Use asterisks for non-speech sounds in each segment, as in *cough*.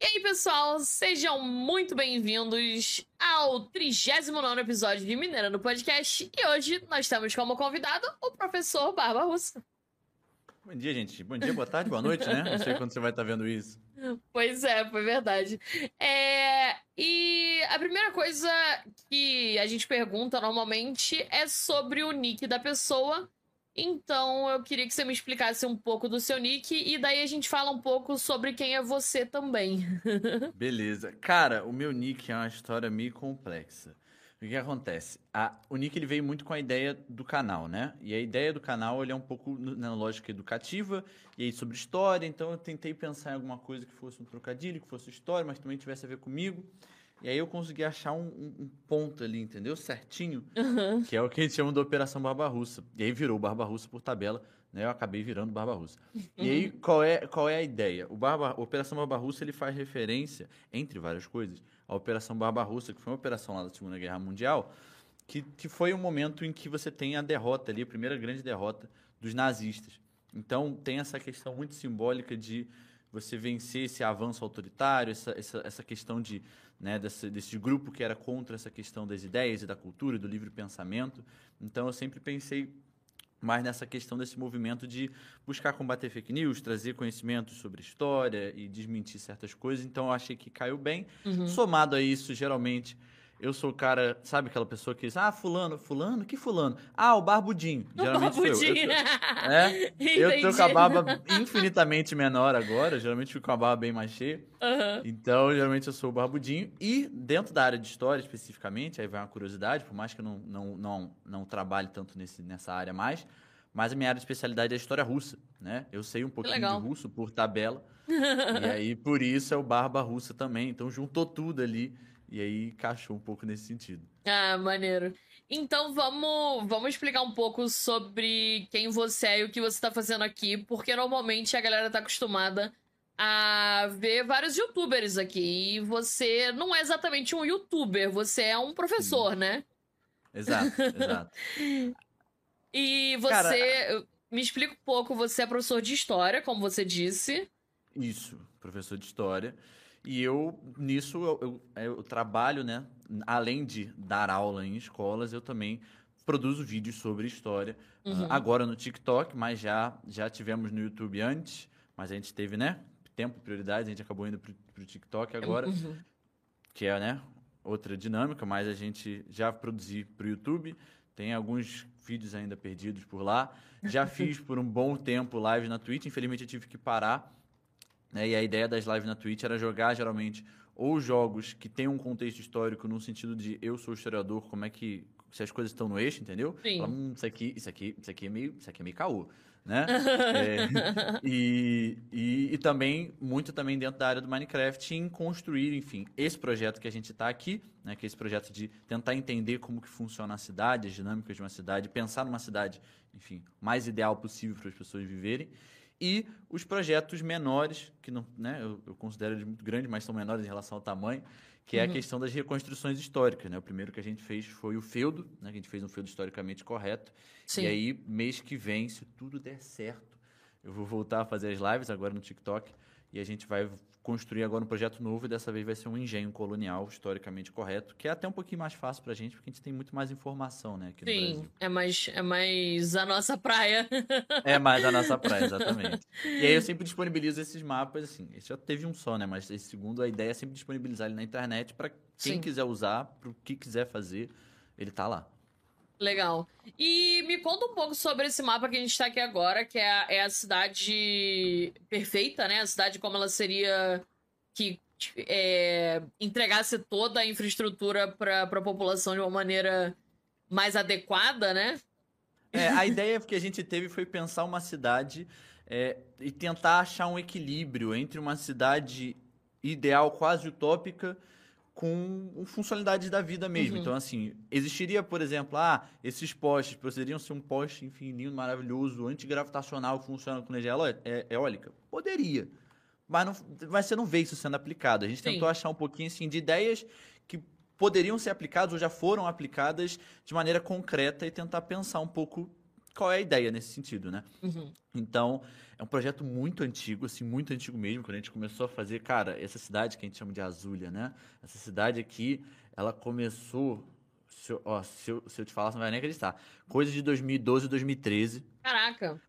E aí, pessoal, sejam muito bem-vindos ao 39 episódio de Mineira no Podcast. E hoje nós temos como convidado o professor Barba Russa. Bom dia, gente. Bom dia, boa tarde, boa noite, né? Não sei quando você vai estar vendo isso. Pois é, foi verdade. É... E a primeira coisa que a gente pergunta normalmente é sobre o nick da pessoa. Então eu queria que você me explicasse um pouco do seu nick e daí a gente fala um pouco sobre quem é você também. *laughs* Beleza. Cara, o meu nick é uma história meio complexa. O que, acontece? A, o Nick ele veio muito com a ideia do canal, né? E a ideia do canal ele é um pouco na lógica educativa e aí sobre história. Então eu tentei pensar em alguma coisa que fosse um trocadilho, que fosse história, mas também tivesse a ver comigo. E aí eu consegui achar um, um, ponto ali, entendeu? Certinho, uhum. que é o que a gente chama de Operação Barba Russa. E aí virou Barba Russa por tabela, né? Eu acabei virando Barba Russa. Uhum. E aí qual é, qual é a ideia? O Barba, a Operação Barba Russa ele faz referência, entre várias coisas, à Operação Barba Russa, que foi uma operação lá da Segunda Guerra Mundial, que, que foi um momento em que você tem a derrota ali, a primeira grande derrota dos nazistas. Então tem essa questão muito simbólica de você vencer esse avanço autoritário, essa, essa, essa questão de, né, desse, desse grupo que era contra essa questão das ideias e da cultura e do livre pensamento. Então eu sempre pensei mais nessa questão desse movimento de buscar combater fake news, trazer conhecimentos sobre história e desmentir certas coisas. Então eu achei que caiu bem. Uhum. Somado a isso, geralmente eu sou o cara, sabe aquela pessoa que diz, ah, fulano, fulano, que fulano? Ah, o barbudinho. O *laughs* geralmente barbudinho. Eu. Eu, é, *laughs* eu tô com a barba infinitamente menor agora, geralmente fico com a barba bem mais cheia. Uhum. Então, geralmente eu sou o barbudinho. E dentro da área de história, especificamente, aí vai uma curiosidade, por mais que eu não, não, não, não trabalhe tanto nesse, nessa área mais, mas a minha área de especialidade é a história russa, né? Eu sei um pouquinho de russo por tabela. *laughs* e aí, por isso, é o barba russa também. Então, juntou tudo ali e aí encaixou um pouco nesse sentido. Ah, maneiro. Então vamos, vamos explicar um pouco sobre quem você é e o que você está fazendo aqui, porque normalmente a galera tá acostumada a ver vários youtubers aqui. E você não é exatamente um youtuber, você é um professor, Sim. né? Exato, exato. *laughs* e você. Cara... Me explica um pouco, você é professor de história, como você disse. Isso, professor de história. E eu, nisso, eu, eu, eu, trabalho, né? Além de dar aula em escolas, eu também produzo vídeos sobre história. Uhum. Uh, agora no TikTok, mas já, já tivemos no YouTube antes. Mas a gente teve, né? Tempo, prioridade, a gente acabou indo pro, pro TikTok agora. Uhum. Que é, né? Outra dinâmica, mas a gente já produzi pro YouTube. Tem alguns vídeos ainda perdidos por lá. Já fiz *laughs* por um bom tempo live na Twitch. Infelizmente eu tive que parar né? E a ideia das lives na Twitch era jogar geralmente ou jogos que têm um contexto histórico no sentido de eu sou historiador, como é que se as coisas estão no eixo, entendeu? Sim. Fala, hum, isso aqui, isso aqui, isso aqui é meio, isso aqui é meio caô, né? *laughs* é, e, e, e, também muito também dentro da área do Minecraft em construir, enfim, esse projeto que a gente está aqui, né? Que é esse projeto de tentar entender como que funciona a cidade, as dinâmicas de uma cidade, pensar numa cidade, enfim, mais ideal possível para as pessoas viverem e os projetos menores, que não, né, eu, eu, considero eles muito grandes, mas são menores em relação ao tamanho, que é uhum. a questão das reconstruções históricas. Né? O primeiro que a gente fez foi o feudo, né, que a gente fez um feudo historicamente correto. Sim. E aí, mês que vem, se tudo der certo, eu vou voltar a fazer as lives agora no TikTok e a gente vai construir agora um projeto novo e dessa vez vai ser um engenho colonial historicamente correto, que é até um pouquinho mais fácil pra gente, porque a gente tem muito mais informação, né, aqui no Sim, Brasil. é mais, é mais a nossa praia. é mais a nossa praia, *laughs* exatamente. e aí eu sempre disponibilizo esses mapas, assim, esse já teve um só, né, mas esse segundo, a ideia é sempre disponibilizar ele na internet para quem Sim. quiser usar, pro que quiser fazer, ele tá lá. Legal. E me conta um pouco sobre esse mapa que a gente está aqui agora, que é a, é a, cidade perfeita, né? A cidade como ela seria que é, entregasse toda a infraestrutura para a população de uma maneira mais adequada, né? É, a ideia que a gente teve foi pensar uma cidade é, e tentar achar um equilíbrio entre uma cidade ideal, quase utópica, com funcionalidades da vida mesmo. Uhum. Então, assim, existiria, por exemplo, ah, esses postes poderiam ser um poste, enfim, lindo, maravilhoso, antigravitacional que funciona com energia é, eólica? Poderia. Mas, não, mas você não vê isso sendo aplicado. A gente Sim. tentou achar um pouquinho, assim, de ideias que poderiam ser aplicadas ou já foram aplicadas de maneira concreta e tentar pensar um pouco qual é a ideia nesse sentido, né? Uhum. Então, é um projeto muito antigo, assim, muito antigo mesmo, quando a gente começou a fazer, cara, essa cidade que a gente chama de Azulha, né? Essa cidade aqui, ela começou, se eu, ó, se eu, se eu te falar, você não vai nem acreditar, coisa de 2012, 2013. Caraca.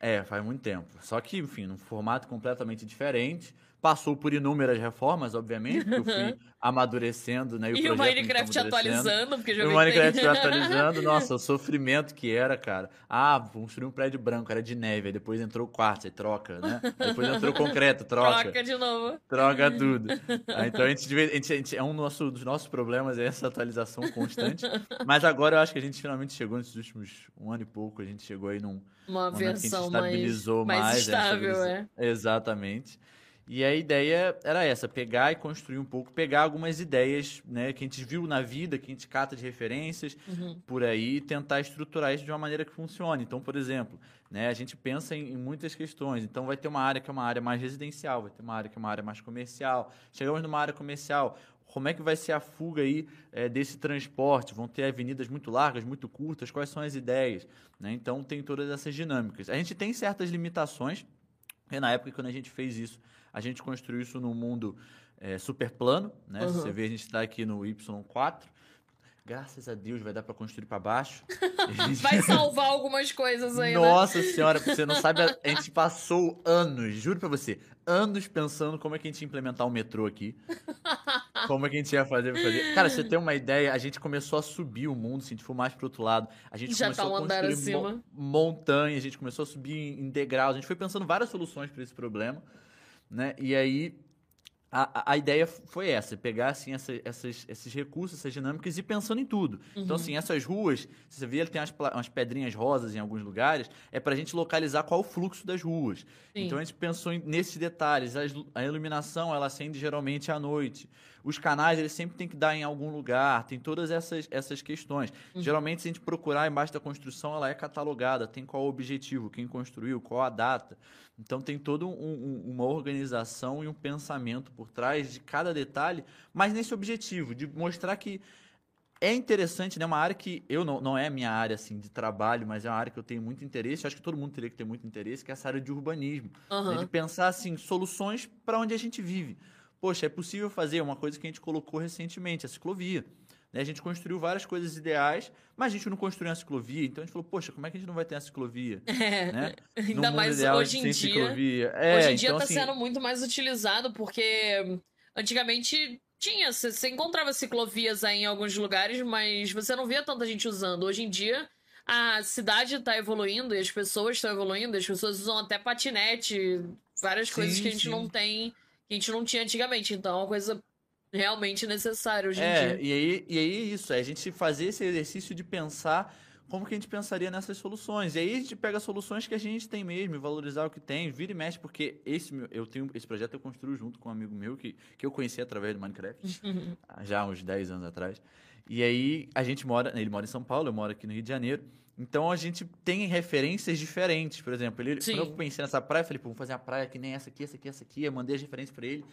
É, faz muito tempo. Só que, enfim, num formato completamente diferente. Passou por inúmeras reformas, obviamente, porque eu fui *laughs* amadurecendo, né? E, o, projeto Minecraft atualizando, porque já E o Minecraft que atualizando, *laughs* nossa, o sofrimento que era, cara. Ah, vamos construir um prédio branco, era de neve, aí depois entrou quartzo, aí troca, né? Aí depois entrou concreto, troca. Troca de novo. Troca *laughs* tudo. Ah, então a gente, a gente, a gente- é um nosso, dos nossos problemas é essa atualização constante. Mas agora eu acho que a gente finalmente chegou nesses últimos um ano e pouco, a gente chegou aí num Uma momento que a gente versão mais, estabilizou mais, mais, é, estável, é. Exatamente. E a ideia era essa, pegar e construir um pouco, pegar algumas ideias, né, que a gente viu na vida, que a gente cata de referências Uhum. por aí e tentar estruturar isso de uma maneira que funcione. Então, por exemplo, né, a gente pensa em, em muitas questões. Então, vai ter uma área que é uma área mais residencial, vai ter uma área que é uma área mais comercial. Chegamos numa área comercial, como é que vai ser a fuga aí eh, desse transporte? Vão ter avenidas muito largas, muito curtas? Quais são as ideias? né? Então, tem todas essas dinâmicas. A gente tem certas limitações, e na época, quando a gente fez isso, a gente construiu isso num mundo eh, super plano, né? Uhum. Você vê, a gente está aqui no Y4. Graças a Deus vai dar para construir para baixo. Gente- *laughs* Vai salvar algumas coisas aí, né? Nossa senhora, você não sabe, a gente passou anos, juro pra você, anos pensando como é que a gente ia implementar o metrô aqui. *laughs* Como é que a gente ia fazer fazer. Cara, você tem uma ideia, a gente começou a subir o mundo, se a gente for mais pro outro lado, a gente Já começou tá um a construir acima. montanha, a gente começou a subir em em degraus, a gente foi pensando várias soluções para esse problema, né? E aí a, a- a ideia foi essa, pegar assim essa- essas, esses recursos, essas dinâmicas e ir pensando em tudo. Uhum. Então, assim, essas ruas, você vê, ele tem umas, umas pedrinhas rosas em alguns lugares, é pra gente localizar qual o fluxo das ruas. Sim. Então a gente pensou em- nesses detalhes. Lu- A, iluminação, ela acende geralmente à noite. Os canais, eles sempre tem que dar em algum lugar. Tem todas essas, essas questões. Uhum. Geralmente, se a gente procurar embaixo da construção, ela é catalogada. Tem qual o objetivo, quem construiu, qual a data. Então tem toda um- um- uma organização e um pensamento por trás de cada detalhe, mas nesse objetivo, de mostrar que é interessante, né? Uma área que eu não, não é a minha área assim de trabalho, mas é uma área que eu tenho muito interesse. Acho que todo mundo teria que ter muito interesse, que é essa área de urbanismo, né? Aham. de pensar assim soluções para onde a gente vive. Poxa, é possível fazer uma coisa que a gente colocou recentemente, a ciclovia. né? A gente construiu várias coisas ideais, mas a gente não construiu uma ciclovia. Então a gente falou, poxa, como é que a gente não vai ter uma ciclovia? *laughs* É. né? Ainda mais ideal, a hoje em dia. ciclovia. É, Hoje em dia então, tá assim, sendo muito mais utilizado, porque antigamente tinha, você você encontrava ciclovias aí em alguns lugares, mas você não via tanta gente usando. Hoje em dia, a cidade tá evoluindo e as pessoas estão evoluindo, as pessoas usam até patinete, várias Sim, coisas que a gente sim. não tem, que a gente não tinha antigamente. Então é uma coisa realmente necessária hoje em É, dia. e aí, e aí é isso, é a gente fazer esse exercício de pensar como que a gente pensaria nessas soluções. E aí a gente pega soluções que a gente tem mesmo, valorizar o que tem, vira e mexe, porque esse, meu- eu tenho, esse projeto eu construo junto com um amigo meu que, que eu conheci através do Minecraft, *laughs* já há uns 10 anos atrás. E aí a gente mora, ele mora em São Paulo, eu moro aqui no Rio de Janeiro. Então a gente tem referências diferentes, por exemplo. Ele, Sim. quando eu pensei nessa praia, eu falei, pô, vamos fazer uma praia que nem essa aqui, essa aqui, essa aqui. Eu mandei as referências pra ele.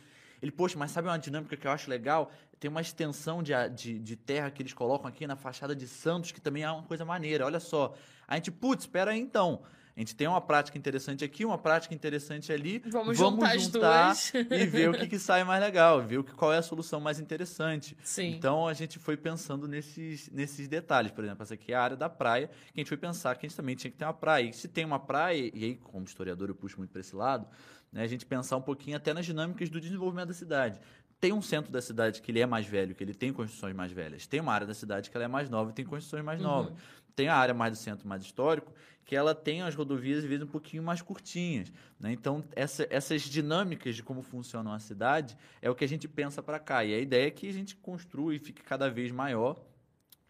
Ele, poxa, mas sabe uma dinâmica que eu acho legal? Tem uma extensão de, de, de terra que eles colocam aqui na fachada de Santos, que também é uma coisa maneira. Olha só. A gente, putz, espera aí então. A gente tem uma prática interessante aqui, uma prática interessante ali. Vamos juntar as juntar duas. *laughs* e ver o que, que sai mais legal, ver o que, qual é a solução mais interessante. Sim. Então a gente foi pensando nesses, nesses detalhes. Por exemplo, essa aqui é a área da praia, que a gente foi pensar que a gente também tinha que ter uma praia. E se tem uma praia, e aí, como historiador, eu puxo muito para esse lado, né, a gente pensar um pouquinho até nas dinâmicas do desenvolvimento da cidade. Tem um centro da cidade que ele é mais velho, que ele tem construções mais velhas. Tem uma área da cidade que ela é mais nova e tem construções mais Uhum. novas. Tem a área mais do centro, mais histórico, que ela tem as rodovias, às vezes, um pouquinho mais curtinhas. Né? Então, essa- essas dinâmicas de como funciona uma cidade é o que a gente pensa para cá. E a ideia é que a gente construa e fique cada vez maior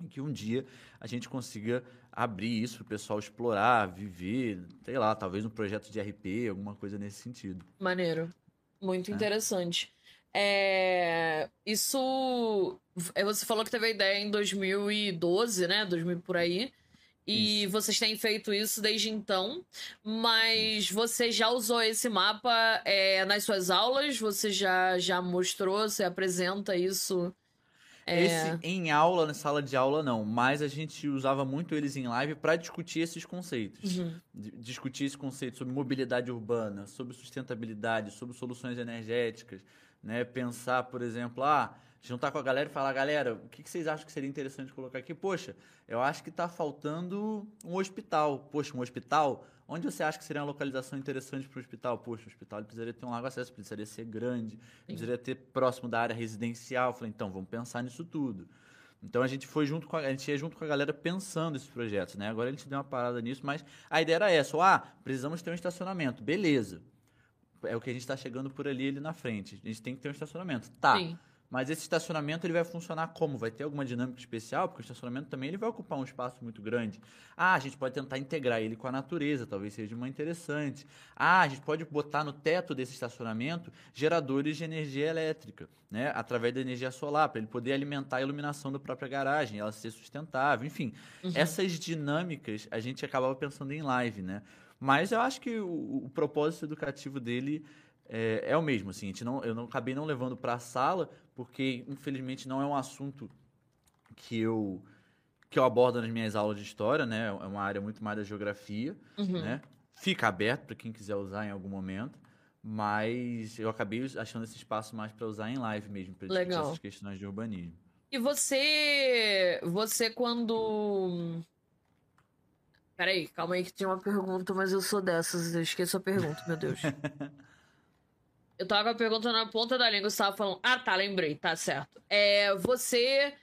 e que um dia a gente consiga abrir isso para o pessoal explorar, viver, sei lá, talvez um projeto de RP, alguma coisa nesse sentido. Maneiro. Muito É. interessante. É, Isso. Você falou que teve a ideia em 2012, né? 2000 por aí. E vocês têm feito isso desde então. Mas você já usou esse mapa é, nas suas aulas? Você já, já mostrou? Você apresenta isso É... Esse em aula, na sala de aula, não. Mas a gente usava muito eles em live para discutir esses conceitos. Uhum. Discutir esse conceito sobre mobilidade urbana, sobre sustentabilidade, sobre soluções energéticas. Né? Pensar, por exemplo, ah, juntar com a galera e falar, galera, o que vocês acham que seria interessante colocar aqui? Poxa, eu acho que está faltando um hospital. Poxa, um hospital? Onde você acha que seria uma localização interessante para o hospital? Poxa, o hospital precisaria ter um largo acesso, precisaria ser grande, Sim. precisaria ter próximo da área residencial. Eu falei, então, vamos pensar nisso tudo. Então a gente foi junto com a, a, gente ia junto com a galera pensando esses projetos, né? Agora a gente deu uma parada nisso, mas a ideia era essa: ah, precisamos ter um estacionamento, beleza. É o que a gente está chegando por ali, ali na frente. A gente tem que ter um estacionamento. Tá. Sim. Mas esse estacionamento ele vai funcionar como? Vai ter alguma dinâmica especial? Porque o estacionamento também ele vai ocupar um espaço muito grande. Ah, a gente pode tentar integrar ele com a natureza, talvez seja uma interessante. Ah, a gente pode botar no teto desse estacionamento geradores de energia elétrica, né? Através da energia solar, para ele poder alimentar a iluminação da própria garagem, ela ser sustentável, enfim. Uhum. Essas dinâmicas a gente acabava pensando em live, né? Mas eu acho que o, o propósito educativo dele é, é, o mesmo, assim, a gente não, eu não acabei não levando para a sala, porque infelizmente não é um assunto que eu que eu abordo nas minhas aulas de história, né? É uma área muito mais da geografia, uhum. né? Fica aberto para quem quiser usar em algum momento, mas eu acabei achando esse espaço mais para usar em live mesmo, para discutir essas questões de urbanismo. E você, você quando Peraí, calma aí que tem uma pergunta, mas eu sou dessas, eu esqueço a pergunta, meu Deus. *laughs* Eu tava com a pergunta na ponta da língua, você tava falando. Ah, tá, lembrei, tá certo. É, você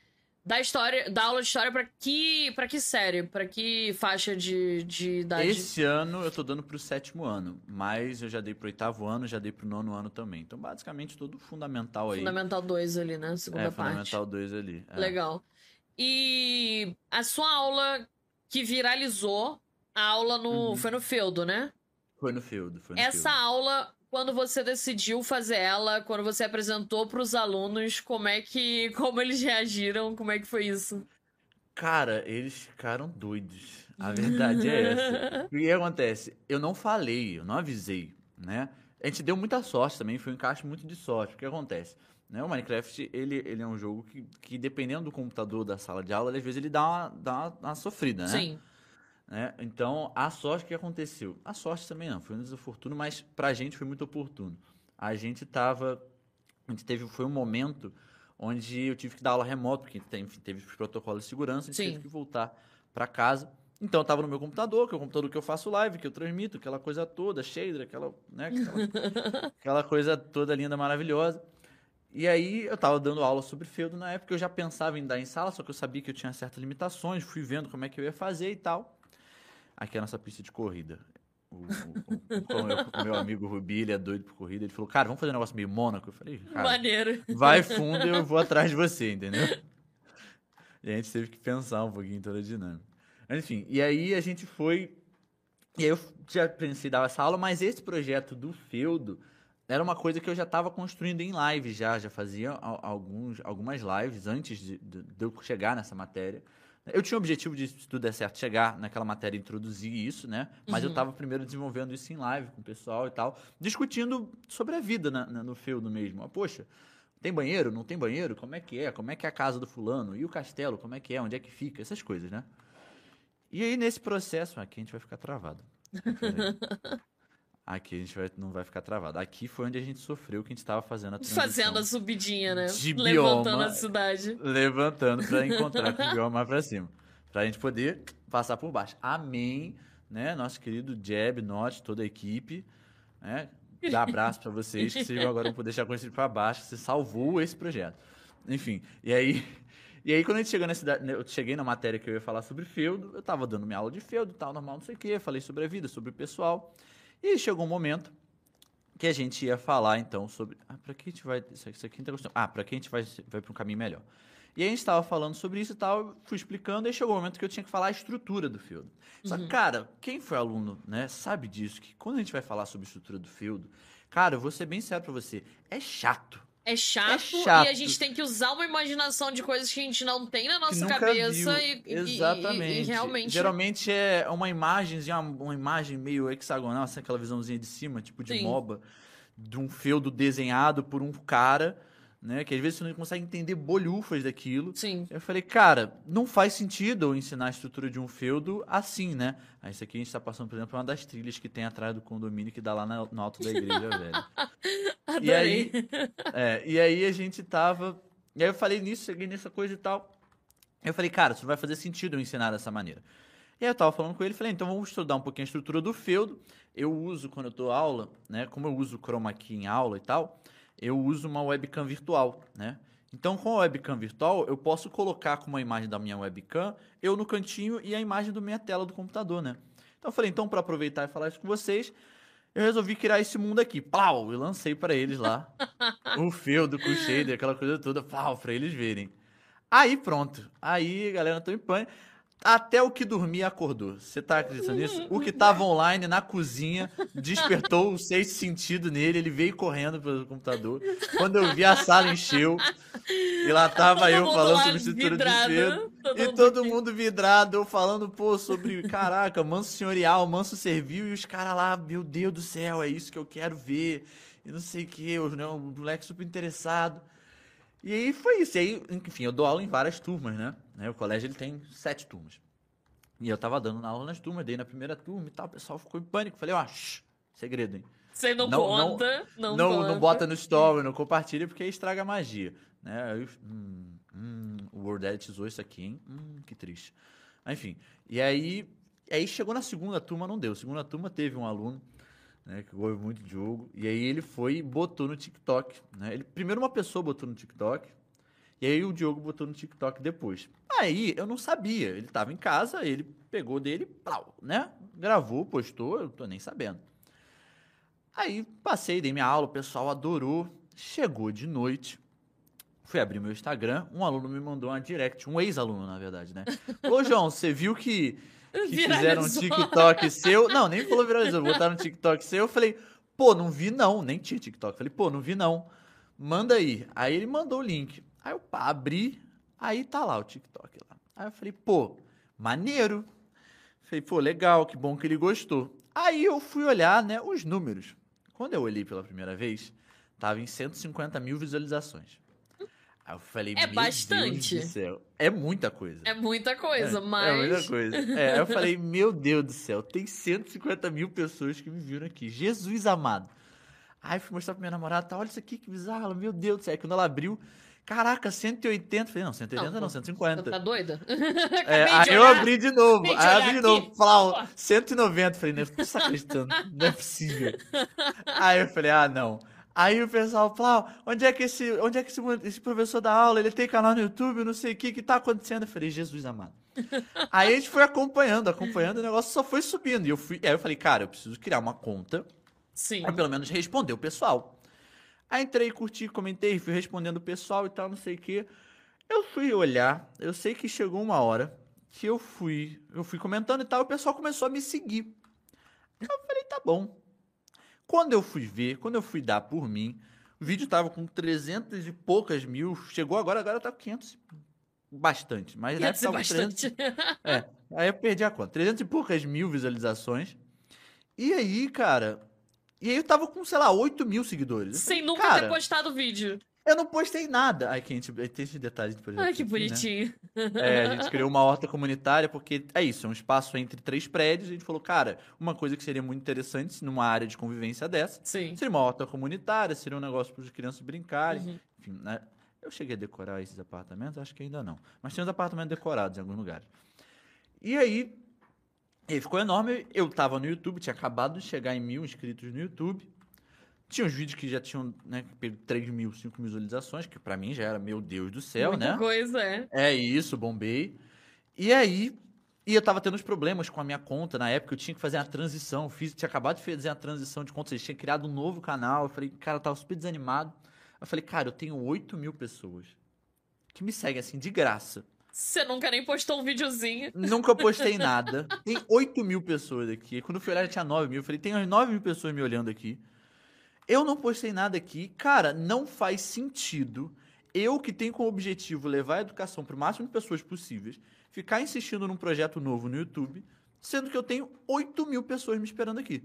dá história, dá aula de história para que para que série, para que faixa de, de idade? Esse ano eu tô dando pro sétimo ano, mas eu já dei pro oitavo ano, já dei pro nono ano também. Então, basicamente, todo fundamental aí. Fundamental 2 ali, né? Segunda é, parte. Fundamental 2 ali. É. Legal. E a sua aula que viralizou, a aula no uhum. foi no Feudo, né? Foi no Feudo, foi no Essa Feudo. aula quando você decidiu fazer ela, quando você apresentou para os alunos, como é que, *laughs* como eles reagiram, como é que foi isso? Cara, eles ficaram doidos. A verdade é essa. *laughs* O que acontece? Eu não falei, eu não avisei, né? A gente deu muita sorte também, foi um encaixe muito de sorte. O que acontece? Né? O Minecraft, ele, ele é um jogo que, que, dependendo do computador da sala de aula, às vezes ele dá uma, dá uma, uma sofrida, né? Sim. Né? Então, a sorte que aconteceu. A sorte também não, foi um desafortuno, mas pra gente foi muito oportuno. A gente tava. A gente teve. Foi um momento onde eu tive que dar aula remoto, porque enfim, teve os protocolos de segurança, a gente Sim. teve que voltar para casa. Então eu tava no meu computador, que é o computador que eu faço live, que eu transmito, aquela coisa toda, shader, aquela, né, aquela, *laughs* aquela coisa toda linda, maravilhosa. E aí eu tava dando aula sobre feudo na época, eu já pensava em dar em sala, só que eu sabia que eu tinha certas limitações, fui vendo como é que eu ia fazer e tal aqui é a nossa pista de corrida. O, o, o, o, meu amigo Rubi, ele é doido por corrida. Ele falou, cara, vamos fazer um negócio meio Mônaco? Eu falei, Maneiro. vai fundo e eu vou atrás de você, entendeu? E a gente teve que pensar um pouquinho em toda a dinâmica. Enfim, e aí a gente foi. E aí eu já pensei dar essa aula, mas esse projeto do Feudo era uma coisa que eu já estava construindo em live já, já fazia alguns, algumas lives antes de, de, de eu chegar nessa matéria. Eu tinha o objetivo de, se tudo der certo, chegar naquela matéria e introduzir isso, né? Mas uhum. eu estava primeiro desenvolvendo isso em live com o pessoal e tal, discutindo sobre a vida na, na, no feudo mesmo. Ah, poxa, tem banheiro? Não tem banheiro? Como é que é? Como é que é a casa do fulano? E o castelo? Como é que é? Onde é que fica? Essas coisas, né? E aí, nesse processo, aqui a gente vai ficar travado. *laughs* Aqui a gente vai, não vai ficar travado. Aqui foi onde a gente sofreu que a gente estava fazendo a transição. Fazendo a subidinha, né? De levantando bioma, a cidade. Levantando para encontrar com o *laughs* bioma mais para cima. Para a gente poder passar por baixo. Amém, né? Nosso querido Jeb, Note, toda a equipe. Né? Dá abraço para vocês, que vocês agora vão poder deixar conhecido para baixo. Você salvou esse projeto. Enfim, e aí... E aí, quando a gente chegou na cidade, eu cheguei na matéria que eu ia falar sobre feudo, eu estava dando minha aula de feudo e tal, normal, não sei o quê, falei sobre a vida, sobre o pessoal. E chegou um momento que a gente ia falar então sobre. Ah, para que a gente vai. Isso aqui tá gostando. Ah, para que a gente vai, vai para um caminho melhor. E a gente estava falando sobre isso e tal, fui explicando, e chegou o um momento que eu tinha que falar a estrutura do field. Só que, uhum. cara, quem foi aluno, né, sabe disso, que quando a gente vai falar sobre a estrutura do field, cara, eu vou ser bem sério para você, é chato. É chato, é chato, e a gente tem que usar uma imaginação de coisas que a gente não tem na nossa cabeça e, Exatamente. E, e, realmente. Geralmente é uma imagem, uma imagem meio hexagonal, assim, aquela visãozinha de cima, tipo de Sim. MOBA, de um feudo desenhado por um cara, né? Que às vezes você não consegue entender bolhufas daquilo. Sim. Eu falei, cara, não faz sentido eu ensinar a estrutura de um feudo assim, né? Aí isso aqui a gente tá passando, por exemplo, por uma das trilhas que tem atrás do condomínio que dá lá na- no alto da igreja, velho. Adorei. *laughs* E aí, é, e aí a gente tava. E aí eu falei nisso, cheguei nessa coisa e tal. Eu falei, cara, isso não vai fazer sentido eu ensinar dessa maneira. E aí eu tava falando com ele, falei, então vamos estudar um pouquinho a estrutura do feudo. Eu uso, quando eu dou aula, né? Como eu uso o chroma key em aula e tal, eu uso uma webcam virtual, né? Então, com a webcam virtual, eu posso colocar como a imagem da minha webcam, eu no cantinho e a imagem da minha tela do computador, né? Então eu falei, então para aproveitar e falar isso com vocês, eu resolvi criar esse mundo aqui. Plau! E lancei para eles lá *laughs* o feudo com o shader, aquela coisa toda, plau, para eles verem. Aí pronto. Aí galera entrou em pânico. Até o que dormia acordou. Você tá acreditando nisso? O que tava online na cozinha despertou o sexto sentido nele. Ele veio correndo pelo computador. Quando eu vi, a sala encheu. E lá tava Todo eu falando sobre estrutura de vidrado, feudo. todo E todo mundo vidrado, eu falando, pô, sobre, caraca, manso senhorial, manso servil, e os caras lá, meu Deus do céu, é isso que eu quero ver, e não sei o que, né, o moleque super interessado. E aí foi isso, e aí, enfim, eu dou aula em várias turmas, né? né, O colégio, ele tem sete turmas. E eu tava dando aula nas turmas, dei na primeira turma e tal, o pessoal ficou em pânico, falei, ó, segredo, hein? Você não, Não- não- conta, não, não, conta. não bota no story, não compartilha, porque aí estraga a magia. Né? Aí, hum, hum, o Word Edit usou isso aqui, hein? Hum, que triste. Enfim, e aí, aí chegou na segunda turma, não deu. Segunda turma teve um aluno né, que gosta muito de jogo, e aí ele foi e botou no TikTok. Né? Ele, primeiro uma pessoa botou no TikTok, e aí o Diogo botou no TikTok depois. Aí eu não sabia, ele tava em casa, ele pegou dele, plau, né? Gravou, postou, eu tô nem sabendo. Aí passei, dei minha aula, o pessoal adorou. Chegou de noite, fui abrir meu Instagram, um aluno me mandou uma direct, um ex-aluno, na verdade, né? *laughs* Ô, João, você viu que fizeram um. TikTok seu? Não, nem falou viralizou, botaram um TikTok seu. Eu falei, pô, não vi não, nem tinha TikTok. Falei, pô, não vi não. Manda aí. Aí ele mandou o link. Aí eu pá, abri, aí tá lá o TikTok lá. Aí eu falei, pô, maneiro. Falei, pô, legal, que bom que ele gostou. Aí eu fui olhar, né, os números. Quando eu olhei pela primeira vez, tava em 150 mil visualizações. Aí eu falei, É meu bastante. Deus do céu. É muita coisa. É muita coisa, É, mas. É muita coisa. É, aí eu falei, *laughs* meu Deus do céu, tem 150 mil pessoas que me viram aqui. Jesus amado. Aí fui mostrar pra minha namorada, tá, olha isso aqui, que bizarro. Meu Deus do céu. Aí quando ela abriu, caraca, 180. Falei, não, 180 não, Não, 150. Você tá doida? *laughs* É, aí eu abri de novo. Acabei Aí abri de novo. Pô. 190. Falei, não, você tá acreditando? Não é possível. Aí eu falei, ah, não. Aí o pessoal, Flau, onde é que esse, onde é que esse, esse professor dá aula? Ele tem canal no YouTube, não sei o que, que tá acontecendo? Eu falei, Jesus amado. *laughs* Aí a gente foi acompanhando, acompanhando, o negócio só foi subindo. E eu fui, aí eu falei, cara, eu preciso criar uma conta Sim. Pra pelo menos responder o pessoal. Aí entrei, curti, comentei, fui respondendo o pessoal e tal, não sei o quê. Eu fui olhar, eu sei que chegou uma hora que eu fui, eu fui comentando e tal, e o pessoal começou a me seguir. Eu falei, tá bom. Quando eu fui ver, quando eu fui dar por mim, o vídeo tava com 300 e poucas mil, chegou agora, agora tá com 500, e bastante, mas na época tava com 300 bastante. é, aí eu perdi a conta. 300 e poucas mil visualizações. E aí, cara. E aí eu tava com, sei lá, 8 mil seguidores. Sem nunca cara, ter postado o vídeo. Eu não postei nada. Ai, que a gente, tem esse detalhe de projeto. Ai, que aqui, né? bonitinho. É, a gente criou uma horta comunitária porque é isso, é um espaço entre três prédios. A gente falou, cara, uma coisa que seria muito interessante numa área de convivência dessa Sim. seria uma horta comunitária, seria um negócio para as crianças brincarem. Uhum. Enfim, né? Eu cheguei a decorar esses apartamentos? Acho que ainda não. Mas tem uns apartamentos decorados em alguns lugares. E aí, ele ficou enorme. Eu tava no YouTube, tinha acabado de chegar em mil inscritos no YouTube. Tinha uns vídeos que já tinham, né, pego 3 mil, 5 mil visualizações, que pra mim já era, meu Deus do céu, Muita né? coisa, é. É isso, bombei. E aí, e eu tava tendo uns problemas com a minha conta. Na época eu tinha que fazer uma transição. Fiz, tinha acabado de fazer a transição de conta. Eles tinham criado um novo canal. Eu falei, cara, eu tava super desanimado. Eu falei, cara, eu tenho 8 mil pessoas que me seguem assim, de graça. Você nunca nem postou um videozinho. Nunca *laughs* postei nada. Tem 8 mil pessoas aqui. Quando eu fui olhar, já tinha 9 mil. Eu falei, tem umas 9 mil pessoas me olhando aqui. Eu não postei nada aqui. Cara, não faz sentido eu que tenho como objetivo levar a educação para o máximo de pessoas possíveis, ficar insistindo num projeto novo no YouTube, sendo que eu tenho 8 mil pessoas me esperando aqui.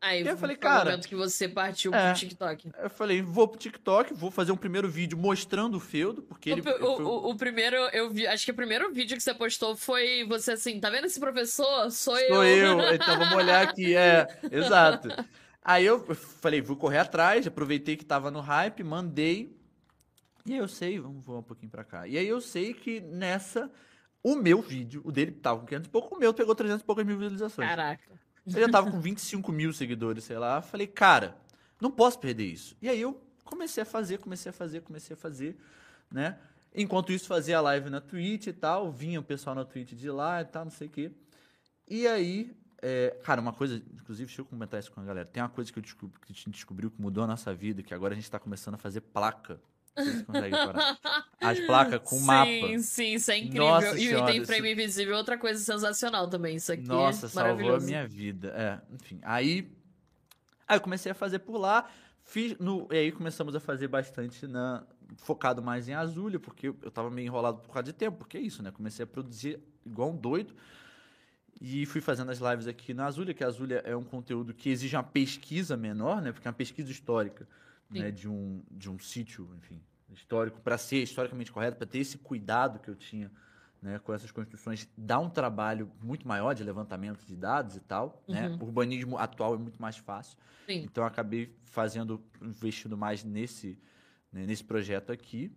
Aí eu falei, cara, momento que você partiu é. pro TikTok. Eu falei, vou pro TikTok, vou fazer um primeiro vídeo mostrando o feudo, porque O, ele. o- foi- o- o primeiro, eu vi, acho que o primeiro vídeo que você postou foi você assim, tá vendo esse professor? Sou, Sou eu, então vamos olhar aqui, é, *laughs* exato. Aí eu falei, vou correr atrás, aproveitei que tava no hype, mandei. E aí eu sei, vamos voar um pouquinho pra cá. E aí eu sei que nessa, o meu vídeo, o dele tava com 500 e pouco, o meu pegou 300 e poucas mil visualizações. Caraca. Eu já tava com 25 mil seguidores, sei lá. Falei, cara, não posso perder isso. E aí eu comecei a fazer, comecei a fazer, comecei a fazer, né? Enquanto isso, fazia live na Twitch e tal. Vinha o pessoal na Twitch de lá e tal, não sei o quê. E aí, é, cara, uma coisa, inclusive, deixa eu comentar isso com a galera. Tem uma coisa que, eu descobri, que a gente descobriu que mudou a nossa vida, que agora a gente tá começando a fazer placa. Se. As placas com sim, mapa. Sim, isso é incrível. Nossa e senhora, tem isso- frame invisível, outra coisa sensacional também. Isso aqui Nossa, é salvou a minha vida. É, enfim. Aí, aí eu comecei a fazer por lá. Fiz no, e aí começamos a fazer bastante na focado mais em Azulha, porque eu eu tava meio enrolado por causa de tempo, porque é isso, né? Comecei a produzir igual um doido. E fui fazendo as lives aqui na Azulha, que a Azulha é um conteúdo que exige uma pesquisa menor, né? Porque é uma pesquisa histórica, Sim. né? De um, de um sítio, enfim, histórico, para ser historicamente correto, para ter esse cuidado que eu tinha né, com essas construções, dá um trabalho muito maior de levantamento de dados e tal, né? Uhum. O urbanismo atual é muito mais fácil. Sim. Então acabei fazendo, investindo mais nesse, né, nesse projeto aqui.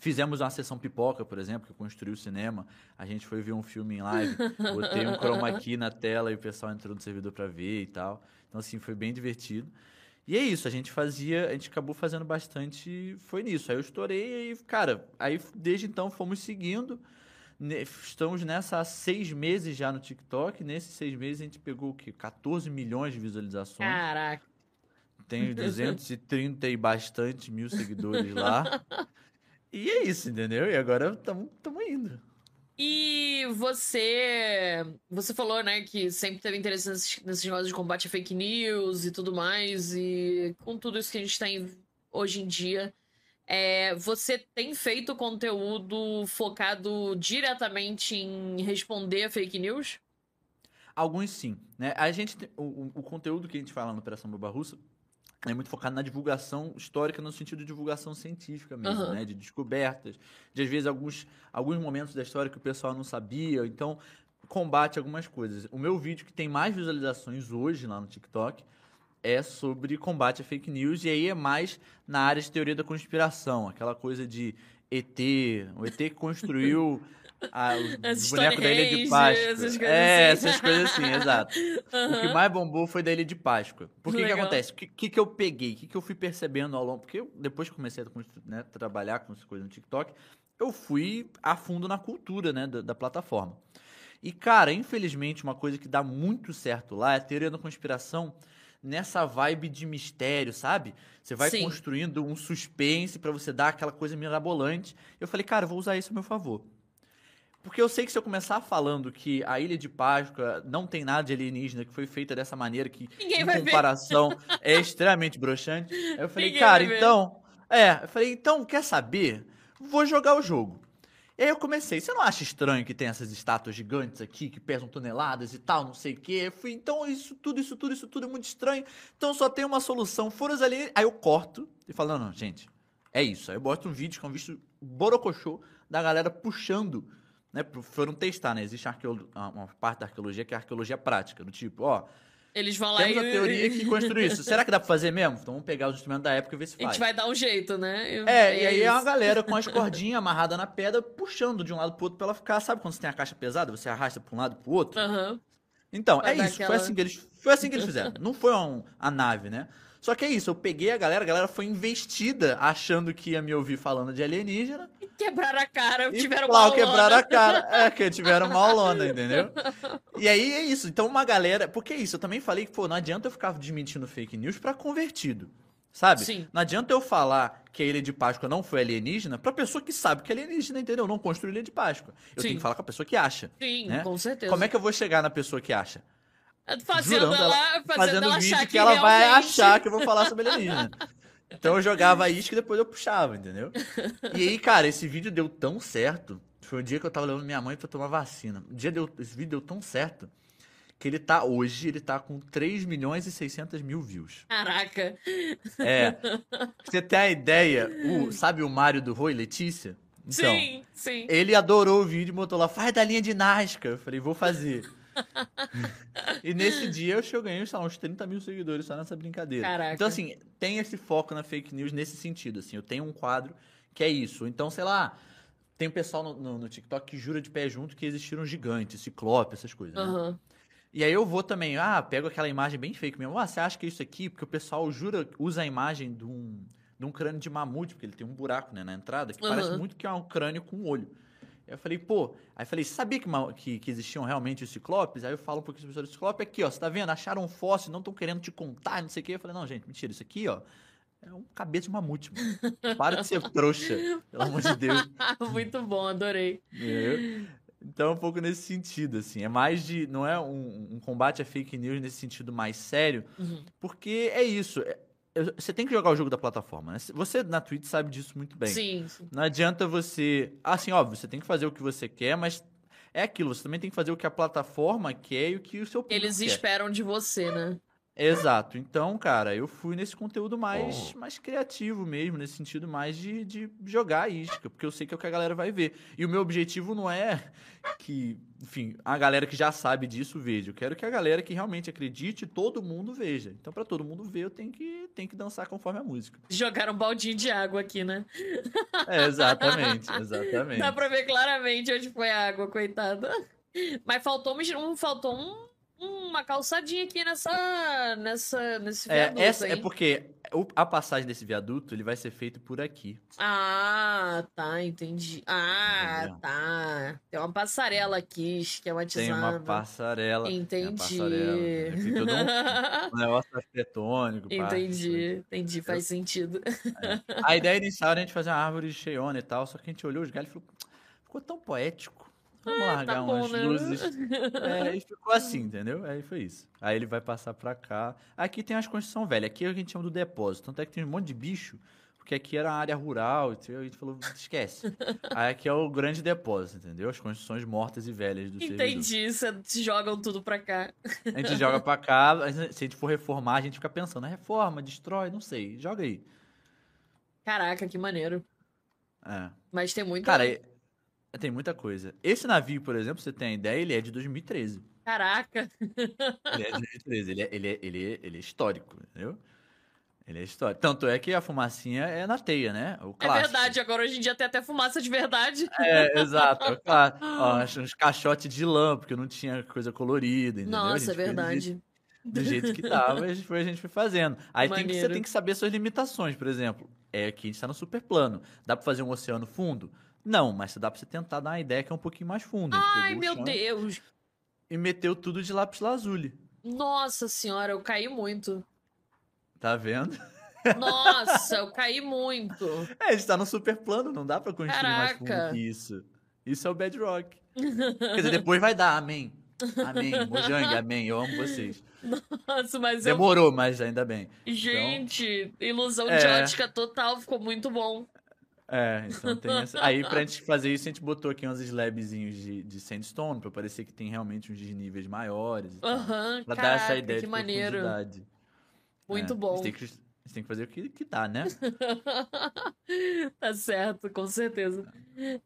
Fizemos uma sessão pipoca, por exemplo, que eu construí o cinema. A gente foi ver um filme em live, *laughs* botei um chroma key na tela e o pessoal entrou no servidor para ver e tal. Então, assim, foi bem divertido. E é isso, a gente fazia, a gente acabou fazendo bastante, foi nisso. Aí eu estourei e, cara, aí desde então fomos seguindo. Estamos nessa há seis meses já no TikTok. Nesses seis meses a gente pegou o quê? 14 milhões de visualizações. Caraca. Tenho 230 e bastante mil seguidores lá. *laughs* E é isso, entendeu? E agora estamos indo. E você. Você falou, né, que sempre teve interesse nesses, nesses negócios de combate a fake news e tudo mais. E com tudo isso que a gente tem hoje em dia, é, você tem feito conteúdo focado diretamente em responder a fake news? Alguns sim, né? A gente o, o- conteúdo que a gente fala no Operação Boba Russa é muito focado na divulgação histórica no sentido de divulgação científica mesmo, Aham. né? De descobertas, de às vezes alguns, alguns momentos da história que o pessoal não sabia, então combate algumas coisas. O meu vídeo que tem mais visualizações hoje lá no TikTok é sobre combate a fake news, e aí é mais na área de teoria da conspiração, aquela coisa de ET, o ET que construiu *laughs* a, As os bonecos da Ilha de Páscoa. essas coisas é, assim. essas coisas assim, exato. O que mais bombou foi da Ilha de Páscoa. Por que que acontece? O que, que, que eu peguei? O que, que eu fui percebendo ao longo? Porque eu, depois que comecei a né, trabalhar com essas coisas no TikTok, eu fui a fundo na cultura né, da, da plataforma. E, cara, infelizmente, uma coisa que dá muito certo lá é a teoria da conspiração nessa vibe de mistério, sabe? Você vai Sim. construindo um suspense pra você dar aquela coisa mirabolante. Eu falei, cara, vou usar isso a meu favor. Porque eu sei que se eu começar falando que a Ilha de Páscoa não tem nada de alienígena, que foi feita dessa maneira, que Ninguém em comparação é extremamente broxante, eu falei, Ninguém cara, então. É, eu falei, então, quer saber? Vou jogar o jogo. E aí eu comecei, você não acha estranho que tem essas estátuas gigantes aqui, que pesam toneladas e tal, não sei o quê? Eu fui, então isso tudo, isso tudo, isso tudo é muito estranho. Então só tem uma solução, foram os alienígenas. Aí eu corto e falo, não, não, gente, é isso. Aí eu boto um vídeo que é um vídeo borocochô da galera puxando, né? Foram testar, né? Existe arqueolo- uma parte da arqueologia que é a arqueologia prática, do tipo, ó, Eles vão lá temos e. a teoria que *laughs* construiu isso. Será que dá pra fazer mesmo? Então vamos pegar os instrumentos da época e ver se A faz. gente vai dar um jeito, né? Eu- É, e aí é uma isso. galera com as *laughs* cordinhas amarradas na pedra, puxando de um lado pro outro pra ela ficar. Sabe quando você tem a caixa pesada, você arrasta pra um lado e pro outro? Aham. Então, é dar isso. Foi, aquela- assim que eles, foi assim que eles fizeram. Não foi um- a nave, né? Só que é isso, eu peguei a galera, a galera foi investida achando que ia me ouvir falando de alienígena. Quebraram a cara, E tiveram lá, uma quebraram a aulona. cara. É, que tiveram uma aulona, entendeu? *laughs* E aí é isso. Então uma galera. Porque é isso, eu também falei que, pô, não adianta eu ficar desmentindo fake news pra convertido. Sabe? Sim. Não adianta eu falar que a Ilha de Páscoa não foi alienígena pra pessoa que sabe que é alienígena, entendeu? Não construiu Ilha de Páscoa. Eu Sim. tenho que falar com a pessoa que acha. Sim, né? com certeza. Como é que eu vou chegar na pessoa que acha? Fazendo Jurando ela, ela- fazendo, fazendo ela vídeo achar que, ela vai realmente- achar que eu vou falar sobre alienígena. Então eu jogava isca e depois eu puxava, entendeu? E aí, cara, esse vídeo deu tão certo. Foi o dia que eu tava levando minha mãe pra tomar vacina. O dia deu, esse vídeo deu tão certo que ele tá hoje, ele tá com 3 milhões e 600 mil views. Caraca. É. *laughs* Pra você ter a ideia, o, sabe o Mário do Rui, Letícia? Então, sim, sim. ele adorou o vídeo e botou lá, faz da linha de Nazca. Eu falei, vou fazer. *laughs* e nesse dia eu, lá, uns 30 mil seguidores só nessa brincadeira. Caraca. Então, assim, tem esse foco na fake news nesse sentido. Assim, eu tenho um quadro que é isso. Então, sei lá, tem um pessoal no, no, no TikTok que jura de pé junto que existiram gigantes, ciclope, essas coisas. Né? Aham. E aí eu vou também, ah, pego aquela imagem bem fake mesmo. Ah, você acha que é isso aqui? Porque o pessoal jura, usa a imagem de um, de um crânio de mamute, porque ele tem um buraco né, na entrada, que parece Aham. muito que é um crânio com um olho. Eu falei, pô, aí eu falei, sabia que, que, que existiam realmente os ciclopes? Aí eu falo um pouquinho sobre os ciclopes, aqui, ó, você tá vendo? Acharam um fóssil, não estão querendo te contar, não sei o quê. Eu falei, não, gente, mentira, isso aqui, ó, é um cabeça de mamute, mano. Para de ser trouxa, pelo amor de Deus. *laughs* Muito bom, adorei. Entendeu? Então, é um pouco nesse sentido, assim. É mais de. Não é um, um combate a fake news nesse sentido mais sério, Uhum. porque é isso. é- é- você tem que jogar o jogo da plataforma, né? Você na Twitch sabe disso muito bem. Sim, sim. Não adianta você. Assim, óbvio, você tem que fazer o que você quer, mas é aquilo. Você também tem que fazer o que a plataforma quer e o que o seu público Eles quer. esperam de você, né? Exato. Então, cara, eu fui nesse conteúdo mais, mais criativo mesmo, nesse sentido mais de, de jogar a isca, porque eu sei que é o que a galera vai ver. E o meu objetivo não é que, enfim, a galera que já sabe disso veja. Eu quero que a galera que realmente acredite, todo mundo veja. Então, pra todo mundo ver, eu tenho que, tenho que dançar conforme a música. Jogaram um baldinho de água aqui, né? É, exatamente, exatamente. Dá pra ver claramente onde foi a água, coitada. Mas faltou, um, faltou um, uma calçadinha aqui nessa, nessa, nesse É, viaduto essa aí. é porque a passagem desse viaduto ele vai ser feito por aqui. Ah, tá, entendi. Ah, Entendeu? tá. Tem uma passarela aqui, esquematizada. Tem uma passarela. Entendi. passarela, tem todo um, *laughs* um negócio arquitetônico. pá. entendi, entendi, faz sentido. A ideia inicial era a gente fazer uma árvore cheiona e tal, só que a gente olhou os galhos e falou, ficou tão poético. Vamos largar tá bom, umas né? luzes. É, e ficou assim, *laughs* entendeu? Aí foi isso. Aí ele vai passar pra cá. Aqui tem as construções velhas. Aqui é o que a gente chama do depósito. Tanto é que tem um monte de bicho, porque aqui era a área rural, entendeu? E a gente falou, esquece. Aí aqui é o grande depósito, entendeu? As construções mortas e velhas do. Entendi, cê- jogam tudo pra cá. A gente joga pra cá, gente- se a gente for reformar, a gente fica pensando, reforma, destrói, não sei. Joga aí. Caraca, que maneiro. É. Mas tem muito. Cara, é- tem muita coisa. Esse navio, por exemplo, você tem a ideia, ele é de 2013. Caraca. *laughs* Ele é de 2013. Ele é, ele é, ele é, ele é histórico, entendeu? Ele é histórico. Tanto é que a fumacinha é na teia, né? O É clássico. verdade, agora hoje em dia tem até fumaça de verdade. É, exato. É o clássico. *laughs* Ó, uns caixotes de lã, porque não tinha coisa colorida, entendeu? Nossa, é verdade. do jeito que tava, a gente foi, a gente foi fazendo. Aí tem que, você tem que saber suas limitações, por exemplo. É que a gente tá no super plano. Dá pra fazer um oceano fundo? Não, mas dá pra você tentar dar uma ideia que é um pouquinho mais fundo. A gente Ai, meu chão Deus. E meteu tudo de lápis lazuli. Nossa senhora, eu caí muito. Tá vendo? Nossa, *laughs* eu caí muito. É, a gente tá no super plano, não dá pra construir mais fundo Caraca. que isso. Isso é o bedrock. *laughs* Quer dizer, depois vai dar, amém. Amém. Mojang, amém. Eu amo vocês. Nossa, mas eu. Demorou, mas ainda bem. Gente, ilusão É. de ótica total, ficou muito bom. É, então tem essa. Aí, pra gente fazer isso, a gente botou aqui uns slabzinhos de, de sandstone, pra parecer que tem realmente uns desníveis maiores. Tal. Aham, Pra dar caraca, essa ideia que de maneiro. profundidade. Muito É, bom. A gente, tem que, gente tem que fazer o que, que dá, né? *laughs* tá certo, com certeza.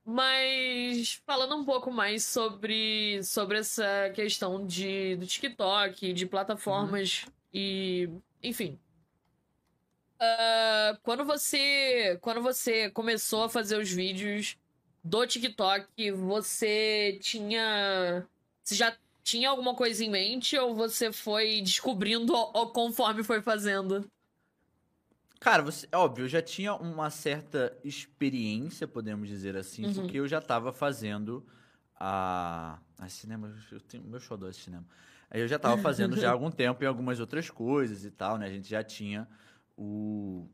Mas falando um pouco mais sobre, sobre essa questão de, do TikTok, de plataformas e. Enfim. Ah, quando você. Quando você começou a fazer os vídeos do TikTok, você tinha. Você já tinha alguma coisa em mente ou você foi descobrindo *laughs* ao- conforme foi fazendo? Cara, você, óbvio, eu já tinha uma certa experiência, podemos dizer assim, Uhum. porque eu já tava fazendo a. A cinema, eu tenho meu xodó esse cinema. Eu já tava fazendo já há *laughs* algum tempo em algumas outras coisas e tal, né? A gente já tinha o,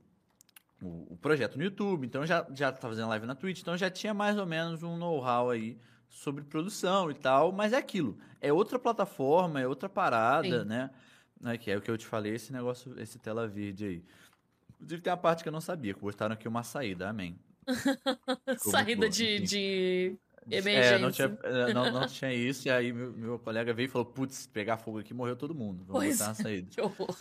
o, o projeto no YouTube, então já, já tava fazendo live na Twitch, então já tinha mais ou menos um know-how aí sobre produção e tal, mas é aquilo. É outra plataforma, é outra parada, Sim. né? né? Que é o que eu te falei, esse negócio, esse tela verde aí. Inclusive tem uma parte que eu não sabia, que botaram aqui uma saída, amém. *laughs* Saída de, de, Emergência. É, não tinha, é, não, não *laughs* tinha isso, e aí meu, meu colega veio e falou, putz, pegar fogo aqui, morreu todo mundo, vamos Pois botar uma saída. *laughs* Que horror.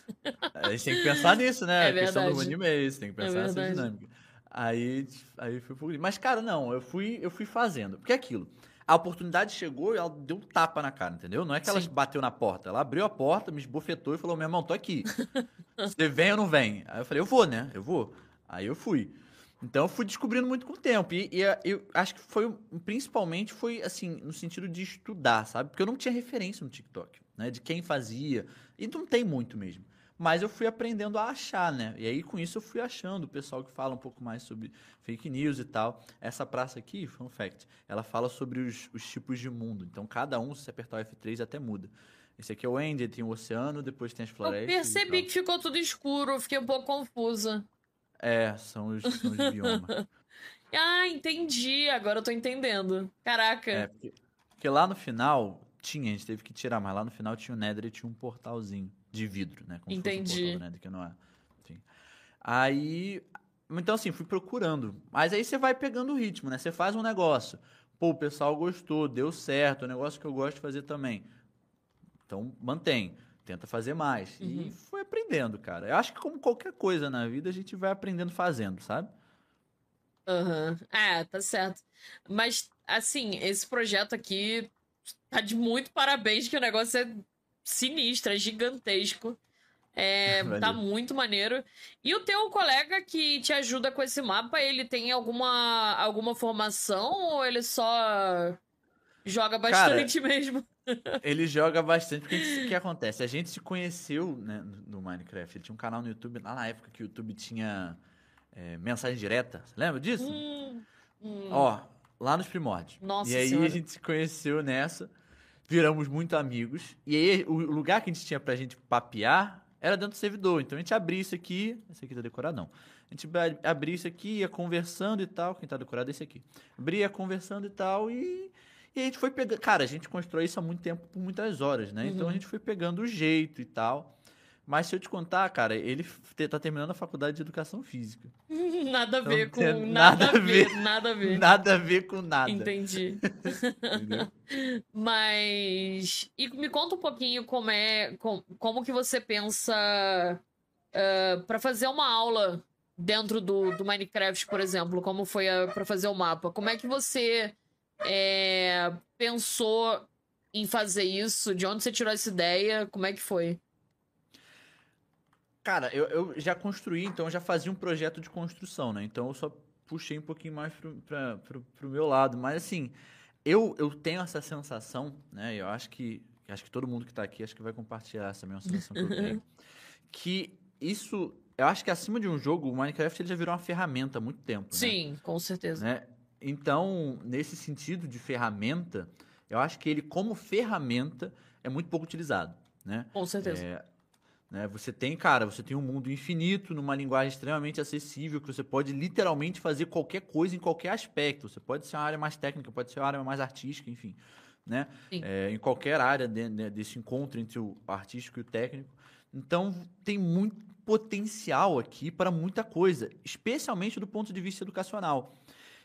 A gente tem que pensar nisso, né? É a questão do anime é isso, tem que É pensar nessa verdade. dinâmica. Aí, aí um pouco... Mas, cara, não, eu fui, eu fui fazendo. Porque é aquilo, a oportunidade chegou e ela deu um tapa na cara, entendeu? Não é que ela Sim. bateu na porta, ela abriu a porta, me esbofetou e falou, meu irmão, tô aqui. *laughs* Você vem ou não vem? Aí eu falei, eu vou, né? Eu vou. Aí eu fui. Então eu fui descobrindo muito com o tempo. E, e, eh, eu acho que foi, principalmente, foi assim, no sentido de estudar, sabe? Porque eu não tinha referência no TikTok, né? De quem fazia. E não tem muito mesmo. Mas eu fui aprendendo a achar, né? E aí, com isso, eu fui achando o pessoal que fala um pouco mais sobre fake news e tal. Essa praça aqui, fun fact, ela fala sobre os, os tipos de mundo. Então, cada um, se você apertar o F3, até muda. Esse aqui é o Ender, tem o oceano, depois tem as Eu florestas. e percebi que ficou tudo escuro, eu fiquei um pouco confusa. É, são os, são os biomas. *laughs* Ah, entendi. Agora eu tô entendendo. Caraca. É, porque, porque lá no final tinha, a gente teve que tirar, mas lá no final tinha o Nether e tinha um portalzinho de vidro, né? Como se fosse um Entendi. Nether, que não é. Enfim. Aí. Então, assim, fui procurando. Mas aí você vai pegando o ritmo, né? Você faz um negócio. Pô, o pessoal gostou, deu certo, é um negócio que eu gosto de fazer também. Então, mantém. Tenta fazer mais. Uhum. E aprendendo, cara. Eu acho que como qualquer coisa na vida, a gente vai aprendendo fazendo, sabe? Aham. É, tá certo. Mas, assim, esse projeto aqui tá de muito parabéns, que o negócio é sinistro, é gigantesco. É, *laughs* tá muito maneiro. E o teu colega que te ajuda com esse mapa, ele tem alguma, alguma formação ou ele só joga bastante *laughs* mesmo? Ele joga bastante, porque o que acontece? A gente se conheceu né, no Minecraft. Ele tinha um canal no YouTube, lá na época que o YouTube tinha é, mensagem direta. Você lembra disso? Hum, hum. Ó, lá nos primórdios. Nossa e aí Senhora. a gente se conheceu nessa, viramos muito amigos. E aí o lugar que a gente tinha pra gente papear era dentro do servidor. Então a gente abria isso aqui. Esse aqui tá decorado, não. A gente abria isso aqui, ia conversando e tal. Quem tá decorado é esse aqui. Abria conversando e tal. E, e a gente foi pegando. Cara, a gente constrói isso há muito tempo, por muitas horas, né? Então Uhum. a gente foi pegando o jeito e tal. Mas se eu te contar, cara, ele tá terminando a faculdade de educação física. *laughs* Nada a Não ver com. tem Nada, nada a ver, ver. nada a ver. Nada a ver com nada. Entendi. *laughs* Mas. E me conta um pouquinho como é. com- como que você pensa ah, pra fazer uma aula dentro do, do Minecraft, por exemplo? Como foi a, pra fazer o mapa? Como é que você é, pensou em fazer isso? De onde você tirou essa ideia? Como é que foi? Cara, eu, eu já construí, então eu já fazia um projeto de construção, né? Então eu só puxei um pouquinho mais pro, pra, pro, pro meu lado. Mas assim, eu, eu tenho essa sensação, né? Eu acho que acho que todo mundo que tá aqui acho que vai compartilhar essa mesma sensação que eu tenho. *laughs* que isso, eu acho que acima de um jogo, o Minecraft ele já virou uma ferramenta há muito tempo, né? Sim, com certeza. né? Então, nesse sentido de ferramenta, eu acho que ele como ferramenta é muito pouco utilizado, né? Com certeza. É, né, você tem, cara, você tem um mundo infinito numa linguagem extremamente acessível que você pode literalmente fazer qualquer coisa em qualquer aspecto. Você pode ser uma área mais técnica, pode ser uma área mais artística, enfim, né? É, em qualquer área de- né, desse encontro entre o artístico e o técnico. Então, tem muito potencial aqui para muita coisa, especialmente do ponto de vista educacional.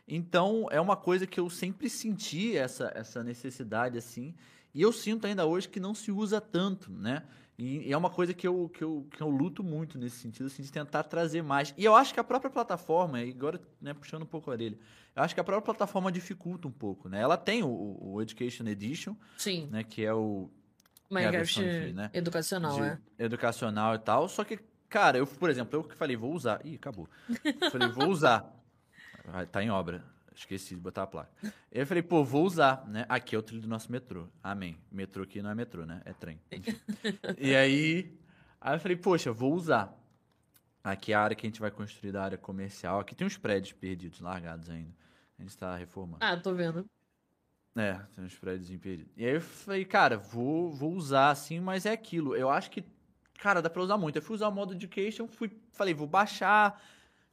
Então, é uma coisa que eu sempre senti essa, essa necessidade, assim, e eu sinto ainda hoje que não se usa tanto, né? E, e é uma coisa que eu, que, eu, que eu luto muito nesse sentido, assim, de tentar trazer mais. E eu acho que a própria plataforma, e agora né, puxando um pouco a orelha, eu acho que a própria plataforma dificulta um pouco, né? Ela tem o, o Education Edition, Sim. né? Que é o Minecraft versão de, né, educacional, de é. educacional e tal. Só que, cara, eu, por exemplo, eu que falei, vou usar. Ih, acabou. Eu *laughs* falei, vou usar. Tá em obra. Esqueci de botar a placa. Eu falei, pô, vou usar, né? Aqui é o trilho do nosso metrô. Amém. Metrô aqui não é metrô, né? É trem. E aí, aí eu falei, poxa, vou usar. Aqui é a área que a gente vai construir da área comercial. Aqui tem uns prédios perdidos, largados ainda. A gente tá reformando. Ah, tô vendo. É, tem uns prédios impedidos. E aí eu falei, cara, vou, vou usar assim, mas é aquilo. Eu acho que, cara, dá pra usar muito. Eu fui usar o modo education, fui, falei, vou baixar.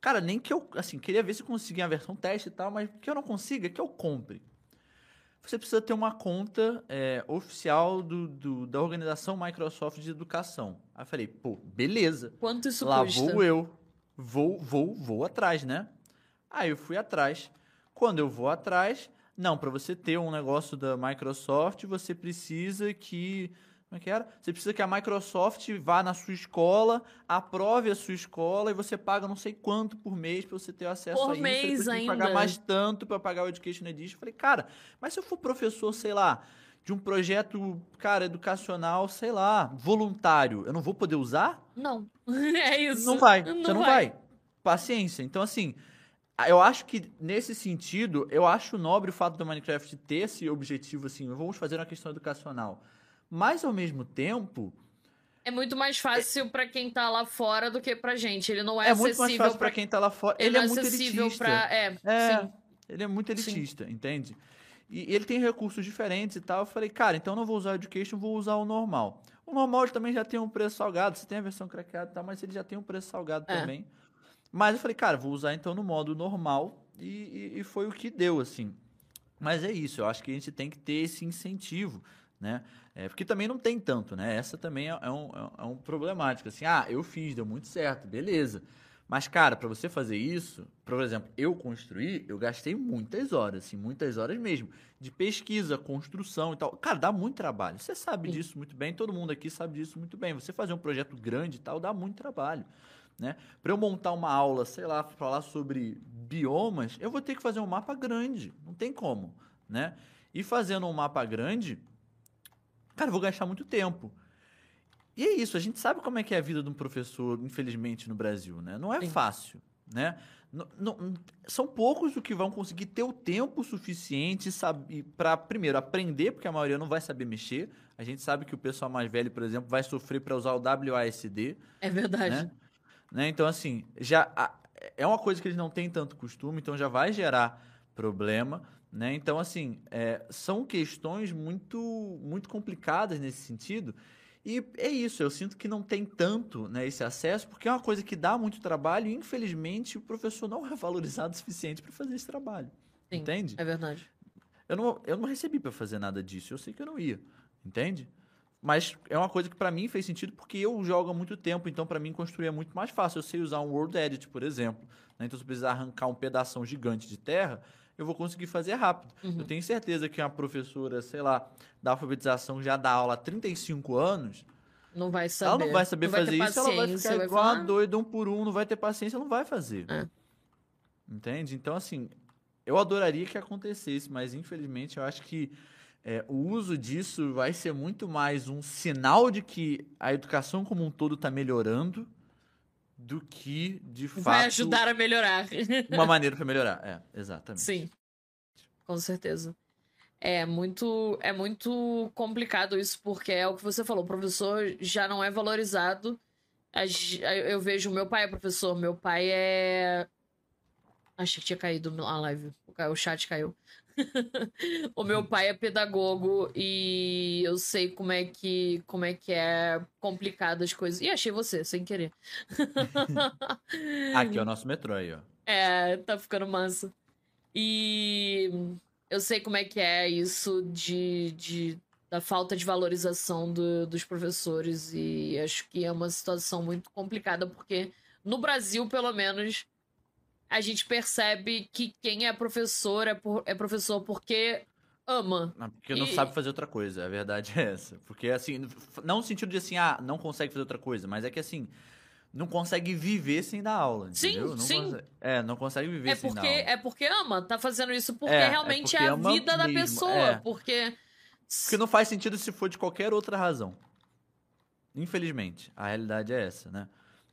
Cara, nem que eu, assim, queria ver se conseguia a versão teste e tal, mas que eu não consiga, que eu compre. Você precisa ter uma conta é, oficial do, do- da organização Microsoft de Educação. Aí eu falei, pô, beleza. Quanto isso Lá custa? vou eu. Vou, vou, vou atrás, né? Aí eu fui atrás. Quando eu vou atrás, Não, para você ter um negócio da Microsoft, você precisa que. Como é que era? Você precisa que a Microsoft vá na sua escola, aprove a sua escola e você paga não sei quanto por mês para você ter acesso Por a isso. mês tem que pagar ainda. mais tanto para pagar o Education Edition. Eu falei, cara, mas se eu for professor, sei lá, de um projeto, cara, educacional, sei lá, voluntário, eu não vou poder usar? Não. *laughs* É isso. Não vai. você não vai. Paciência. Então, assim, eu acho que nesse sentido, eu acho nobre o fato do Minecraft ter esse objetivo, assim, vamos fazer uma questão educacional. Mas, ao mesmo tempo, É muito mais fácil pra quem tá lá fora do que pra gente. Ele não é, é, muito mais acessível fácil pra pra quem tá lá fora. Ele, Ele, não é muito acessível elitista. pra. É, É, sim. ele é muito Sim. elitista, entende? E ele tem recursos diferentes e tal. Eu falei, cara, então eu não vou usar o Education, vou usar o normal. O normal também já tem um preço salgado. Você tem a versão craqueada e tal, mas ele já tem um preço salgado É. também. Mas eu falei, cara, vou usar então no modo normal. E, e- e foi o que deu, assim. Mas é isso, eu acho que a gente tem que ter esse incentivo, né? É, porque também não tem tanto, né? Essa também é, é um, é um problemático. Assim, ah, eu fiz, deu muito certo, beleza. Mas, cara, para você fazer isso, por exemplo, eu construir, eu gastei muitas horas, assim, muitas horas mesmo, de pesquisa, construção e tal. Cara, dá muito trabalho. Você sabe Sim. disso muito bem, todo mundo aqui sabe disso muito bem. Você fazer um projeto grande e tal, dá muito trabalho. Né? Para eu montar uma aula, sei lá, falar sobre biomas, eu vou ter que fazer um mapa grande. Não tem como, né? E fazendo um mapa grande, cara, vou gastar muito tempo. E é isso, a gente sabe como é que é a vida de um professor, infelizmente, no Brasil, né? Não é Sim. fácil, né? Não- não- são poucos os que vão conseguir ter o tempo suficiente para, primeiro, aprender, porque a maioria não vai saber mexer. A gente sabe que o pessoal mais velho, por exemplo, vai sofrer para usar o WASD, É verdade. né? Né? Então, assim, já a- é uma coisa que eles não têm tanto costume, então já vai gerar problema, né? Então, assim, é, são questões muito, muito complicadas nesse sentido. E é isso, eu sinto que não tem tanto né, esse acesso, porque é uma coisa que dá muito trabalho e, infelizmente, o professor não é valorizado *laughs* o suficiente para fazer esse trabalho. Sim. Entende? É verdade. Eu não, eu não recebi para fazer nada disso. Eu sei que eu não ia. Entende? Mas é uma coisa que para mim fez sentido porque eu jogo há muito tempo. Então, para mim, construir é muito mais fácil. Eu sei usar um World Edit, por exemplo. né? Então, se eu precisar arrancar um pedação gigante de terra, eu vou conseguir fazer rápido. Uhum. Eu tenho certeza que uma professora, sei lá, da alfabetização já dá aula há 35 anos, Não vai saber. ela não vai saber Não vai fazer ter isso, ela vai ficar vai igual falar, uma doida, um por um, não vai ter paciência, não vai fazer. É. Entende? Então, assim, eu adoraria que acontecesse, mas infelizmente eu acho que é, o uso disso vai ser muito mais um sinal de que a educação como um todo está melhorando do que, de fato, Vai ajudar a melhorar. *laughs* uma maneira para melhorar. É, exatamente. Sim. Com certeza. É muito, é muito complicado isso, porque é o que você falou, o professor já não é valorizado. Eu vejo, meu pai é professor, meu pai é. Achei que tinha caído a live, o chat caiu. *laughs* o meu pai é pedagogo e eu sei como é que como é que é complicado as coisas. E achei você, sem querer. *laughs* Aqui é o nosso metrô aí, ó. É, tá ficando massa. E eu sei como é que é isso de, de da falta de valorização do- dos professores e acho que é uma situação muito complicada porque no Brasil, pelo menos, a gente percebe que quem é professor é, por- é professor porque ama. Porque não E- sabe fazer outra coisa, a verdade é essa. Porque, assim, não no sentido de assim, ah, não consegue fazer outra coisa, mas é que, assim, não consegue viver sem dar aula, Sim, entendeu? Não sim. consegue- é, não consegue viver É sem porque, dar aula. é porque ama, tá fazendo isso porque É, é realmente é, porque a ama vida da mesmo, pessoa. é. Porque. Porque não faz sentido se for de qualquer outra razão. Infelizmente, a realidade é essa, né?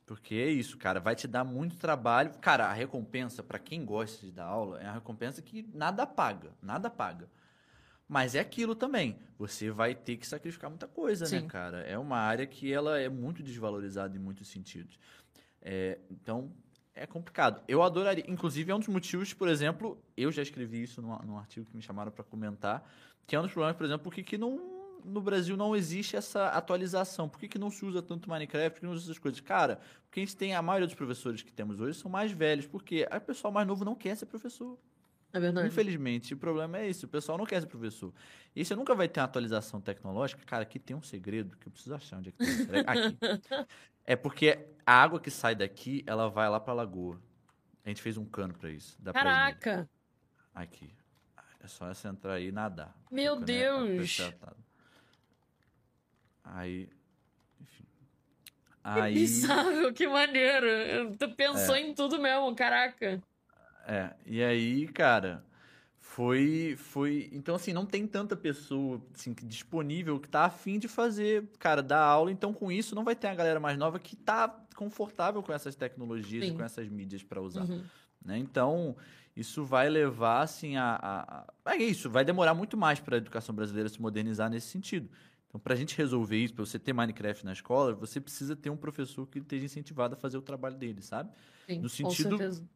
Porque é isso, cara, vai te dar muito trabalho. Cara, a recompensa, pra quem gosta de dar aula, é uma recompensa que nada paga, nada paga. Mas é aquilo também. Você vai ter que sacrificar muita coisa, Sim. né, cara? É uma área que ela é muito desvalorizada em muitos sentidos. É, então, é complicado. Eu adoraria. Inclusive, é um dos motivos, por exemplo, eu já escrevi isso num, num artigo que me chamaram para comentar, que é um dos problemas, por exemplo, que, que não, no Brasil não existe essa atualização? Por que, que não se usa tanto Minecraft? Por que não usa essas coisas? Cara, porque a gente tem. A maioria dos professores que temos hoje são mais velhos, porque o pessoal mais novo não quer ser professor. É verdade. Infelizmente, o problema é esse. O pessoal não quer ser professor. E você nunca vai ter uma atualização tecnológica. Cara, aqui tem um segredo que eu preciso achar onde é que tem. Peraí, Aqui. *laughs* É porque a água que sai daqui, ela vai lá pra lagoa. A gente fez um cano pra isso. Caraca! Aqui. É só você entrar aí e nadar. Meu né, Deus! apertado. Aí. Enfim. Que Aí. bizarro, que maneiro. Tu pensou em tudo mesmo, caraca. É, e aí, cara, foi, foi, então assim, não tem tanta pessoa assim, que- disponível que tá afim de fazer, cara, dar aula, então com isso não vai ter a galera mais nova que tá confortável com essas tecnologias e Sim. com essas mídias para usar, Uhum. né? Então, isso vai levar, assim, a, a, a- É isso, vai demorar muito mais para a educação brasileira se modernizar nesse sentido. Então, para a gente resolver isso, para você ter Minecraft na escola, você precisa ter um professor que esteja incentivado a fazer o trabalho dele, sabe? Sim, No com sentido- certeza.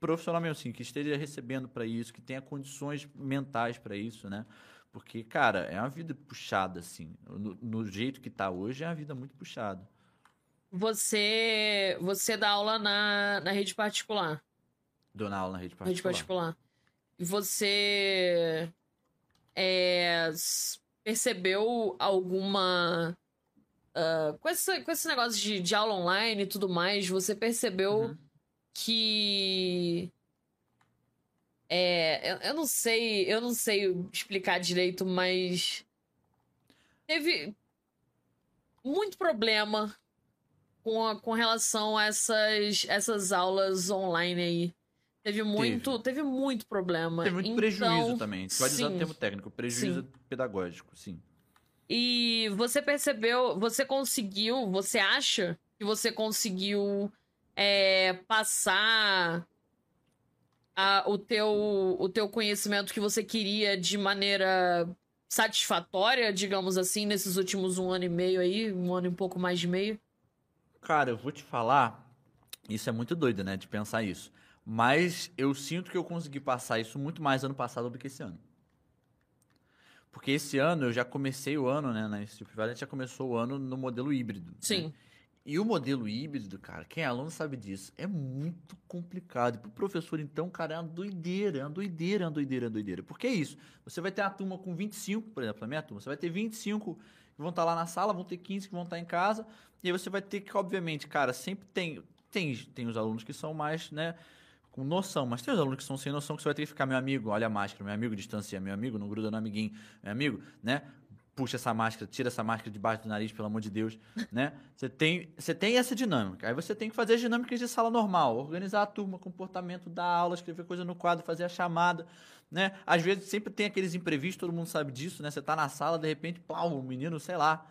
profissional mesmo, assim, que esteja recebendo para isso, que tenha condições mentais para isso, né? Porque, cara, é uma vida puxada, assim. No, no jeito que tá hoje, é uma vida muito puxada. Você, você dá aula na, na rede particular. Aula na rede Na rede particular. particular. E você é, percebeu alguma. ah, com, esse, com esse negócio de, de aula online e tudo mais, você percebeu Uhum. que. É, eu, eu não sei, eu não sei explicar direito, mas teve muito problema com, a- com relação a essas, essas aulas online aí. Teve muito, teve, muito problema. Tem muito Então, prejuízo também. Tu pode usar sim. o termo técnico, prejuízo pedagógico, sim. E você percebeu, você conseguiu, você acha que você conseguiu é, passar a- o, teu, o teu conhecimento que você queria de maneira satisfatória, digamos assim, nesses últimos um ano e meio aí, um ano e um pouco mais de meio? Cara, eu vou te falar, isso é muito doido, né, de pensar isso. Mas eu sinto que eu consegui passar isso muito mais ano passado do que esse ano. Porque esse ano eu já comecei o ano, né, na Instituto Privado, a gente já começou o ano no modelo híbrido. né? Sim. E o modelo híbrido, cara, quem é aluno sabe disso, é muito complicado. E pro professor, então, cara, é uma doideira, é uma doideira, é uma doideira, é uma doideira. Porque é isso, você vai ter uma turma com 25, por exemplo, a minha turma, você vai ter 25 que vão estar lá na sala, vão ter 15 que vão estar em casa, e aí você vai ter que, obviamente, cara, sempre tem, tem, tem os alunos que são mais, né, com noção, mas tem os alunos que são sem noção que você vai ter que ficar, meu amigo, olha a máscara, meu amigo, distancia, meu amigo, não gruda no amiguinho, meu amigo, né? Puxa essa máscara, tira essa máscara debaixo do nariz, pelo amor de Deus, *laughs* né? Você tem, você tem essa dinâmica. Aí você tem que fazer as dinâmicas de sala normal, organizar a turma, comportamento da aula, escrever coisa no quadro, fazer a chamada, né? Às vezes sempre tem aqueles imprevistos, todo mundo sabe disso, né? Você tá na sala, de repente, pau, o menino, sei lá,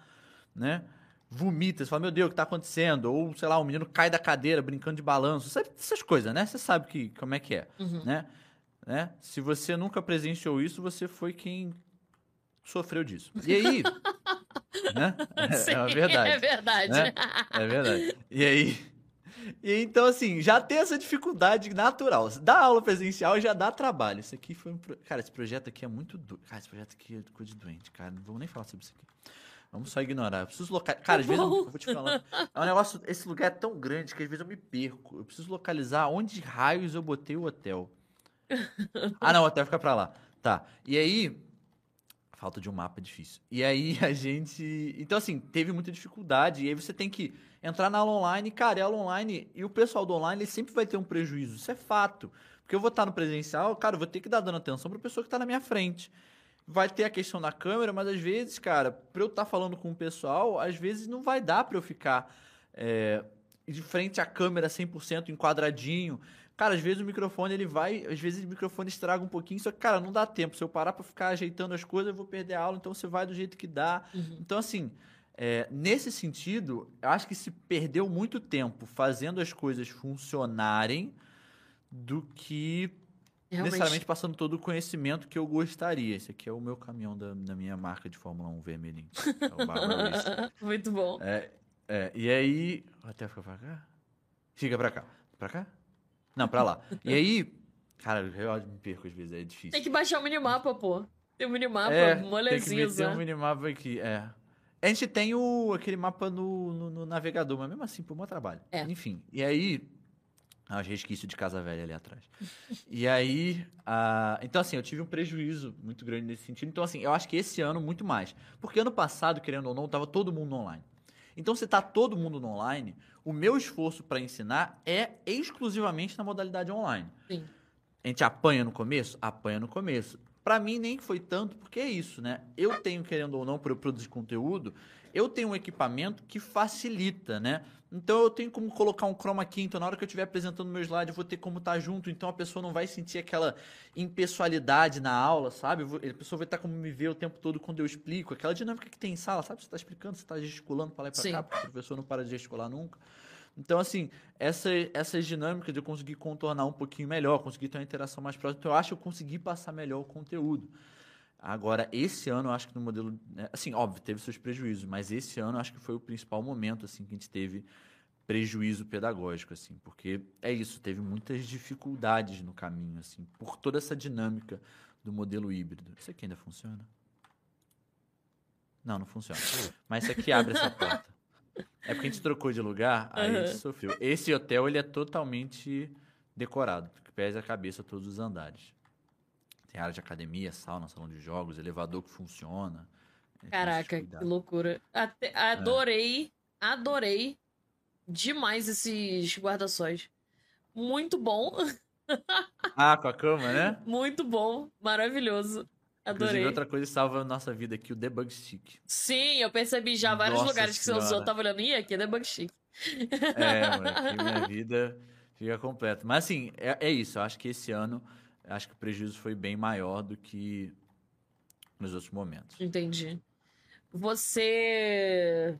né? Vomita, você fala, meu Deus, o que tá acontecendo? Ou, sei lá, o menino cai da cadeira brincando de balanço. Sabe essas coisas, né? Você sabe que, como é que é, Uhum. né? né? Se você nunca presenciou isso, você foi quem sofreu disso. E aí, *laughs* né? É, Sim, é verdade. É verdade. né? É verdade. E aí. E então, assim, já tem essa dificuldade natural. Dar aula presencial já dá trabalho. Isso aqui foi um. pro- Cara, esse projeto aqui é muito doido. Cara, esse projeto aqui é coisa de doente, cara. Não vamos nem falar sobre isso aqui. Vamos só ignorar. Eu preciso localizar. Cara, às vezes eu, eu vou te falando. É um negócio. Esse lugar é tão grande que às vezes eu me perco. Eu preciso localizar onde raios eu botei o hotel. *laughs* Ah, não, o hotel fica pra lá. Tá. E aí. Falta de um mapa é difícil. E aí *laughs* a gente. Então, assim, teve muita dificuldade. E aí você tem que entrar na aula online. Cara, é aula online. E o pessoal do online ele sempre vai ter um prejuízo. Isso é fato. Porque eu vou estar no presencial, cara, eu vou ter que dar dando atenção pra pessoa que tá na minha frente. Vai ter a questão da câmera, mas às vezes, cara, pra eu estar falando com o pessoal, às vezes não vai dar pra eu ficar é, de frente à câmera 100% enquadradinho. Cara, às vezes o microfone ele vai, às vezes o microfone estraga um pouquinho, só que, cara, não dá tempo. Se eu parar pra ficar ajeitando as coisas, eu vou perder a aula, então você vai do jeito que dá. Uhum. Então, assim, é, nesse sentido, eu acho que se perdeu muito tempo fazendo as coisas funcionarem do que Realmente. necessariamente passando todo o conhecimento que eu gostaria. Esse aqui é o meu caminhão da, da minha marca de Fórmula 1 vermelhinho. É o. *laughs* Muito bom. É, é, e aí. Até fica pra cá? Fica pra cá. Pra cá? Não, pra lá. E aí. Cara, eu me perco às vezes, é difícil. Tem que baixar o minimapa, pô. Tem o minimapa, é, tem que molezinho, meter um minimapa aqui, é. A gente tem o, aquele mapa no, no, no navegador, mas mesmo assim, por maior trabalho. É. Enfim, e aí... Ah, resquício de Casa Velha ali atrás. *laughs* e aí... ah, então, assim, eu tive um prejuízo muito grande nesse sentido. Então, assim, eu acho que esse ano, muito mais. Porque ano passado, querendo ou não, tava todo mundo online. Então, se tá todo mundo no online, o meu esforço para ensinar é exclusivamente na modalidade online. Sim. A gente apanha no começo? Apanha no começo. Pra mim nem foi tanto, porque é isso, né? Eu tenho, querendo ou não, para eu produzir conteúdo, eu tenho um equipamento que facilita, né? Então eu tenho como colocar um chroma key, então na hora que eu estiver apresentando meu slide, eu vou ter como estar tá junto, então a pessoa não vai sentir aquela impessoalidade na aula, sabe? A pessoa vai estar tá como me ver o tempo todo quando eu explico, aquela dinâmica que tem em sala, sabe? Você está explicando, você está gesticulando para lá e para cá, porque o professor não para de gesticular nunca. Então, assim, essa, essas dinâmicas de eu conseguir contornar um pouquinho melhor, conseguir ter uma interação mais próxima, então eu acho que eu consegui passar melhor o conteúdo. Agora, esse ano, eu acho que no modelo. Né, assim, óbvio, teve seus prejuízos, mas esse ano eu acho que foi o principal momento assim, que a gente teve prejuízo pedagógico, assim, porque é isso, teve muitas dificuldades no caminho, assim, por toda essa dinâmica do modelo híbrido. Isso aqui ainda funciona? Não, não funciona. *laughs* Mas isso aqui abre essa porta. É porque a gente trocou de lugar, aí uhum. sofreu. Esse hotel, ele é totalmente decorado, que pesa a cabeça todos os andares. Tem área de academia, sauna, salão de jogos, elevador que funciona. Caraca, que loucura. Até, adorei, é. adorei demais esses guarda-sóis. Muito bom. *laughs* Ah, com a cama, né? Muito bom, maravilhoso. Adorei. Inclusive, outra coisa que salva a nossa vida aqui, o debug stick. Sim, eu percebi já vários nossa lugares senhora. que você usou, eu tava olhando, e aqui é debug stick. É, mano, aqui minha *laughs* vida fica completa. Mas assim, é, é isso, eu acho que esse ano acho que o prejuízo foi bem maior do que nos outros momentos. Entendi. Você.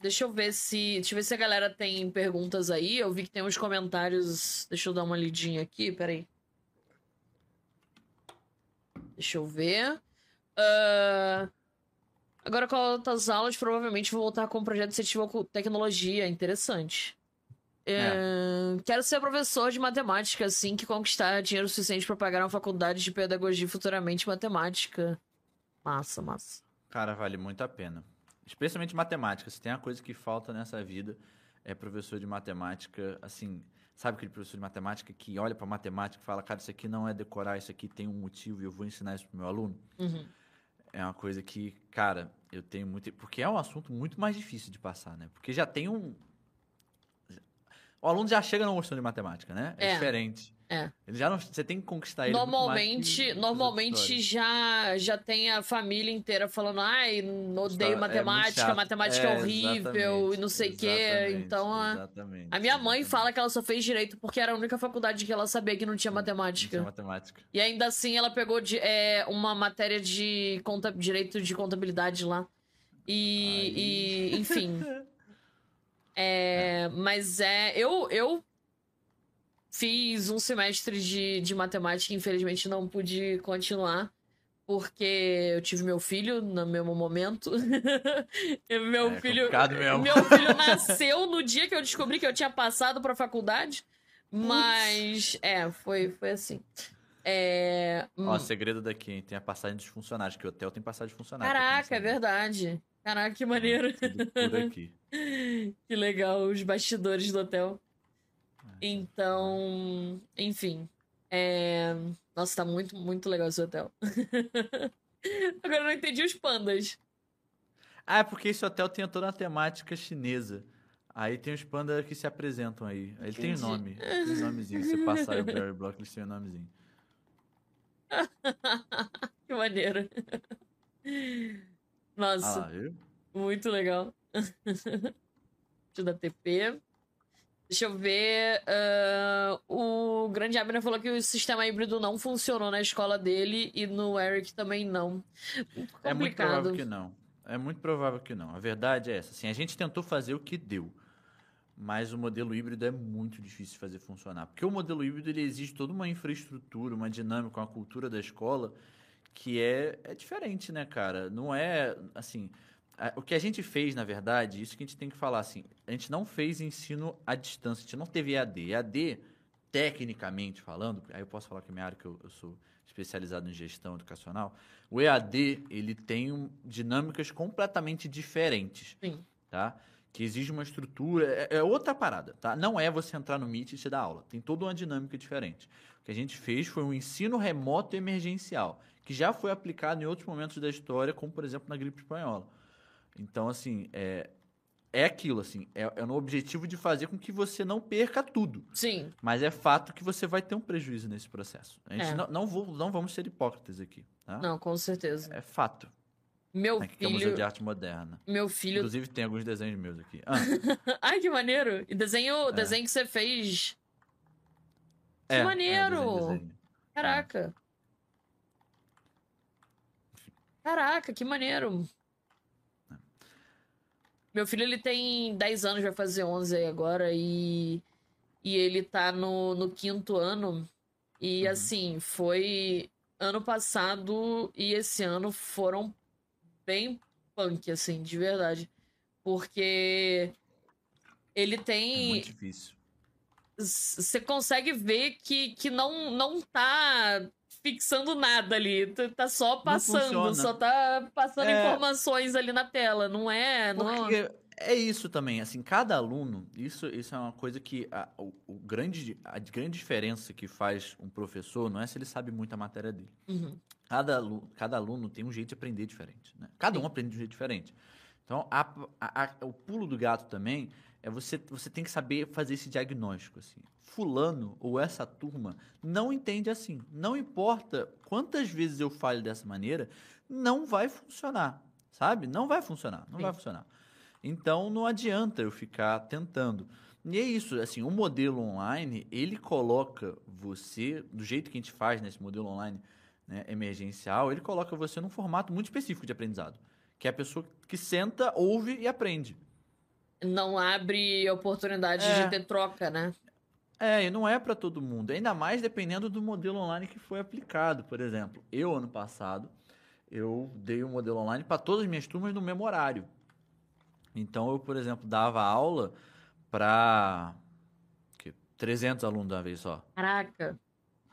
Deixa eu ver se. Deixa eu ver se a galera tem perguntas aí. Eu vi que tem uns comentários. Deixa eu dar uma lidinha aqui, peraí. Deixa eu ver. Uh... Agora, com as aulas, provavelmente vou voltar com um projeto incentivo à tecnologia. Interessante. É. Quero ser professor de matemática, assim que conquistar dinheiro suficiente para pagar uma faculdade de pedagogia futuramente matemática. Massa, massa. Cara, vale muito a pena. Especialmente matemática. Se tem uma coisa que falta nessa vida, é professor de matemática, assim, sabe aquele professor de matemática que olha para matemática e fala, cara, isso aqui não é decorar, isso aqui tem um motivo e eu vou ensinar isso pro meu aluno? Uhum. É uma coisa que, cara, eu tenho muito. Porque é um assunto muito mais difícil de passar, né? Porque já tem um, o aluno já chega não gostando de matemática, né? É, é diferente. É. Ele já não, você tem que conquistar ele. Normalmente, normalmente já, já tem a família inteira falando, ai, odeio é matemática, é matemática é, horrível e não sei o quê. Então, a, a minha mãe fala que ela só fez direito porque era a única faculdade que ela sabia que não tinha matemática. Não tinha matemática. E ainda assim ela pegou de, é, uma matéria de conta, direito de contabilidade lá. E, e enfim. *laughs* É, mas é. Eu, eu fiz um semestre de, de matemática, infelizmente não pude continuar. Porque eu tive meu filho no mesmo momento. *laughs* meu é, filho. Meu filho nasceu no dia que eu descobri que eu tinha passado pra faculdade. Mas, é, foi, foi assim. É... Ó, hum. segredo daqui, hein? Tem a passagem dos funcionários, que o hotel tem passagem de funcionários. Caraca, é verdade. Caraca, que maneiro. *laughs* Que legal, os bastidores do hotel. É, então, enfim. É... Nossa, tá muito, muito legal esse hotel. *laughs* Agora eu não entendi os pandas. Ah, é porque esse hotel tem toda a temática chinesa. Aí tem os pandas que se apresentam aí. Ele tem nome. Tem nomezinho. Se você passar o Barry Block, eles têm um nomezinho. *laughs* que maneiro. Nossa. Ah, muito legal. *laughs* Deixa eu dar TP. Deixa eu ver. Uh, o Grande Abner falou que o sistema híbrido não funcionou na escola dele e no Eric também não. Muito é muito provável que não. É muito provável que não. A verdade é essa. Assim, a gente tentou fazer o que deu. Mas o modelo híbrido é muito difícil de fazer funcionar. Porque o modelo híbrido ele exige toda uma infraestrutura, uma dinâmica, uma cultura da escola que é, é diferente, né, cara? Não é assim. O que a gente fez, na verdade, isso que a gente tem que falar assim, a gente não fez ensino à distância, a gente não teve EAD. EAD, tecnicamente falando, aí eu posso falar que é minha área que eu, eu sou especializado em gestão educacional, o EAD, ele tem dinâmicas completamente diferentes. Sim. Tá? Que exige uma estrutura, é, é, outra parada, tá? Não é você entrar no Meet e te dar aula. Tem toda uma dinâmica diferente. O que a gente fez foi um ensino remoto emergencial que já foi aplicado em outros momentos da história, como por exemplo na gripe espanhola. Então, assim, é, é aquilo, assim, é, é no objetivo de fazer com que você não perca tudo. Sim. Mas é fato que você vai ter um prejuízo nesse processo. A gente É. não, não, vou, não vamos ser hipócritas aqui, tá? Não, com certeza. É fato. Meu Aqui que é o Museu filho. de Arte Moderna. Meu filho. Inclusive tem alguns desenhos meus aqui. Ah, *laughs* Ai, que maneiro! E desenho, desenho que você fez. Que é, é, maneiro! desenho, desenho. Caraca. Caraca, que maneiro. Meu filho, ele tem 10 anos, vai fazer 11 aí agora, e, e ele tá no, no quinto ano. E, Uhum. assim, foi ano passado e esse ano foram bem punk, assim, de verdade. Porque ele É tem muito difícil. você consegue ver que, que não, não tá fixando nada ali. Tá- só passando, só tá passando É. informações ali na tela. Não é. Não... Porque é isso também, assim, cada aluno, isso, isso é uma coisa que a, o, o grande, a grande diferença que faz um professor não é se ele sabe muito a matéria dele. Uhum. Cada aluno, cada aluno tem um jeito de aprender diferente, né? Cada um Sim. aprende de um jeito diferente. Então, a- a- o pulo do gato também é você, você tem que saber fazer esse diagnóstico, assim. Fulano ou essa turma não entende assim. Não importa quantas vezes eu fale dessa maneira, não vai funcionar, sabe? Não vai funcionar, não Sim. vai funcionar. Então, não adianta eu ficar tentando. E é isso, assim, o modelo online, ele coloca você, do jeito que a gente faz nesse modelo online né, emergencial, ele coloca você num formato muito específico de aprendizado. Que é a pessoa que senta, ouve e aprende. Não abre oportunidade É. de ter troca, né? É, e não é para todo mundo. Ainda mais dependendo do modelo online que foi aplicado. Por exemplo, eu, ano passado, eu dei um modelo online para todas as minhas turmas no mesmo horário. Então, eu, por exemplo, dava aula para 300 alunos de uma vez só. Caraca.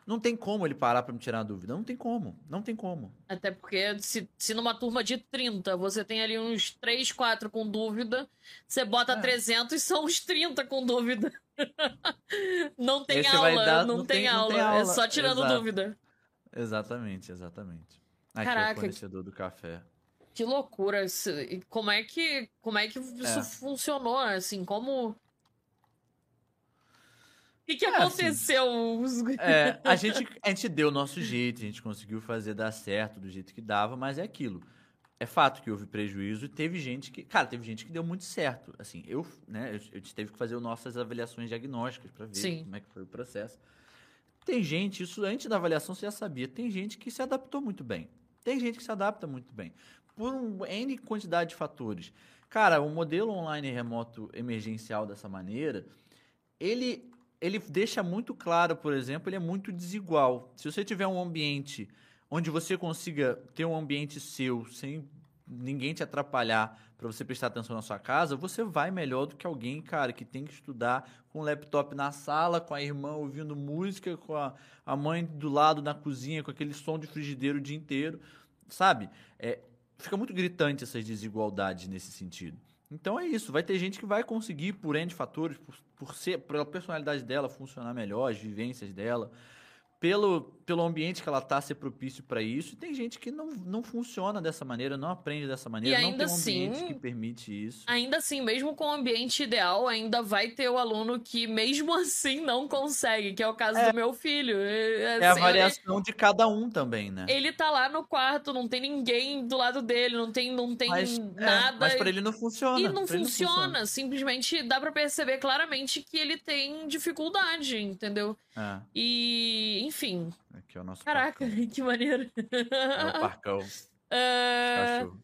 Não tem como ele parar para me tirar a dúvida. Não tem como. Não tem como. Até porque se, se numa turma de 30 você tem ali uns 3, 4 com dúvida, você bota É. 300 são uns 30 com dúvida. *laughs* não tem vai aula, dar- não, não tem, tem- não aula, tem é aula, só tirando exato. dúvida. Exatamente, exatamente. Aqui é Caraca, o que- fornecedor do café. Que loucura. Como é que, como é que isso É. funcionou? Assim, como. O que, que É, assim, aconteceu? É, *laughs* a gente, a gente deu o nosso jeito, a gente conseguiu fazer dar certo do jeito que dava, mas é aquilo. É fato que houve prejuízo e teve gente que. Cara, teve gente que deu muito certo. Assim, eu, né, eu, eu teve que fazer nossas avaliações diagnósticas para ver Sim. como é que foi o processo. Tem gente, isso antes da avaliação você já sabia, tem gente que se adaptou muito bem. Tem gente que se adapta muito bem. Por um N quantidade de fatores. Cara, o modelo online remoto emergencial dessa maneira, ele, ele deixa muito claro, por exemplo, ele é muito desigual. Se você tiver um ambiente onde você consiga ter um ambiente seu, sem ninguém te atrapalhar para você prestar atenção na sua casa, você vai melhor do que alguém, cara, que tem que estudar com o laptop na sala, com a irmã ouvindo música, com a, a mãe do lado na cozinha, com aquele som de frigideiro o dia inteiro, sabe? É, fica muito gritante essas desigualdades nesse sentido. Então é isso, vai ter gente que vai conseguir, por N fatores, por, por ser, pela personalidade dela funcionar melhor, as vivências dela, pelo, pelo ambiente que ela tá ser propício para isso. Tem gente que não, não funciona dessa maneira, não aprende dessa maneira, não ainda tem um ambiente assim- que permite isso. Ainda assim, mesmo com o ambiente ideal, ainda vai ter o aluno que, mesmo *laughs* assim, não consegue, que é o caso do meu filho. É, É a assim, variação de cada um também, né? Ele tá lá no quarto, não tem ninguém do lado dele, não tem, não tem mas, é, nada. mas para ele não funciona. E não pra ele funciona. Simplesmente dá pra perceber claramente que ele tem dificuldade, entendeu? É, E, enfim. aqui é o nosso Caraca, parcão. *laughs* que maneiro. É o parcão. *laughs* É, cachorro.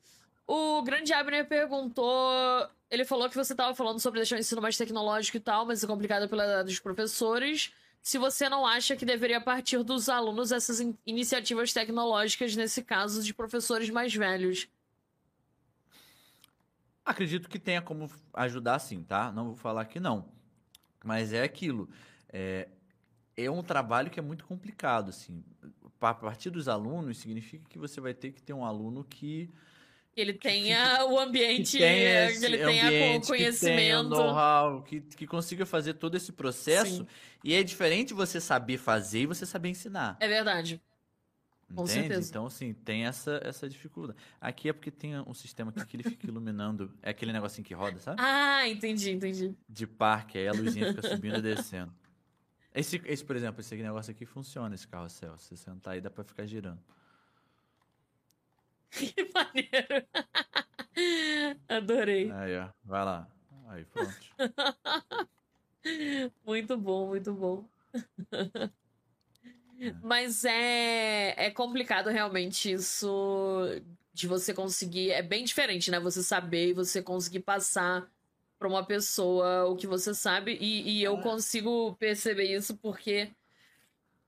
o grande Abner perguntou. Ele falou que você tava falando sobre deixar o ensino mais tecnológico e tal, mas é complicado pela idade dos professores. Se você não acha que deveria partir dos alunos essas in- iniciativas tecnológicas, nesse caso, de professores mais velhos. Acredito que tenha como ajudar sim, tá? Não vou falar que não. Mas é aquilo. É, é um trabalho que é muito complicado, assim. A partir dos alunos, significa que você vai ter que ter um aluno que, Que ele tenha o que ambiente, tenha que esse ele tenha ambiente, co- que tenha conhecimento. know-how, que, que consiga fazer todo esse processo. Sim. E é diferente você saber fazer e você saber ensinar. É verdade. Com Entende? certeza. Então, assim, tem essa, essa dificuldade. Aqui é porque tem um sistema aqui que ele fica iluminando. É aquele negocinho que roda, sabe? Ah, entendi, entendi. De parque, aí a luzinha fica subindo e descendo. Esse, esse, por exemplo, esse negócio aqui funciona, esse carrossel. Se você sentar aí, dá pra ficar girando. *laughs* Que maneiro. *laughs* Adorei. Aí, ó. Vai lá. Aí, pronto. *laughs* Muito bom, muito bom. Mas é, é complicado realmente isso de você conseguir. É bem diferente, né? Você saber e você conseguir passar pra uma pessoa o que você sabe. E, e eu É. consigo perceber isso porque.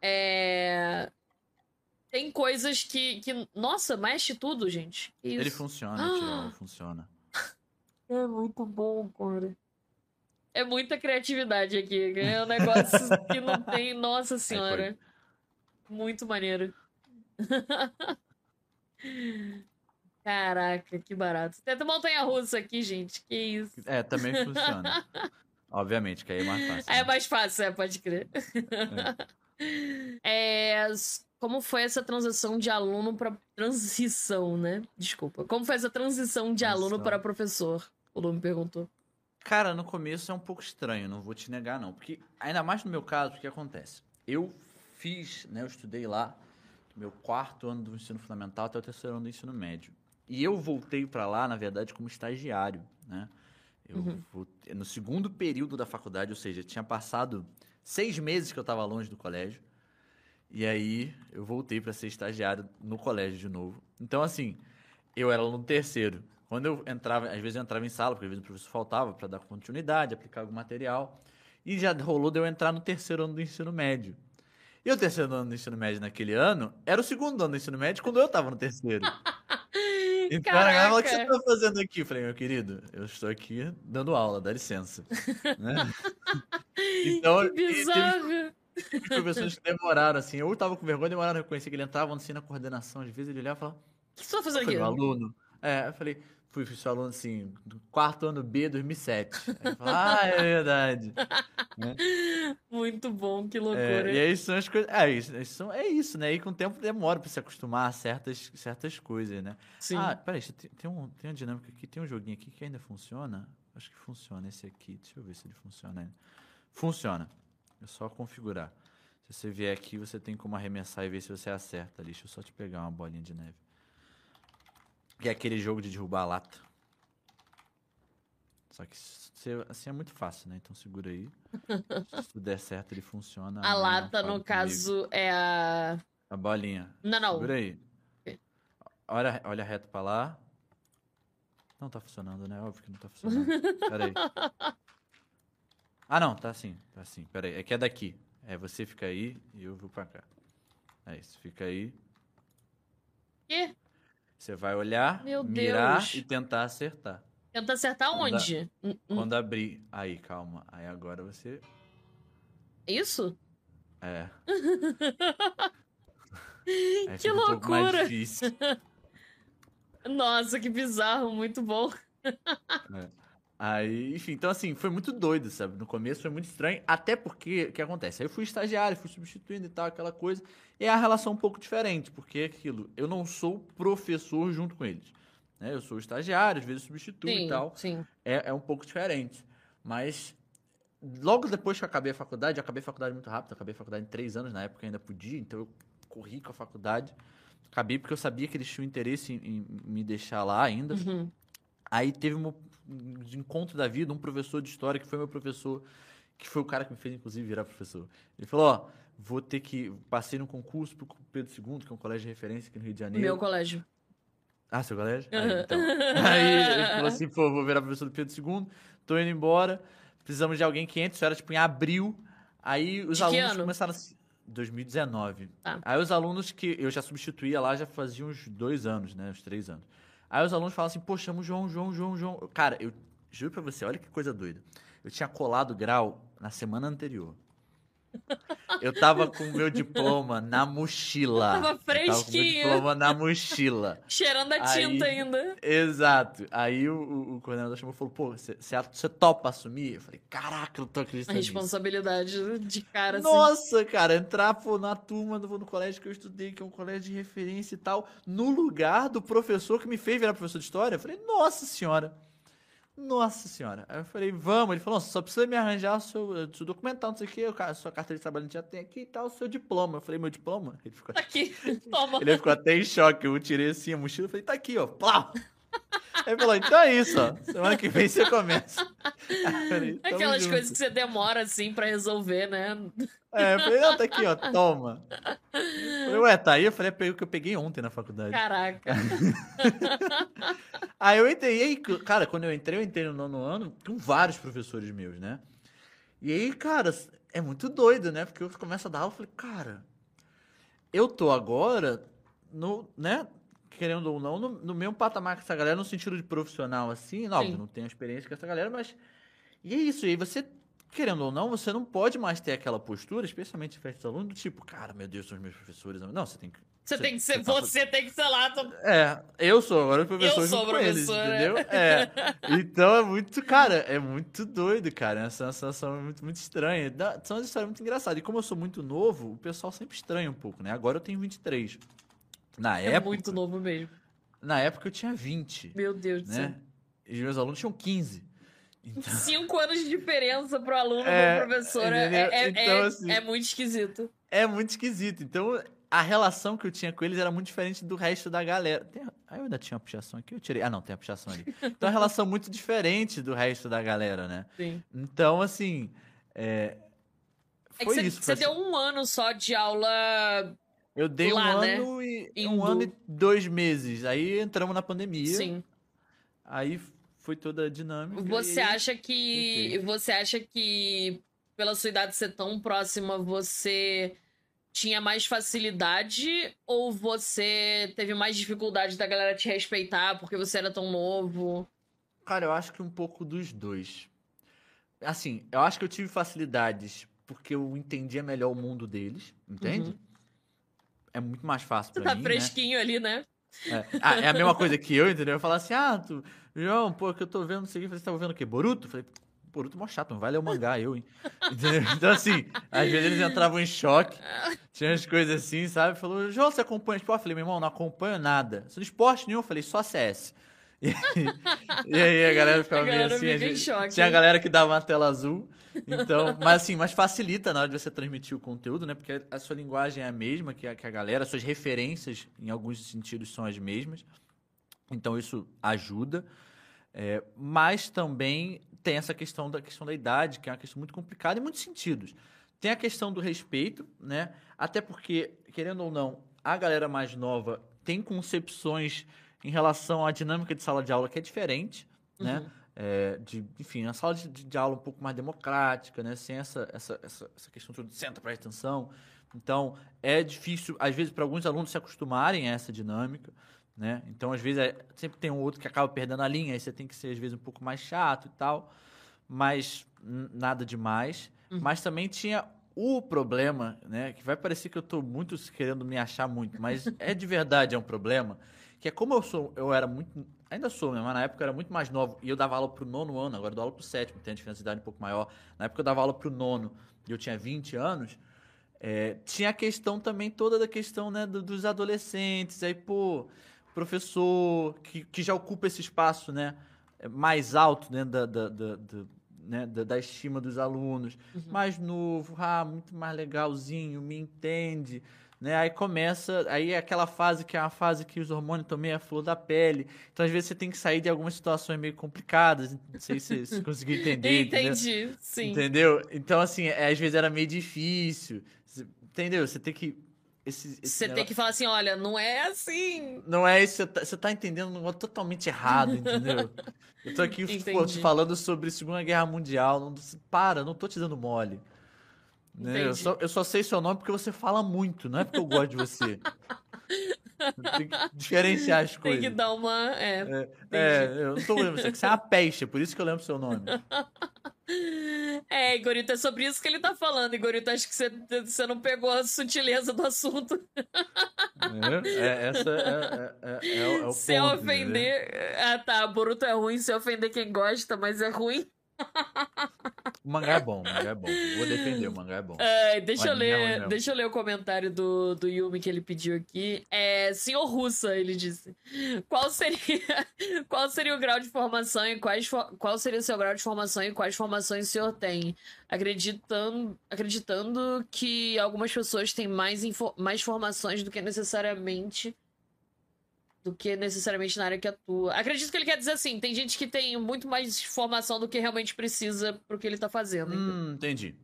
É. Tem coisas que, que. Nossa, mexe tudo, gente. Que Ele isso? funciona, Ah! Funciona. É muito bom, cara. É muita criatividade aqui. É um negócio *laughs* que não tem. Nossa senhora. Muito maneiro. *laughs* Caraca, que barato. Tenta montanha russa aqui, gente. Que isso. É, também funciona. *laughs* Obviamente, que aí é mais fácil. Aí é né? mais fácil, é, pode crer. É, *laughs* s- como foi essa transição de aluno para transição, né? Desculpa. Como foi essa transição de aluno Transição. para professor? O Lu me perguntou. Cara, no começo é um pouco estranho, não vou te negar, não. Porque, ainda mais no meu caso, o que acontece? Eu fiz, né, eu estudei lá, meu quarto ano do ensino fundamental até o terceiro ano do ensino médio. E eu voltei pra lá, na verdade, como estagiário, né? Eu Uhum. voltei- no segundo período da faculdade, ou seja, tinha passado seis meses que eu estava longe do colégio. E aí eu voltei para ser estagiário no colégio de novo. Então, assim, eu era no terceiro. Quando eu entrava, às vezes eu entrava em sala, porque às vezes o professor faltava para dar continuidade, aplicar algum material. E já rolou de eu entrar no terceiro ano do ensino médio. E o terceiro ano do ensino médio naquele ano era o segundo ano do ensino médio quando eu estava no terceiro. *laughs* Então a galera falou, o que você Caraca. tá fazendo aqui? Eu falei, meu querido, eu estou aqui dando aula, dá licença. Né? *laughs* Então, que e teve bizarro. professores que demoraram, assim, ou tava com vergonha, demoraram a reconhecer que ele entrava assim na coordenação, às vezes ele olhava e falava, O que você tá fazendo aqui? meu aluno? É, eu falei, fui, fui aluno, assim, do quarto ano B, 2007. Aí ele falou, ah, é verdade. *laughs* Muito bom, que É, loucura. e aí são as coisas, é isso, isso são- é isso, né, e com o tempo demora pra se acostumar a certas, certas coisas, né. Sim. Ah, peraí, tem, tem, um, tem uma dinâmica aqui, tem um joguinho aqui que ainda funciona. Acho que funciona esse aqui. Deixa eu ver se ele funciona ainda. Funciona. É só configurar. Se você vier aqui, você tem como arremessar e ver se você acerta ali. Deixa eu só te pegar uma bolinha de neve. Que é aquele jogo de derrubar a lata. Só que assim é muito fácil, né? Então segura aí. *laughs* se tudo der certo, ele funciona. a lata, no comigo. caso, é a. A bolinha. Não, não. Segura aí. Ok. Olha, olha reto pra lá. Não tá funcionando, né? Óbvio que não tá funcionando. Pera aí. *laughs* Ah, não, tá sim. Tá sim. Pera aí. É que é daqui. É, você fica aí e eu vou pra cá. É isso. Fica aí. Quê? Você vai olhar, Meu mirar Deus. e tentar acertar. Tenta acertar Quando onde? Hum, hum, Quando abrir. Aí, calma. Aí agora você. Isso? É. *laughs* Aí Que fica um pouco mais loucura! difícil. *laughs* Nossa, que bizarro, muito bom. Aí, enfim, então assim, foi muito doido, sabe? No começo foi muito estranho, até porque, o que acontece? Aí eu fui estagiário, fui substituindo e tal, aquela coisa, e a relação é um pouco diferente, porque é aquilo, eu não sou professor junto com eles, né? Eu sou estagiário, às vezes substituo Sim, e tal, sim. é, é um pouco diferente, mas logo depois que eu acabei a faculdade, eu acabei a faculdade muito rápido, eu acabei a faculdade em três anos, na época ainda podia, então eu corri com a faculdade, acabei porque eu sabia que eles tinham interesse em, em me deixar lá ainda, Uhum. Aí teve um de encontro da vida, um professor de história que foi meu professor, que foi o cara que me fez, inclusive, virar professor. Ele falou, ó, vou ter que... Passei no concurso pro Pedro II, que é um colégio de referência aqui no Rio de Janeiro. Meu colégio. Ah, seu colégio? Aí, Uhum. então. *laughs* Aí ele falou assim, pô, vou virar professor do Pedro II, tô indo embora, precisamos de alguém que entre, isso era tipo em abril. Aí os De alunos começaram a... se- 2019. Tá. Aí os alunos que eu já substituía lá já faziam uns dois anos, né? Uns três anos. Aí os alunos falam assim, pô, chama o João, João, João, João. Cara, eu juro pra você, olha que coisa doida. Eu tinha colado grau na semana anterior. Eu tava com o meu diploma na mochila. Tava Eu tava com o meu fresquinho. diploma na mochila. Cheirando a Aí- tinta ainda. Exato. Aí o, o, coordenador chamou e falou, pô, você topa assumir? Eu falei, caraca, eu não tô A acreditando nisso. responsabilidade de cara, assim. Nossa, cara, entrar pô, na turma do, no colégio que eu estudei, que é um colégio de referência e tal, no lugar do professor que me fez virar professor de história, eu falei, nossa senhora. Nossa senhora. Aí eu falei, vamos. Ele falou, só precisa me arranjar o seu, seu documental, não sei o que, a sua carteira de trabalho já tem aqui e tal, o seu diploma. Eu falei, meu diploma? Ele ficou, Tá aqui, *laughs* toma. ele ficou até em choque. Eu tirei assim a mochila e falei, tá aqui, ó. Plau! Ele falou, então é isso, ó. Semana que vem você começa. Eu *laughs* falei, "Tamo Aquelas junto." coisas que você demora, assim, pra resolver, né? É, eu falei, não, tá aqui, ó, toma. Eu falei, ué, tá aí? Eu falei, é o que eu peguei ontem na faculdade. Caraca. *laughs* Aí eu entrei, e aí, cara, quando eu entrei, eu entrei no nono ano com vários professores meus, né? E aí, cara, é muito doido, né? Porque eu começo a dar aula e falei, cara, eu tô agora no, né? Querendo ou não, no, no mesmo patamar que essa galera, no sentido de profissional, assim, Sim. não tenho experiência com essa galera, mas. E é isso, e aí você, querendo ou não, você não pode mais ter aquela postura, especialmente em festa de aluno, do tipo, cara, meu Deus, são os meus professores. Não, você tem que. Você tem que ser, tá- você tem que ser lá. tô- é, eu sou agora o professor Eu sou com eles, professor, é. entendeu? É. Então é muito, cara, é muito doido, cara. É uma sensação muito, muito estranha. São umas histórias muito engraçadas. E como eu sou muito novo, o pessoal sempre estranha um pouco, né? Agora eu tenho 23. Na É época, muito novo mesmo. na época eu tinha 20, Meu Deus do céu. né? E os meus alunos tinham 15. Então, *laughs* Cinco anos de diferença pro aluno É, pro professor é, é, é- Então, é- assim- é muito esquisito. é muito esquisito. Então, a relação que eu tinha com eles era muito diferente do resto da galera. Tem... Ah, eu ainda tinha uma puxação aqui, eu tirei. Ah, não, tem a puxação ali. Então, uma relação muito diferente do resto da galera, né? Sim. Então, assim. É, É que foi você, isso. você foi deu um ano só de aula. Eu dei lá, um né? ano e. Indo. Um ano e dois meses. Aí entramos na pandemia. Sim. Aí foi toda a dinâmica. Você e acha que. Você acha que, pela sua idade ser tão próxima, você tinha mais facilidade ou você teve mais dificuldade da galera te respeitar porque você era tão novo? Cara, eu acho que um pouco dos dois. Assim, eu acho que eu tive facilidades porque eu entendia melhor o mundo deles, entende? Uhum. É muito mais fácil pra tá mim, né? fresquinho ali, né? É. Ah, é a mesma *laughs* coisa que eu, entendeu? Eu falar assim, ah, tu, João, pô, que eu tô vendo isso aqui. Você tava vendo o quê? Boruto? Eu falei, Boruto é mó chato, não vai ler o mangá, eu, hein? *laughs* Então, assim, às vezes eles entravam em choque, tinha umas coisas assim, sabe? Falou, João, você acompanha esporte? Eu falei, meu irmão, não acompanho nada. Não esporte nenhum? Eu falei, só CS. *laughs* E, e aí a galera ficava A meio galera assim. a em gente- choque. Tinha a galera que dava uma tela azul. Então, mas assim, mas facilita na hora de você transmitir o conteúdo, né? Porque a sua linguagem é a mesma que a, que a galera, as suas referências, em alguns sentidos, são as mesmas. Então isso ajuda. É, mas também tem essa questão da questão da idade, que é uma questão muito complicada em muitos sentidos. Tem a questão do respeito, né? Até porque, querendo ou não, a galera mais nova tem concepções em relação à dinâmica de sala de aula que é diferente, né? É, de, enfim, a sala de, de aula um pouco mais democrática, né? Sem essa, essa, essa, essa questão toda de senta, presta atenção. Então, é difícil, às vezes, para alguns alunos se acostumarem a essa dinâmica, né? Então, às vezes, é- sempre tem um outro que acaba perdendo a linha, aí você tem que ser, às vezes, um pouco mais chato e tal, mas nada demais. Uhum. Mas também tinha o problema, né? Que vai parecer que eu tô muito querendo me achar muito, mas é de verdade é um problema, que é como eu sou, eu era muito, ainda sou, né? Mas na época eu era muito mais novo e eu dava aula pro nono ano, agora eu dou aula pro sétimo, tem a diferença de idade um pouco maior. Na época eu dava aula pro nono e eu tinha 20 anos, é, tinha a questão também toda da questão, né, do- dos adolescentes, aí, pô, professor que, que já ocupa esse espaço, né, mais alto dentro da, da, da- da- né, da, da estima dos alunos, Uhum. mais novo, ah, muito mais legalzinho, me entende, né, aí começa, aí é aquela fase que é uma fase que os hormônios também é a flor da pele, então às vezes você tem que sair de algumas situações meio complicadas, não sei se você *laughs* conseguiu entender, entendeu? Entendi, sim. Entendeu? Então, assim, é, às vezes era meio difícil. Entendeu? Você tem que. Esse, esse Você tem negócio- que falar assim, olha, não é assim. Não é isso, você tá, você tá entendendo um negócio totalmente errado, entendeu? Eu tô aqui *laughs* pô, falando sobre Segunda Guerra Mundial. Não, para, não tô te dando mole. Né? Eu, só, eu só sei seu nome porque você fala muito, não é porque eu gosto de você. Tem que diferenciar as Tem coisas. que dar uma. É, É, eu não tô lembrando, você, que você é uma peste, por isso que eu lembro seu nome. *laughs* É, Igorito, é sobre isso que ele tá falando, Igorito. Acho que você, você não pegou a sutileza do assunto. É, é essa é, é, é, é o Se ponto, ofender. né? Ah, tá. Boruto é ruim se ofender quem gosta, mas é ruim. O mangá é bom, o mangá é bom. Vou defender, o mangá é bom. É, deixa, eu ler, deixa eu ler o comentário do, do Yumi que ele pediu aqui. É, senhor Russa, ele disse. Qual seria, *laughs* qual seria o grau de formação e quais qual seria o seu grau de formação e quais formações o senhor tem? Acreditando, acreditando que algumas pessoas têm mais, info- mais formações do que necessariamente do que necessariamente na área que atua. Acredito que ele quer dizer assim, tem gente que tem muito mais formação do que realmente precisa pro que ele tá fazendo. Hum, entendi.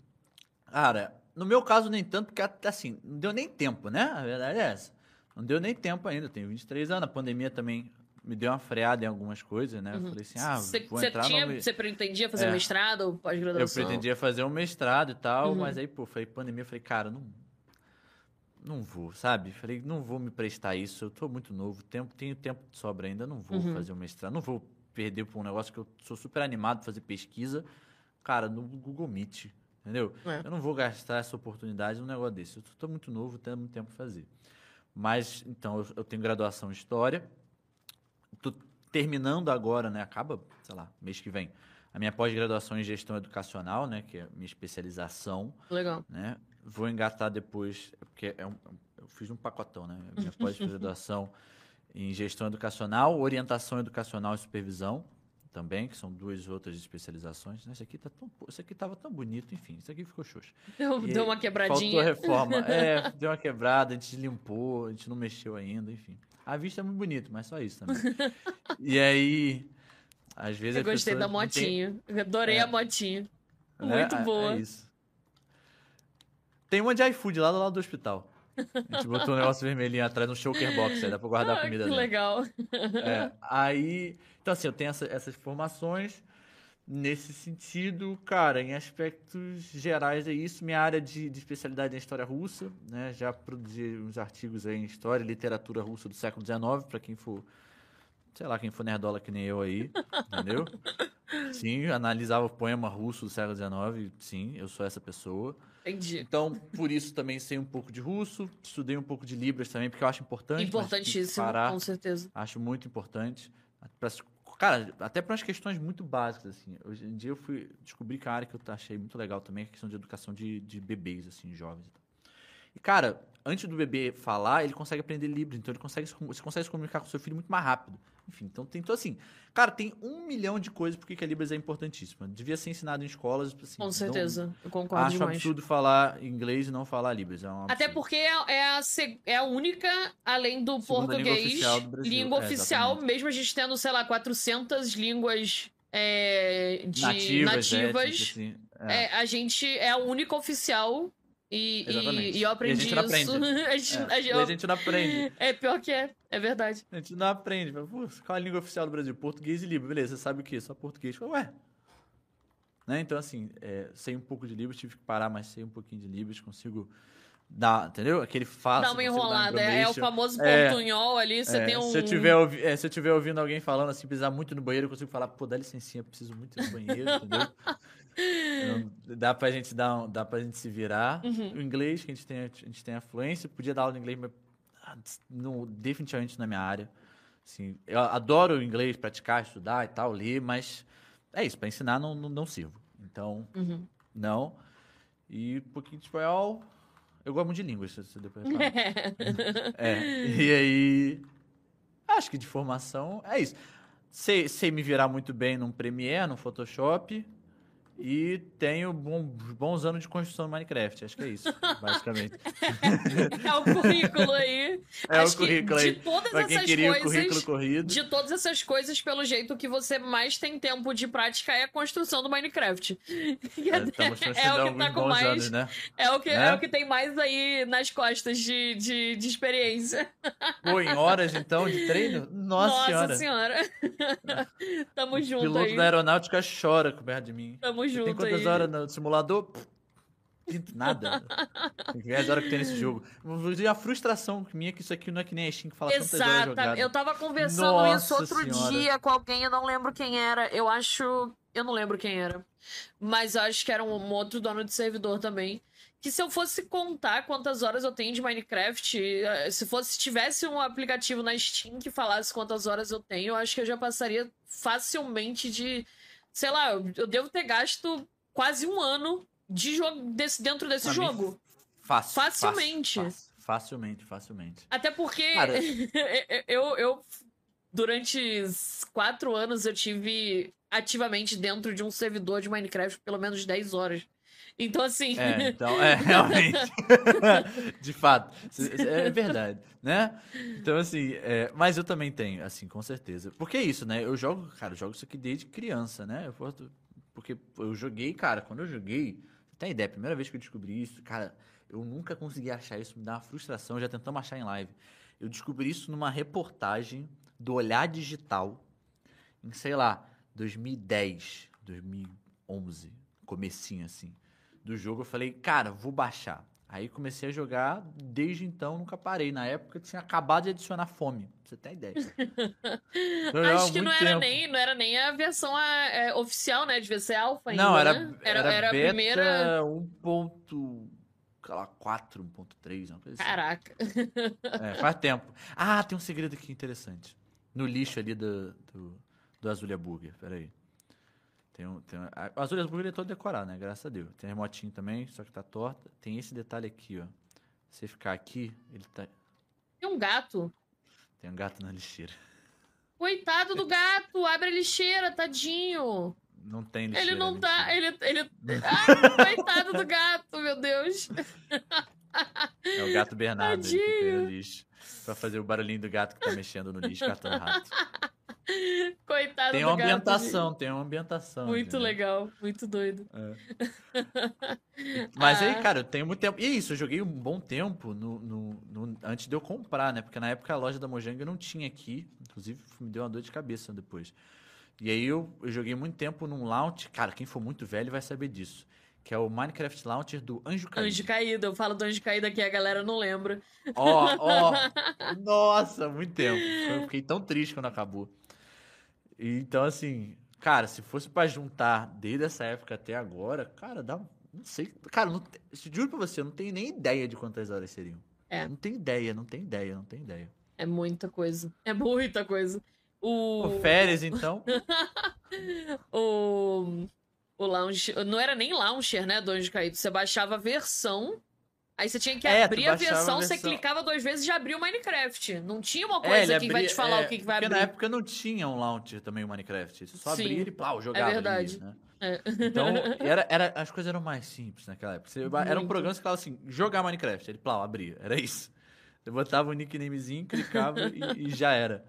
Cara, no meu caso nem tanto, porque assim, não deu nem tempo, né? A verdade é essa. Não deu nem tempo ainda, eu tenho 23 anos, a pandemia também me deu uma freada em algumas coisas, né? Eu falei assim, ah, Você vou entrar tinha, no... você pretendia fazer É. mestrado ou Eu pós-graduação? pretendia fazer um mestrado e tal, Uhum. mas aí, pô, falei, pandemia, eu falei, cara, não, não vou, sabe? Falei, não vou me prestar isso, eu tô muito novo, tempo, tenho tempo de sobra ainda, não vou Uhum. fazer um mestrado, não vou perder por um negócio que eu sou super animado pra fazer pesquisa, cara, no Google Meet, entendeu? É. Eu não vou gastar essa oportunidade num negócio desse, eu tô muito novo, tenho muito tempo pra fazer. Mas, então, eu, eu tenho graduação em História, tô terminando agora, né, acaba, sei lá, mês que vem, a minha pós-graduação em Gestão Educacional, né, que é a minha especialização, Legal. né? Vou engatar depois, porque é um, eu fiz um pacotão, né? Minha pós-graduação *laughs* em gestão educacional, orientação educacional e supervisão também, que são duas outras especializações. Esse aqui tá tão, esse aqui tava tão bonito, enfim, isso aqui ficou xoxo. *laughs* Deu, deu uma quebradinha. Faltou reforma. *laughs* É, deu uma quebrada, a gente limpou, a gente não mexeu ainda, enfim. A vista é muito bonita, mas só isso também. e aí, às vezes Eu gostei da motinha. Eu Adorei É. a motinha. né? Muito É- boa. É isso. Tem uma de iFood lá do lado do hospital. A gente botou um negócio vermelhinho atrás no choker box, aí dá pra guardar a Ah, comida que dentro. legal. É, aí, então assim, eu tenho essa- essas formações nesse sentido, cara, em aspectos gerais é isso. Minha área de, de especialidade é história russa, né? Já produzi uns artigos aí em história e literatura russa do século XIX, pra quem for, sei lá, quem for nerdola que nem eu aí, entendeu? *laughs* Sim, analisava o poema russo do século XIX, sim, eu sou essa pessoa. Entendi. Então, por isso também sei um pouco de russo, estudei um pouco de Libras também, porque eu acho importante. Importantíssimo, parar. com certeza. Acho muito importante. Pra- cara, até para umas questões muito básicas, assim. Hoje em dia eu fui descobri que a área que eu achei muito legal também é a questão de educação de, de bebês, assim, jovens e tal. E, cara, antes do bebê falar, ele consegue aprender Libras, então ele consegue, você consegue se comunicar com seu filho muito mais rápido. Enfim, então tem então assim, cara, tem um milhão de coisas porque que a Libras é importantíssima. Devia ser ensinado em escolas, assim. Com não- certeza. Eu concordo Acho demais. absurdo falar inglês e não falar Libras. É um Até porque é é a, é a única, além do Segunda língua português, oficial do Brasil. língua É, oficial, mesmo a gente tendo, sei lá, 400 línguas é, de nativas, nativas, assim, é. é, a gente é a única oficial e, Exatamente. e, e eu aprendi E a gente não isso. aprende. *laughs* a gente, É, a gente- e a gente não aprende. *laughs* é pior que é, é verdade. A gente não aprende. Pô, qual é a língua oficial do Brasil? Português e Libras. Beleza, você sabe o quê? Só português. Ué. Né? Então, assim, é, sei um pouco de Libras, tive que parar, mas sei um pouquinho de Libras, consigo dar, entendeu? Aquele fácil. Dá uma enrolada. É, é o famoso É, portunhol ali, você tem um. se, eu tiver, é, se eu tiver ouvindo alguém falando assim, precisar muito no banheiro, eu consigo falar, pô, dá licencinha, preciso muito ir no banheiro, entendeu? *laughs* Então, dá pra gente dar um- dá pra gente se virar. Uhum. O inglês, que a gente tem, a gente tem a fluência, podia dar aula de inglês, mas ah, não, definitivamente na minha área. Assim, eu adoro o inglês, praticar, estudar e tal, ler, mas é isso, pra ensinar não, não, não sirvo. Então, Uhum. não. E um pouquinho de espanhol. Eu gosto muito de línguas, se depois. É, e aí. Acho que de formação é isso. Sei, sei me virar muito bem num Premiere, num Photoshop. E tenho bons anos de construção no Minecraft. Acho que é isso, *laughs* basicamente. é o currículo aí. É Acho o currículo de aí. todas Pra quem essas queria o coisas. currículo corrido. De todas essas coisas, pelo jeito, o que você mais tem tempo de prática é a construção do Minecraft. É, *laughs* é construindo o que tá com mais. anos, né? É o que, Né? é o que tem mais aí nas costas de, de, de experiência. Pô, em horas então de treino? Nossa, senhora. *laughs* Tamo O junto piloto aí. da aeronáutica chora com perto de mim. Tamo junto tem quantas aí. horas no simulador? Nada. Tem que ver as horas que tem nesse jogo. Dizer a frustração minha é que isso aqui não é que nem a Steam que fala tantas horas Exato. jogadas. Eu tava conversando Nossa isso outro Senhora. dia com alguém, eu não lembro quem era. Eu acho Eu não lembro quem era. Mas acho que era um, outro dono de servidor também. Que se eu fosse contar quantas horas eu tenho de Minecraft, eh, se fosse tivesse um aplicativo na Steam que falasse quantas horas eu tenho, eu acho que eu já passaria facilmente de. Sei lá, eu devo ter gasto quase um ano de jogo desse, dentro desse Pra jogo. Fácil. Facilmente. fácil, fácil. Facilmente, facilmente. Até porque Cara- *laughs* eu, eu, durante quatro anos, eu tive ativamente dentro de um servidor de Minecraft pelo menos 10 horas. Então, assim. É, então, *laughs* é, realmente. *laughs* De fato. É verdade, né? Então, assim, é, mas eu também tenho, assim, com certeza. Porque é isso, né? Eu jogo, cara, eu jogo isso aqui desde criança, né? Eu posso- porque eu joguei, cara, quando eu joguei, você tem ideia, primeira vez que eu descobri isso, cara, eu nunca consegui achar isso, me dá uma frustração, já tentamos achar em live. Eu descobri isso numa reportagem do Olhar Digital, em, sei lá, 2010, 2011, comecinho assim, do jogo. Eu falei, cara, vou baixar. Aí comecei a jogar, desde então nunca parei. Na época eu tinha acabado de adicionar fome, pra você ter ideia. *laughs* Acho que não era, tempo. nem, não era nem a versão é, oficial, né? Devia ser alfa ainda. Não, era, né? era, era a beta primeira. 1.4, 1.3, uma coisa assim. Caraca. É, faz tempo. Ah, tem um segredo aqui interessante. No lixo ali do, do, do Azulha Burger. Pera aí. Tem um, tem um, a- Azulha Burger é todo decorado, né? Graças a Deus. Tem remotinho também, só que tá torta. Tem esse detalhe aqui, ó. Você ficar aqui, ele tá. Tem um gato. Tem um gato na lixeira. Coitado do gato, abre a lixeira, tadinho. Não tem lixeira. Ele não tá. Ele. ele... *laughs* Ah, coitado do gato, meu Deus. É o gato Bernardo que no lixo. Pra fazer o barulhinho do gato que tá mexendo no lixo, catando rato. *laughs* *laughs* Coitado Tem uma gato. ambientação, tem uma ambientação. Muito legal, muito doido. *laughs* Mas Ah. aí, cara, eu tenho muito tempo. E é isso, eu joguei um bom tempo no, no- no- antes de eu comprar, né? Porque na época a loja da Mojang não tinha aqui. Inclusive, me deu uma dor de cabeça depois. E aí eu, eu joguei muito tempo num launch. Cara, quem for muito velho vai saber disso. Que é o Minecraft Launcher do Anjo Caído. Anjo caído, eu falo do anjo caído aqui, a galera não lembra. Ó, ó. *laughs* Nossa, muito tempo. Eu fiquei tão triste quando acabou. E, Então, assim, cara, se fosse pra juntar desde essa época até agora, cara, dá. Não sei. Cara, não, juro pra você, eu não tenho nem ideia de quantas horas seriam. É. Não tem ideia, não tem ideia, não tem ideia. É muita coisa. É muita coisa. O. Pô, férias, então. *laughs* o, o launcher. Não era nem launcher, né, do Anjo Caído. Você baixava a versão. Aí você tinha que É, abrir a baixava a versão, você versão. clicava duas vezes e já abria o Minecraft. Não tinha uma É, coisa ele que vai abria- te falar é, o que, que vai porque abrir. na época não tinha um launcher também o Minecraft. Você só Sim, abria ele, plau, jogava. ali, verdade. né? É. Então, *laughs* era, era, as coisas eram mais simples naquela época. Você, era um programa que falava assim, jogar Minecraft. Ele, plau, abria. Era isso. Você botava o nicknamezinho, clicava e, e já era.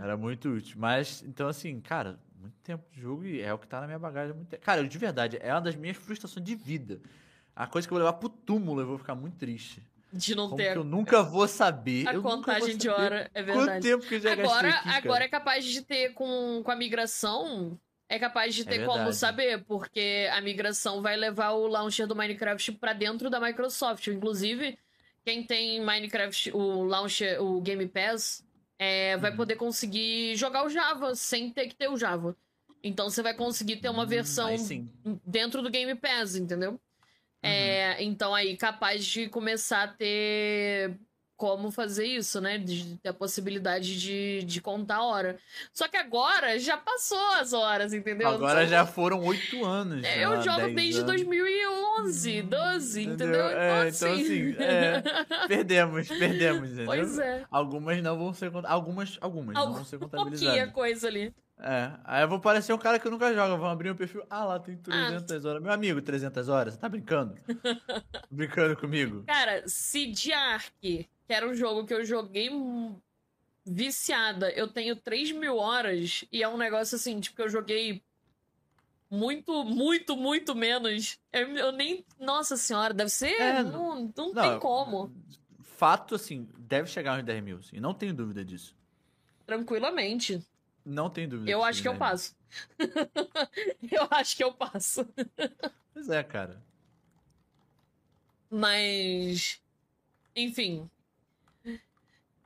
Era muito útil. Mas, então assim, cara, muito tempo de jogo e é o que tá na minha bagagem muito tempo. Cara, de verdade, é uma das minhas frustrações de vida. A coisa que eu vou levar pro túmulo, eu vou ficar muito triste. De não Como ter que eu nunca vou saber. a contagem de saber hora. É Quanto verdade. tempo que eu já Agora, gastei aqui, cara? agora é capaz de ter com, com a migração. É capaz de É ter como verdade. saber, porque a migração vai levar o launcher do Minecraft pra dentro da Microsoft. Inclusive, quem tem Minecraft, o launcher, o Game Pass, é, vai Uhum. poder conseguir jogar o Java sem ter que ter o Java. Então você vai conseguir ter uma Hum, versão sim. dentro do Game Pass, entendeu? Uhum. É, então aí capaz de começar a ter como fazer isso, né? De ter a possibilidade de, de contar a hora. Só que agora já passou as horas, entendeu? Agora São- já foram oito anos. É, Eu jogo 10 desde anos. 2011, 12, entendeu? Entendeu? É, Então, então, assim, é, *laughs* Perdemos, perdemos, entendeu? Pois é. Algumas não vão ser contadas. Algumas, algumas não Algum- vão ser *laughs* Pouquinha contabilizadas. coisa ali. É. Aí eu vou parecer um cara que nunca joga. Vão abrir o perfil. Ah, lá tem Ah. 300 horas. Meu amigo, 300 horas? Você tá brincando? *laughs* brincando comigo? Cara, Seed Ark, que era um jogo que eu joguei viciada, eu tenho 3 mil horas e é um negócio assim, tipo, que eu joguei muito, muito, muito menos. Eu, eu nem. Nossa senhora, deve ser. É, não não, Não, tem como. Fato, assim, deve chegar uns 10 mil. E não tenho dúvida disso. Tranquilamente. Não tenho dúvida. Eu acho que eu passo. *laughs* eu acho que eu passo. Pois é, cara. Mas. Enfim.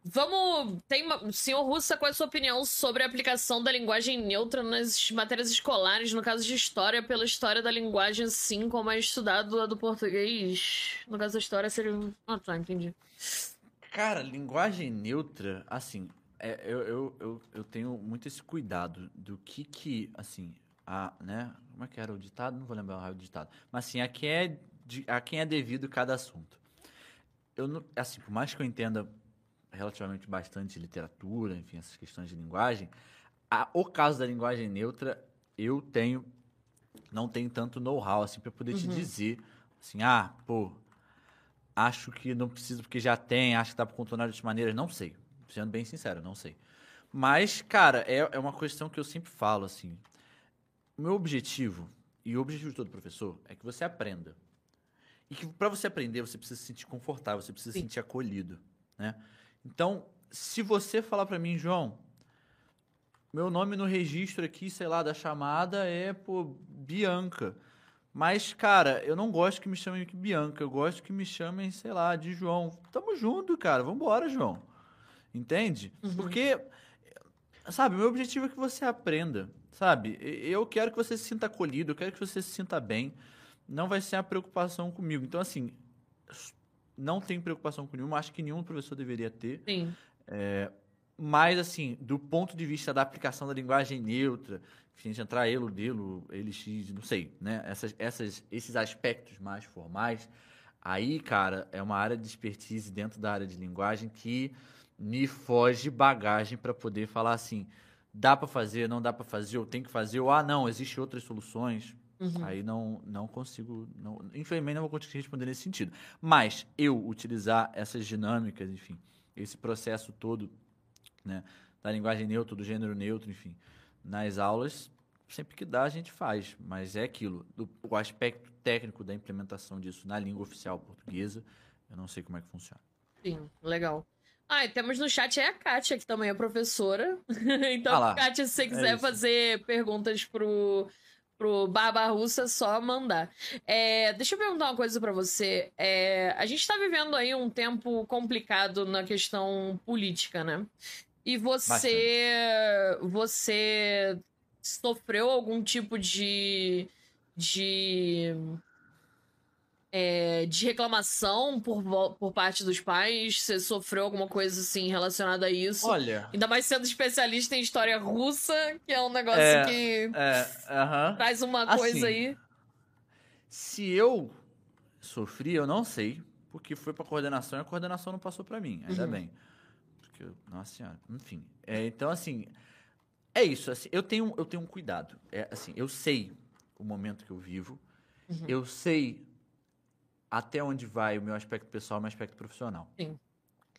vamos. Tem uma... Senhor Russa, qual é a sua opinião sobre a aplicação da linguagem neutra nas matérias escolares, no caso de história, pela história da linguagem, assim como é estudado a do português? No caso da história, seria. Ah, tá, entendi. Cara, linguagem neutra, assim, é, eu, eu, eu, eu tenho muito esse cuidado do que que, assim, a, né? Como é que era o ditado? Não vou lembrar o ditado. Mas assim, a quem é, de, a quem é devido cada assunto. Eu não, assim, por mais que eu entenda relativamente bastante literatura, enfim, essas questões de linguagem, a, o caso da linguagem neutra, eu tenho não tenho tanto know-how assim para poder uhum. te dizer assim, ah, pô, acho que não precisa porque já tem, acho que dá para contornar de outras maneiras, não sei. Sendo bem sincero, não sei. Mas, cara, é, é uma questão que eu sempre falo assim. O meu objetivo, e o objetivo de todo professor, é que você aprenda. E que para você aprender, você precisa se sentir confortável, você precisa se sentir acolhido, né? Então, se você falar para mim, João, meu nome no registro aqui, sei lá, da chamada é, pô, Bianca. Mas, cara, eu não gosto que me chamem de Bianca, eu gosto que me chamem, sei lá, de João. Tamo junto, cara, vambora, João. Entende? Uhum. Porque, sabe, meu objetivo é que você aprenda, sabe? Eu quero que você se sinta acolhido, eu quero que você se sinta bem. Não vai ser a preocupação comigo. Então, assim, não tenho preocupação com nenhum, acho que nenhum professor deveria ter. Sim. É, mas, assim, do ponto de vista da aplicação da linguagem neutra, se a gente entrar elo, delo, LX, não sei, né? Essas, essas, esses aspectos mais formais, aí, cara, é uma área de expertise dentro da área de linguagem que me foge bagagem para poder falar assim, dá para fazer, não dá para fazer, ou tem que fazer, ou ah, não, existem outras soluções. Uhum. Aí não, não consigo, não, infelizmente não vou conseguir responder nesse sentido. Mas eu utilizar essas dinâmicas, enfim, esse processo todo, né, da linguagem neutra, do gênero neutro, enfim, nas aulas, sempre que dá a gente faz, mas é aquilo, do, o aspecto técnico da implementação disso na língua oficial portuguesa, eu não sei como é que funciona. Sim, legal. Ah, e temos no chat é a Kátia, que também é professora. *laughs* então, ah Kátia, se você é quiser é fazer perguntas pro pro Barba Russa, só mandar. É, deixa eu perguntar uma coisa para você. É, a gente tá vivendo aí um tempo complicado na questão política, né? E você. Bastante. Você sofreu algum tipo de. de é, de reclamação por, por parte dos pais? Você sofreu alguma coisa assim relacionada a isso? Olha. Ainda mais sendo especialista em história russa, que é um negócio é, que é, uh -huh. traz uma assim, coisa aí. Se eu sofri, eu não sei, porque foi pra coordenação e a coordenação não passou para mim, ainda uhum. bem. Porque, nossa senhora, enfim. É, então, assim, é isso. Assim, eu, tenho, eu tenho um cuidado. É, assim, eu sei o momento que eu vivo, uhum. eu sei até onde vai o meu aspecto pessoal e o meu aspecto profissional. Sim.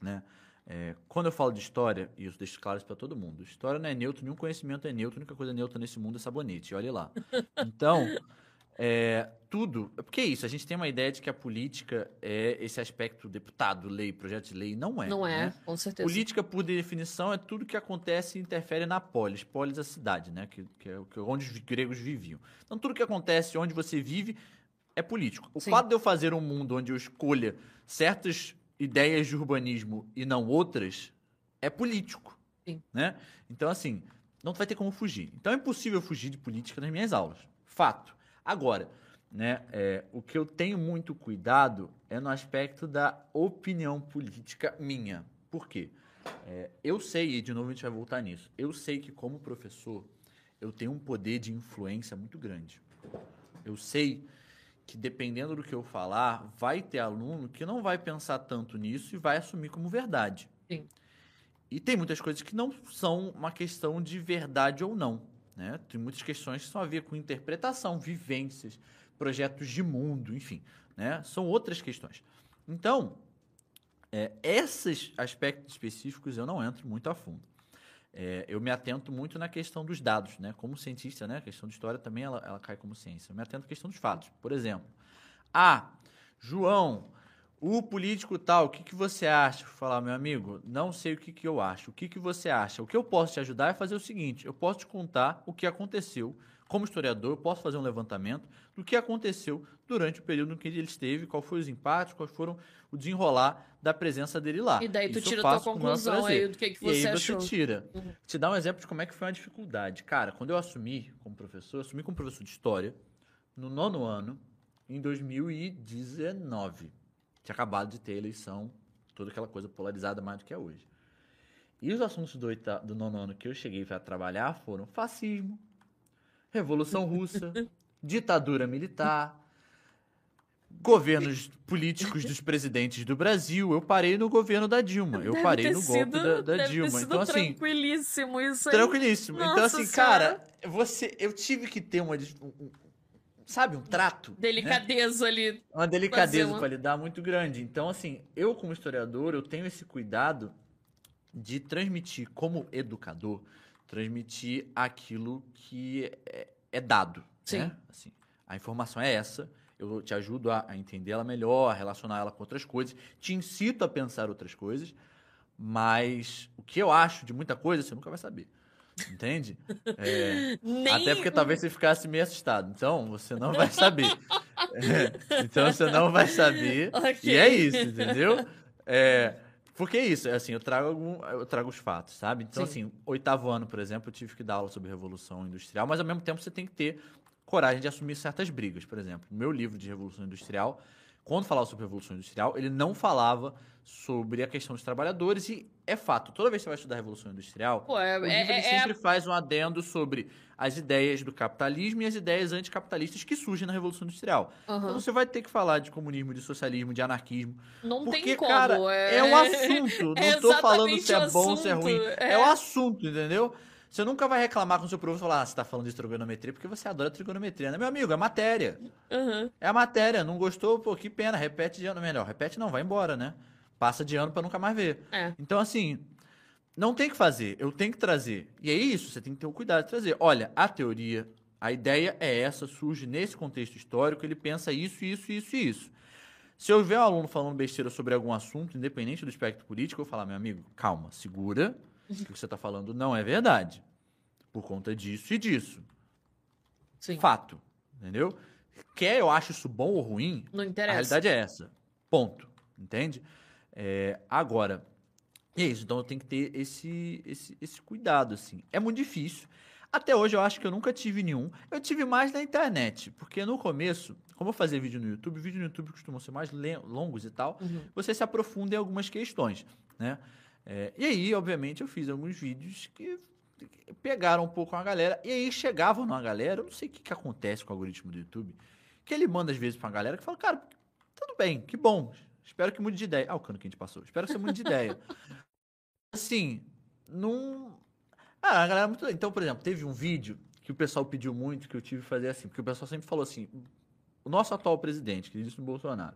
Né? É, quando eu falo de história, e eu deixo claro isso para todo mundo, história não é neutro, nenhum conhecimento é neutro, a única coisa neutra nesse mundo é sabonete, olhe lá. *laughs* Então, é, tudo. Porque é isso, a gente tem uma ideia de que a política é esse aspecto deputado, lei, projeto de lei. Não é. Não é, né? com certeza. Política, por definição, é tudo que acontece e interfere na polis. Polis é a cidade, né? Que, que é onde os gregos viviam. Então, tudo que acontece onde você vive é político. O Sim. fato de eu fazer um mundo onde eu escolha certas ideias de urbanismo e não outras é político. Sim. Né? Então, assim, não vai ter como fugir. Então é impossível fugir de política nas minhas aulas. Fato. Agora, né, é, o que eu tenho muito cuidado é no aspecto da opinião política minha. Por quê? É, eu sei, e de novo a gente vai voltar nisso, eu sei que como professor eu tenho um poder de influência muito grande. Eu sei que dependendo do que eu falar, vai ter aluno que não vai pensar tanto nisso e vai assumir como verdade. Sim. E tem muitas coisas que não são uma questão de verdade ou não. Né? Tem muitas questões que são a ver com interpretação, vivências, projetos de mundo, enfim. Né? São outras questões. Então, é, esses aspectos específicos eu não entro muito a fundo. É, eu me atento muito na questão dos dados, né? Como cientista, né? A questão de história também ela, ela cai como ciência. Eu me atento à questão dos fatos. Por exemplo, ah, João, o político tal, o que, que você acha? Vou falar, meu amigo, não sei o que, que eu acho. O que, que você acha? O que eu posso te ajudar é fazer o seguinte: eu posso te contar o que aconteceu como historiador, eu posso fazer um levantamento do que aconteceu durante o período em que ele esteve, quais foram os impactos, quais foram o desenrolar da presença dele lá. E daí tu Isso tira a tua conclusão aí do que, que E aí você você achou. tira. Uhum. Te dar um exemplo de como é que foi uma dificuldade. Cara, quando eu assumi como professor, assumi como professor de História no nono ano, em 2019. Tinha acabado de ter eleição, toda aquela coisa polarizada mais do que é hoje. E os assuntos do, oita- do nono ano que eu cheguei para trabalhar foram fascismo, Revolução Russa, ditadura militar, governos políticos dos presidentes do Brasil. Eu parei no governo da Dilma. Eu Deve parei no golpe sido- da, Dilma. Então, assim, tranquilíssimo isso aí. tranquilíssimo. então, Nossa assim, Senhora. cara, você, eu tive que ter uma, um- sabe, um trato. né? Delicadeza ali. Uma delicadeza uma- para lidar muito grande. Então, assim, eu como historiador, eu tenho esse cuidado de transmitir, como educador, transmitir aquilo que é, é dado. Sim. Né? Assim, a informação é essa, eu te ajudo a, a entender ela melhor, a relacionar ela com outras coisas, te incito a pensar outras coisas, mas o que eu acho de muita coisa, você nunca vai saber. Entende? *laughs* É, Nem até porque talvez você ficasse meio assustado. Então, você não vai saber. *laughs* É, então, você não vai saber. Ok. E é isso, entendeu? É, porque é isso, é assim, eu trago, algum, eu trago os fatos, sabe? Então, Sim. assim, oitavo ano, por exemplo, eu tive que dar aula sobre Revolução Industrial, mas ao mesmo tempo você tem que ter coragem de assumir certas brigas. Por exemplo, no meu livro de Revolução Industrial, quando falava sobre Revolução Industrial, ele não falava sobre a questão dos trabalhadores e é fato, toda vez que você vai estudar Revolução Industrial, Pô, é, o é- livro ele é- sempre faz um adendo sobre as ideias do capitalismo e as ideias anticapitalistas que surgem na Revolução Industrial. Aham. Então você vai ter que falar de comunismo, de socialismo, de anarquismo. Não Porque, tem como. cara, é... é o assunto. *laughs* Não é tô falando se é bom ou se é ruim. É. é. o assunto, entendeu? Você nunca vai reclamar com o seu professor e falar, ah, você tá falando de trigonometria porque você adora trigonometria, né? Meu amigo, é matéria. Aham. É a matéria. Não gostou? Pô, que pena. Repete de ano. Melhor, repete não, vai embora, né? Passa de ano pra nunca mais ver. É. Então, assim, não tem que fazer, eu tenho que trazer. E é isso, você tem que ter o cuidado de trazer. Olha, a teoria, a ideia é essa, surge nesse contexto histórico, ele pensa isso, isso, isso e isso. Se eu ver um aluno falando besteira sobre algum assunto, independente do espectro político, eu falar, meu amigo, calma, segura, o que você está falando não é verdade. Por conta disso e disso. Sim. Fato. Entendeu? Quer eu acho isso bom ou ruim, Não a interessa. realidade é essa. Ponto. Entende? É, agora, é isso. Então eu tenho que ter esse, esse, esse cuidado, assim. É muito difícil. Até hoje eu acho que eu nunca tive nenhum. Eu tive mais na internet. Porque no começo, como eu fazia vídeo no YouTube, vídeo no YouTube costumam ser mais longos e tal, Uhum. você se aprofunda em algumas questões, né? É, e aí, obviamente, eu fiz alguns vídeos que pegaram um pouco a galera, e aí chegavam numa galera, eu não sei o que, que acontece com o algoritmo do YouTube, que ele manda às vezes pra uma galera que fala, cara, tudo bem, que bom, espero que mude de ideia. Ah, o cano que a gente passou, espero que você mude de ideia. *laughs* Assim, não... Ah, a galera muito... Então, por exemplo, teve um vídeo que o pessoal pediu muito, que eu tive que fazer assim, porque o pessoal sempre falou assim, o nosso atual presidente, que disse no Bolsonaro,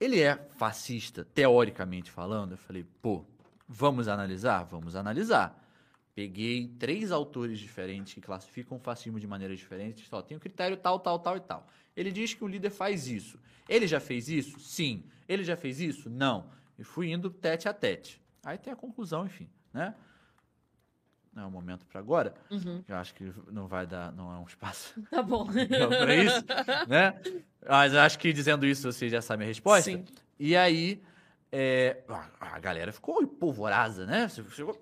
ele é fascista, teoricamente falando? Eu falei, pô, vamos analisar? Vamos analisar. Peguei três autores diferentes que classificam o fascismo de maneiras diferentes. Só tem o critério tal, tal, tal e tal. Ele diz que o líder faz isso. Ele já fez isso? Sim. Ele já fez isso? Não. E fui indo tete a tete. Aí tem a conclusão, enfim, né? Não é o momento para agora. Uhum. Eu acho que não vai dar, não é um espaço *laughs* Tá bom. para isso, né? Mas eu acho que dizendo isso você já sabe a resposta. Sim. E aí, é, a- galera ficou empolvorada, né? Você chegou,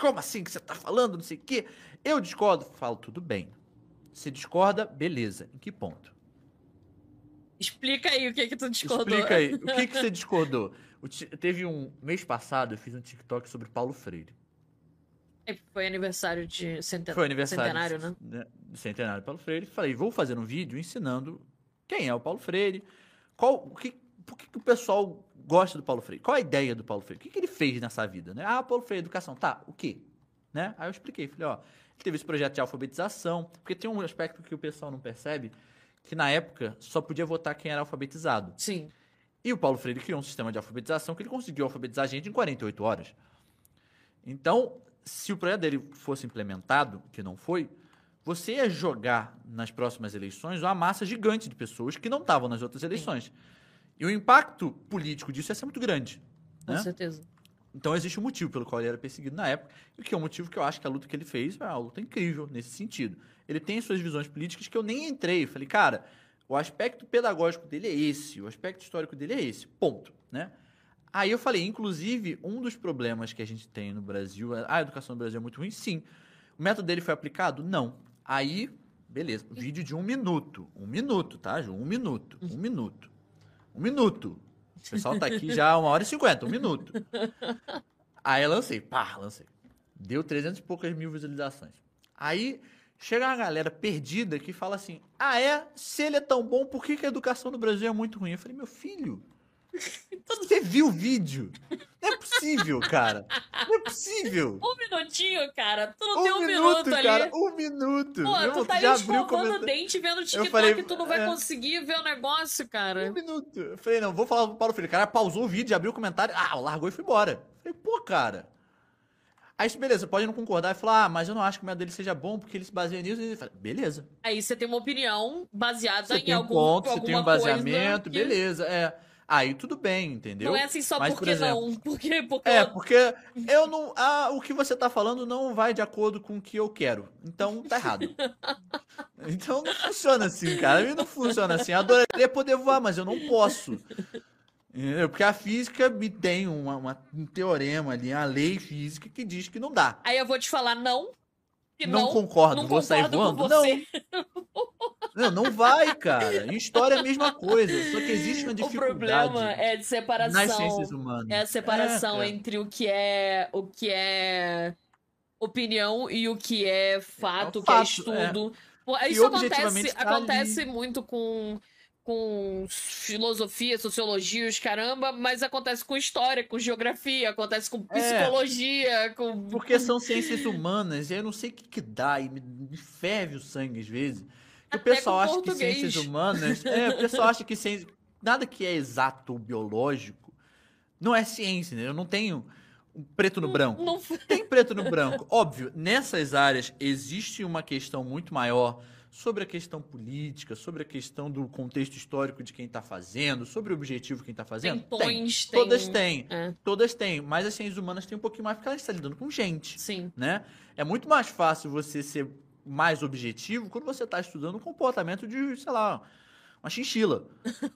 como assim que você tá falando, não sei o quê? Eu discordo. Falo, tudo bem. Você discorda, beleza. Em que ponto? Explica aí o que que tu discordou. Explica aí. O que, que você *laughs* discordou? Teve um mês passado, eu fiz um TikTok sobre Paulo Freire. É, Foi aniversário de centen... Foi aniversário centenário, né? né, centenário do Paulo Freire. Falei, vou fazer um vídeo ensinando quem é o Paulo Freire, qual, o que, por que, que o pessoal gosta do Paulo Freire, qual a ideia do Paulo Freire, o que, que ele fez nessa vida, né? Ah, Paulo Freire, educação, tá, o quê? Né? Aí eu expliquei, falei, ó, ele teve esse projeto de alfabetização, porque tem um aspecto que o pessoal não percebe, que na época só podia votar quem era alfabetizado. Sim. E o Paulo Freire criou um sistema de alfabetização que ele conseguiu alfabetizar a gente em 48 horas. Então, se o projeto dele fosse implementado, que não foi, você ia jogar nas próximas eleições uma massa gigante de pessoas que não estavam nas outras eleições. E o impacto político disso ia ser muito grande. Com né? certeza. Então existe um motivo pelo qual ele era perseguido na época, e que é um motivo que eu acho que a luta que ele fez é uma luta incrível nesse sentido. Ele tem suas visões políticas que eu nem entrei. Falei, cara, o aspecto pedagógico dele é esse, o aspecto histórico dele é esse, ponto, né? Aí eu falei, inclusive, um dos problemas que a gente tem no Brasil, a educação no Brasil é muito ruim, sim. O método dele foi aplicado? Não. Aí, beleza, vídeo de um minuto, um minuto, tá, Ju? Um minuto, um minuto, um minuto. O pessoal tá aqui já uma hora e cinquenta, um minuto. Aí lancei, pá, lancei. Deu 300 e poucas mil visualizações. Aí chega uma galera perdida que fala assim: ah, é? Se ele é tão bom, por que, que a educação no Brasil é muito ruim? Eu falei, meu filho, você viu o vídeo? Não é possível, cara. Não é possível. Um minutinho, cara. Tu não um tem um minuto, minuto ali. cara. Um minuto. Pô, Meu, tu tá ali o escovando o dente vendo TikTok falei, e tu não vai é. conseguir ver o negócio, cara. Um minuto. Eu falei, não, vou falar pro Paulo Filho. O cara pausou o vídeo, abriu o comentário, ah, largou e foi embora. Eu falei, pô, cara. Aí, beleza, pode não concordar e falar, ah, mas eu não acho que o método dele seja bom porque ele se baseia nisso. E falei, beleza. Aí você tem uma opinião baseada Você em tem um algum, ponto, você alguma tem um coisa baseamento, que beleza, é. Aí tudo bem, entendeu? Não é assim só Mas, por porque exemplo, não. *laughs* Porque, porque É, porque eu não. Ah, o que você tá falando não vai de acordo com o que eu quero. Então tá errado. *laughs* Então não funciona assim, cara. A mim não funciona assim. Eu adoraria poder voar, mas eu não posso. Porque a física me tem uma, uma- um teorema ali, uma lei física que diz que não dá. Aí eu vou te falar não. Não, não, concordo, não vou sair concordo com voando? Não. *laughs* Não, não vai, cara. Em história é a mesma coisa. Só que existe uma O dificuldade problema é de separação. nas ciências humanas. É a separação cara. entre o que é o que é opinião e o que é fato, o que é fato, estudo. E Isso acontece, tá acontece muito com com filosofia, sociologia, os caramba, mas acontece com história, com geografia, acontece com É. psicologia, com Porque são ciências humanas, e eu não sei o que, que dá, e me, me ferve o sangue às vezes. Que o pessoal acha que português. ciências humanas. É, o pessoal acha que ciência, nada que é exato ou biológico não é ciência, né? Eu não tenho preto no branco. não *laughs* Tem preto no branco. Óbvio, nessas áreas existe uma questão muito maior sobre a questão política, sobre a questão do contexto histórico de quem está fazendo, sobre o objetivo de quem está tem fazendo. tons, tem Todas têm. É, Todas têm, mas as ciências humanas têm um pouquinho mais porque elas estão lidando com gente, sim. né? É muito mais fácil você ser mais objetivo quando você está estudando o comportamento de, sei lá, uma chinchila.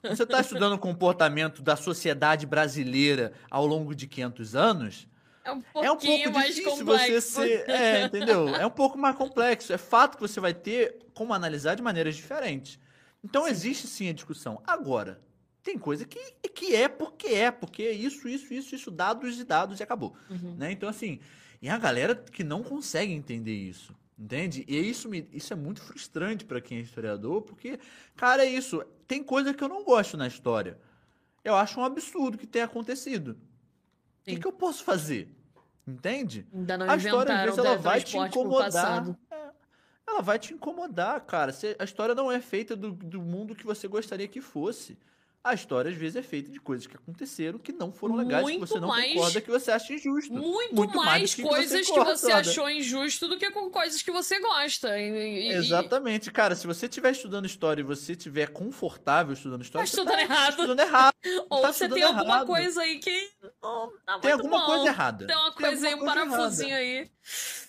Quando você está estudando o comportamento da sociedade brasileira ao longo de 500 anos, É um é um pouco mais difícil complexo. você ser. É, entendeu? É um pouco mais complexo. É fato que você vai ter como analisar de maneiras diferentes. Então existe sim a discussão. Agora, tem coisa que, que é porque é, porque é isso, isso, isso, isso, dados e dados e acabou. Uhum. Né? Então, assim, e a galera que não consegue entender isso. Entende? E isso, me, isso é muito frustrante pra quem é historiador, porque, cara, é isso. Tem coisa que eu não gosto na história. Eu acho um absurdo que tenha acontecido. O que, que eu posso fazer? Entende? Ainda não a história, às vezes, ela vai te incomodar. É, ela vai te incomodar, cara. Você- a história não é feita do, do mundo que você gostaria que fosse. A história, às vezes, é feita de coisas que aconteceram que não foram legais, que Muito você não mais- concorda, que você acha injusto. Muito, Muito mais mais, que você coisas que concorda. você achou injusto do que com coisas que você gosta. E- e- Exatamente. Cara, se você estiver estudando história e você estiver confortável estudando história, Tá você estudando errado. estudando errado. *laughs* Ou tá você tem alguma errado. coisa aí que não tá Tem alguma bom. coisa errada. Tem uma coisa aí, um alguma coisa parafusinho errada. aí.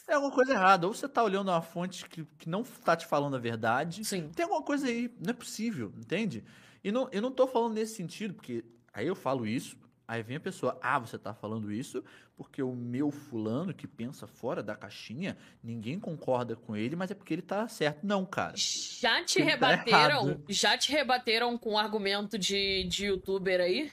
Tem alguma coisa errada. Ou você tá olhando uma fonte que, que não tá te falando a verdade. Sim. Tem alguma coisa aí, não é possível, entende? E não, eu não tô falando nesse sentido, porque aí eu falo isso, aí vem a pessoa, ah, você tá falando isso porque o meu fulano que pensa fora da caixinha, ninguém concorda com ele, mas é porque ele tá certo. Não, cara. Já te tá rebateram? errado. já te rebateram com argumento de, de youtuber aí?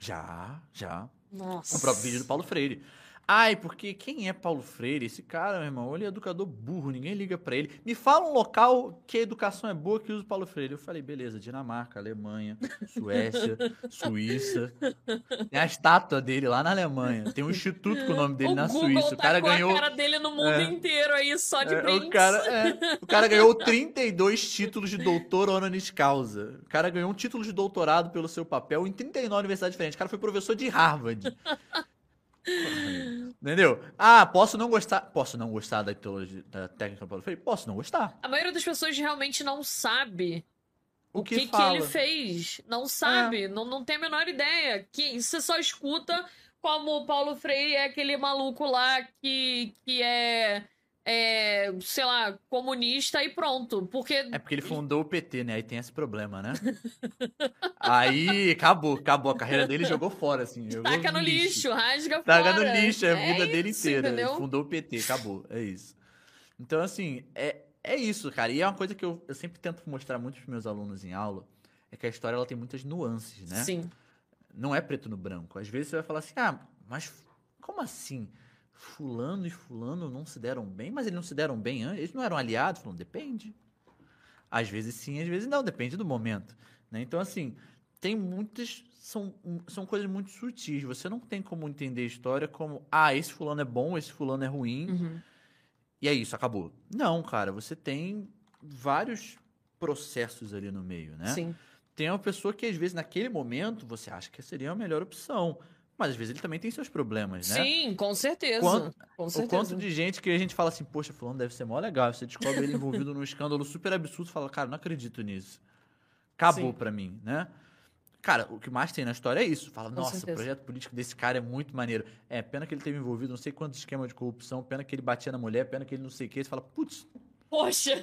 Já, já. Nossa. O próprio vídeo do Paulo Freire. Ai, porque quem é Paulo Freire? Esse cara, meu irmão, ele é educador burro, ninguém liga pra ele. Me fala um local que a educação é boa que usa o Paulo Freire. Eu falei, beleza, Dinamarca, Alemanha, Suécia, *laughs* Suíça. Tem a estátua dele lá na Alemanha. Tem um instituto com o nome dele o na Google Suíça. O tá cara com ganhou. a cara dele no mundo É. inteiro aí, só de É, brinks. o, cara, é, o cara *laughs* ganhou 32 títulos de doutor honoris causa. O cara ganhou um título de doutorado pelo seu papel em 39 universidades diferentes. O cara foi professor de Harvard. Entendeu? Ah, posso não gostar. Posso não gostar da, teologia, da técnica do Paulo Freire? Posso não gostar. A maioria das pessoas realmente não sabe o, que, que. É. ele fez. Não sabe, não, não tem a menor ideia. Que você só escuta como o Paulo Freire é aquele maluco lá que, que é, é, sei lá, comunista e pronto. Porque. É porque ele fundou o PT, né? Aí tem esse problema, né? *laughs* Aí acabou, acabou. A carreira dele jogou fora, assim. Jogou Taca no lixo, lixo. rasga Taca fora. no lixo, é a É vida dele isso, inteira. entendeu? Ele fundou o PT, acabou. É isso. Então, assim, é, é isso, cara. E é uma coisa que eu, eu sempre tento mostrar muito pros meus alunos em aula, é que a história ela tem muitas nuances, né? Sim. Não é preto no branco. Às vezes você vai falar assim, ah, mas como assim? Fulano e fulano não se deram bem, mas eles não se deram bem antes? Eles não eram aliados? Falando, depende. Às vezes sim, às vezes não, depende do momento. Né? Então, assim, tem muitas. São, são coisas muito sutis. Você não tem como entender a história como, ah, esse fulano é bom, esse fulano é ruim. Uhum. E é isso, acabou. Não, cara, você tem vários processos ali no meio, né? Sim. Tem uma pessoa que, às vezes, naquele momento, você acha que seria a melhor opção. Mas, às vezes, ele também tem seus problemas, né? Sim, com certeza. Quanto- com O certeza. quanto de gente que a gente fala assim, poxa, fulano deve ser mó legal. Você descobre ele envolvido num escândalo super absurdo e fala, cara, não acredito nisso. Acabou pra mim, né? Cara, o que mais tem na história é isso. Fala, Com nossa, certeza. o projeto político desse cara é muito maneiro. É, pena que ele teve envolvido não sei quantos esquemas de corrupção, pena que ele batia na mulher, pena que ele não sei o que. Você fala, putz, Poxa,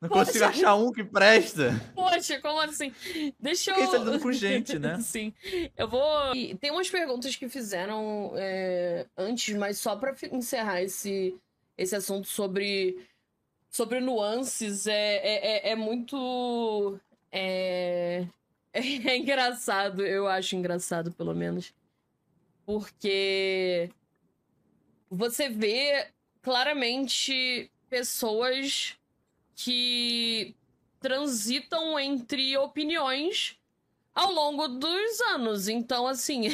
não Poxa. consigo achar um que presta. poxa, como assim? Deixa eu. Porque você tá com gente, né? *laughs* Sim. Eu vou. E Tem umas perguntas que fizeram é, antes, mas só pra fi- encerrar esse, esse assunto sobre, sobre nuances, é, é, é- é muito. É, *laughs* é engraçado, eu acho engraçado, pelo menos. Porque você vê claramente pessoas que transitam entre opiniões ao longo dos anos. Então, assim,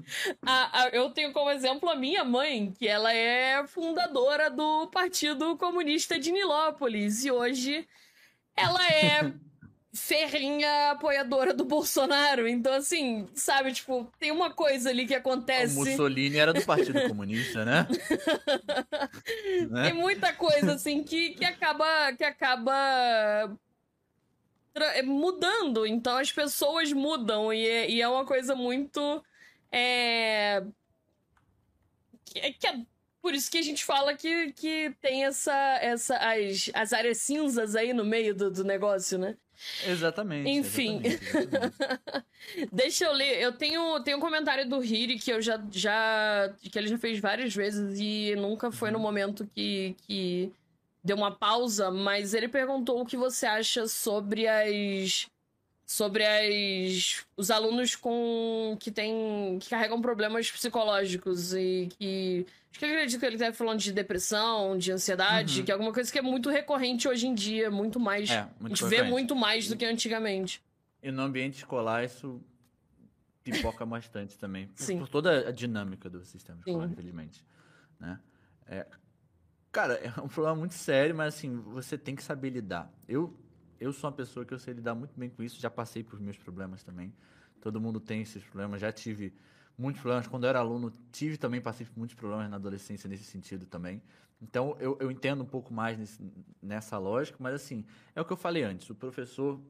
*laughs* a- a- eu tenho como exemplo a minha mãe, que ela é fundadora do Partido Comunista de Nilópolis. E hoje ela é *laughs* ferrinha apoiadora do Bolsonaro. Então, assim, sabe, tipo, tem uma coisa ali que O acontece. Mussolini era do Partido Comunista, né? *laughs* Tem né? muita coisa assim que, que acaba que acaba tra- mudando. Então as pessoas mudam e é, e é uma coisa muito é... Que, é- que é por isso que a gente fala que, que tem essa, essa as, as áreas cinzas aí no meio do, do negócio, né? Exatamente. Enfim. exatamente, *laughs* exatamente. Deixa eu ler. Eu tenho, tenho um comentário do Hiri que eu já, já. que ele já fez várias vezes e nunca foi no momento que, que deu uma pausa, mas ele perguntou o que você acha sobre as. Sobre as. os alunos com. que tem. que carregam problemas psicológicos e que. Acho que eu acredito que ele estava falando de depressão, de ansiedade, Uhum. que é alguma coisa que é muito recorrente hoje em dia, muito mais. É, a muito gente vê frequente. muito mais do que antigamente. E no ambiente escolar isso pipoca *laughs* bastante também. Por, por toda a dinâmica do sistema escolar, Sim. infelizmente. Né? É, cara, é um problema muito sério, mas assim, você tem que saber lidar. Eu, eu sou uma pessoa que eu sei lidar muito bem com isso, já passei por meus problemas também. Todo mundo tem esses problemas, já tive muitos problemas. Quando eu era aluno, tive também, passei por muitos problemas na adolescência nesse sentido também. Então, eu, eu entendo um pouco mais nesse- nessa lógica, mas assim, é o que eu falei antes, o professor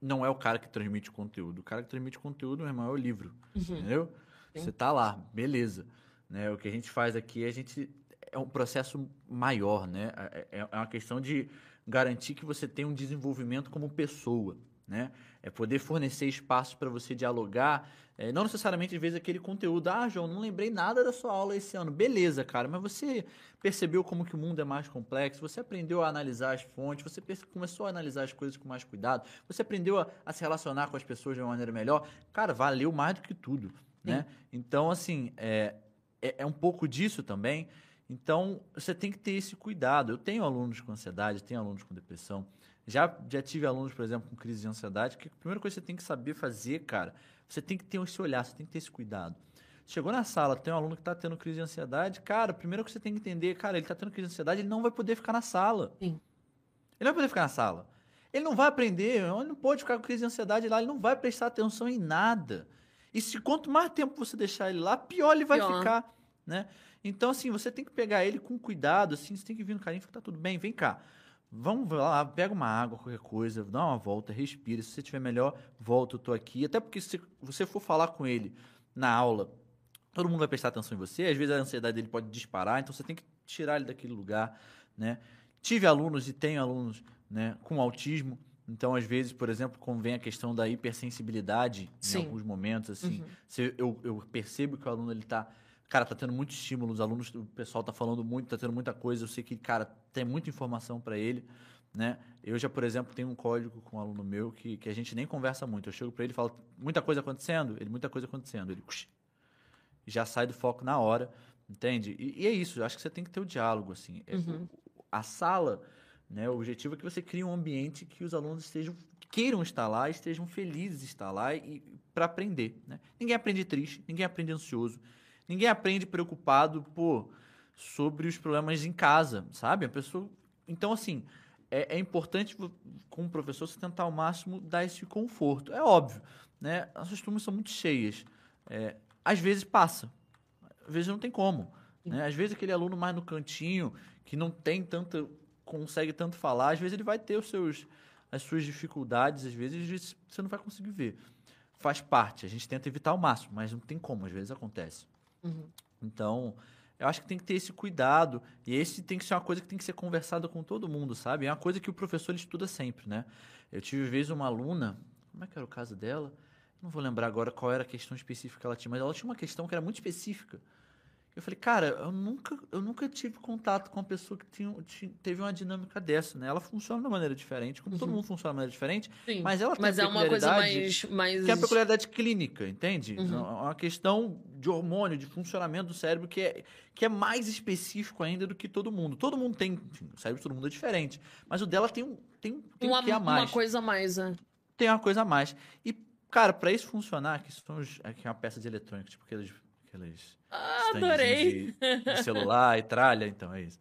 não é o cara que transmite conteúdo. O cara que transmite conteúdo, meu irmão, é o livro. Entendeu? Sim. Você tá lá, beleza. Né? O que a gente faz aqui, a gente é um processo maior, né? É, é- é uma questão de garantir que você tem um desenvolvimento como pessoa, né? É poder fornecer espaços para você dialogar, é, não necessariamente às vezes aquele conteúdo, ah, João, não lembrei nada da sua aula esse ano. Beleza, cara, mas você percebeu como que o mundo é mais complexo, você aprendeu a analisar as fontes, você começou a analisar as coisas com mais cuidado, você aprendeu a, a se relacionar com as pessoas de uma maneira melhor. Cara, valeu mais do que tudo, né? Então, assim, é, é, é um pouco disso também. Então, você tem que ter esse cuidado. Eu tenho alunos com ansiedade, tenho alunos com depressão. Já, já tive alunos, por exemplo, com crise de ansiedade, que a primeira coisa que você tem que saber fazer, cara, você tem que ter esse olhar, você tem que ter esse cuidado. Chegou na sala, tem um aluno que está tendo crise de ansiedade, cara, coisa que você tem que entender, cara, ele está tendo crise de ansiedade, ele não vai poder ficar na sala. Sim. Ele não vai poder ficar na sala. Ele não vai aprender, ele não pode ficar com crise de ansiedade lá, ele não vai prestar atenção em nada. E se quanto mais tempo você deixar ele lá, pior ele vai Pior. ficar, né? Então, assim, você tem que pegar ele com cuidado, assim, você tem que vir no carinho e falar, tá tudo bem, vem cá. Vamos lá, pega uma água, qualquer coisa, dá uma volta, respira. Se você estiver melhor, volta, eu tô aqui. Até porque se você for falar com ele na aula Todo mundo vai prestar atenção em você, às vezes a ansiedade dele pode disparar, então você tem que tirar ele daquele lugar, né? Tive alunos e tenho alunos, né, com autismo, então às vezes, por exemplo, convém a questão da hipersensibilidade Sim. em alguns momentos, assim, Uhum. se eu, eu percebo que o aluno ele tá, cara, tá tendo muito estímulo, os alunos, o pessoal tá falando muito, tá tendo muita coisa, eu sei que, cara, tem muita informação para ele, né? Eu já, por exemplo, tenho um código com um aluno meu que, que a gente nem conversa muito. Eu chego para ele e falo, muita coisa acontecendo? Ele, muita coisa acontecendo. Ele, "Uxi", e já sai do foco na hora, entende? E, e é isso, eu acho que você tem que ter o diálogo, assim. É, Uhum. A sala, né, o objetivo é que você crie um ambiente que os alunos estejam, queiram estar lá, estejam felizes de estar lá e, para aprender, né? Ninguém aprende triste, ninguém aprende ansioso, ninguém aprende preocupado, pô, sobre os problemas em casa, sabe? A pessoa... Então, assim, é, é importante, vo- como professor, você tentar ao máximo dar esse conforto. É óbvio, né? As turmas são muito cheias. É, às vezes passa, às vezes não tem como. Né? Às vezes aquele aluno mais no cantinho, que não tem tanta, consegue tanto falar, às vezes ele vai ter os seus, as suas dificuldades, às vezes, às vezes você não vai conseguir ver. Faz parte, a gente tenta evitar ao máximo, mas não tem como, às vezes acontece. Uhum. Então, eu acho que tem que ter esse cuidado, e esse tem que ser uma coisa que tem que ser conversada com todo mundo, sabe? É uma coisa que o professor estuda sempre, né? Eu tive, vez, uma aluna, como é que era o caso dela? Não vou lembrar agora qual era a questão específica que ela tinha, mas ela tinha uma questão que era muito específica. Eu falei, cara, eu nunca, eu nunca tive contato com uma pessoa que tinha, ti- teve uma dinâmica dessa, né? Ela funciona de uma maneira diferente, como todo Uhum. mundo funciona de maneira diferente, Sim. mas ela tem Mas é uma coisa mais. mais... que é a peculiaridade clínica, entende? Uhum. É uma questão de hormônio, de funcionamento do cérebro que é, que é mais específico ainda do que todo mundo. Todo mundo tem, enfim, o cérebro de todo mundo é diferente, mas o dela tem um, tem, tem uma, um que a uma mais. coisa a mais, né? Tem uma coisa a mais. E, cara, pra isso funcionar, que são os, aqui é uma peça de eletrônica, tipo aqueles, aqueles Ah, adorei. De, de celular e tralha, então é isso.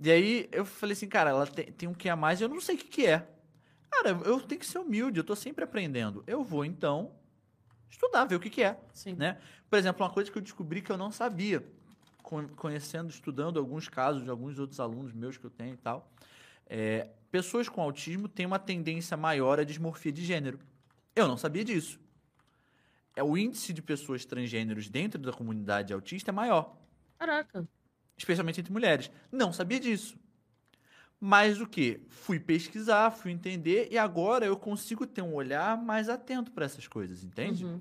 E aí eu falei assim, cara, ela tem, tem um que a mais eu não sei o que, que é. Cara, eu tenho que ser humilde, eu tô sempre aprendendo. Eu vou, então, estudar, ver o que, que é Sim. né? Por exemplo, uma coisa que eu descobri que eu não sabia, con- conhecendo, estudando alguns casos de alguns outros alunos meus que eu tenho e tal, é, pessoas com autismo têm uma tendência maior à dismorfia de gênero. Eu não sabia disso. É o índice de pessoas transgêneros dentro da comunidade autista é maior, Caraca. especialmente entre mulheres. Não sabia disso. Mas o que? Fui pesquisar, fui entender e agora eu consigo ter um olhar mais atento para essas coisas, entende? Uhum.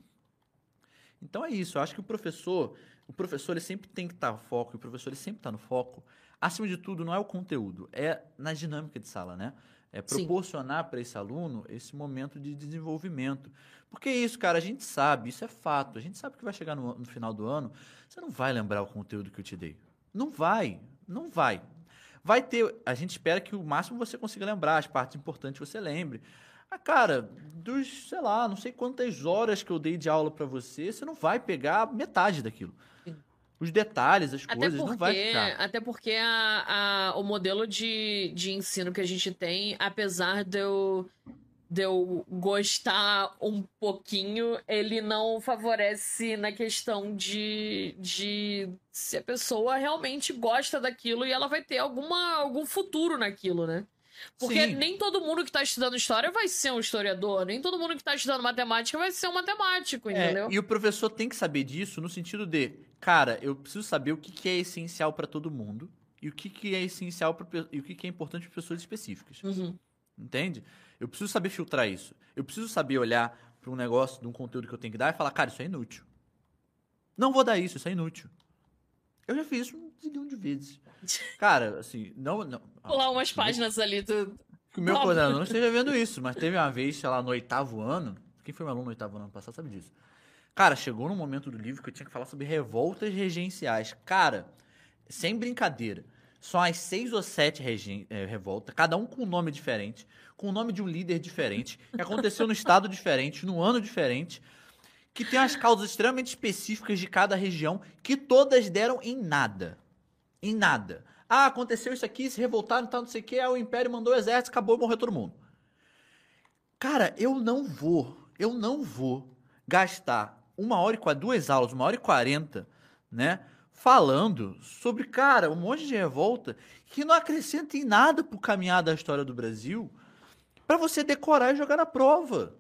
Então é isso. Eu acho que o professor, o professor ele sempre tem que estar no foco, e o professor ele sempre está no foco. Acima de tudo, não é o conteúdo, é na dinâmica de sala, né? É proporcionar para esse aluno esse momento de desenvolvimento. Porque é isso, cara, a gente sabe, isso é fato. A gente sabe que vai chegar no, no final do ano, você não vai lembrar o conteúdo que eu te dei. Não vai, não vai. Vai ter, a gente espera que o máximo você consiga lembrar, as partes importantes você lembre. Ah, cara, dos, sei lá, não sei quantas horas que eu dei de aula pra você, você não vai pegar metade daquilo. Sim. Os detalhes, as Até coisas, não vai porque, ficar. até porque a, a- o modelo de, de ensino que a gente tem, apesar de eu, de eu gostar um pouquinho, ele não favorece na questão de, de se a pessoa realmente gosta daquilo e ela vai ter alguma, algum futuro naquilo, né? Porque Sim. nem todo mundo que tá estudando história vai ser um historiador, nem todo mundo que tá estudando matemática vai ser um matemático, É, entendeu? e o professor tem que saber disso no sentido de, cara, eu preciso saber o que, que é essencial pra todo mundo e o que, que é essencial pra, e o que, que é importante para pessoas específicas. Uhum. Entende? Eu preciso saber filtrar isso. Eu preciso saber olhar para um negócio, de um conteúdo que eu tenho que dar e falar, cara, isso é inútil. Não vou dar isso, isso é inútil. Eu já fiz isso um zilhão de vezes. Cara, assim, não. não Pular umas páginas ali, tu. Que o meu coordenador não esteja vendo isso, mas teve uma vez, sei lá, no oitavo ano. Quem foi meu aluno no oitavo ano passado sabe disso. Cara, chegou num momento do livro que eu tinha que falar sobre revoltas regenciais. Cara, sem brincadeira. São as seis ou sete eh, revoltas, cada um com um nome diferente, com o nome de um líder diferente, que aconteceu no estado diferente, no ano diferente, que tem as causas extremamente específicas de cada região, que todas deram em nada. Em nada. Ah, aconteceu isso aqui, se revoltaram, tal, não sei o que, aí o Império mandou o exército, acabou, morreu todo mundo. Cara, eu não vou, eu não vou gastar uma hora e duas aulas, uma hora e quarenta, né? Falando sobre, cara, um monte de revolta que não acrescenta em nada pro caminhar da história do Brasil pra você decorar e jogar na prova.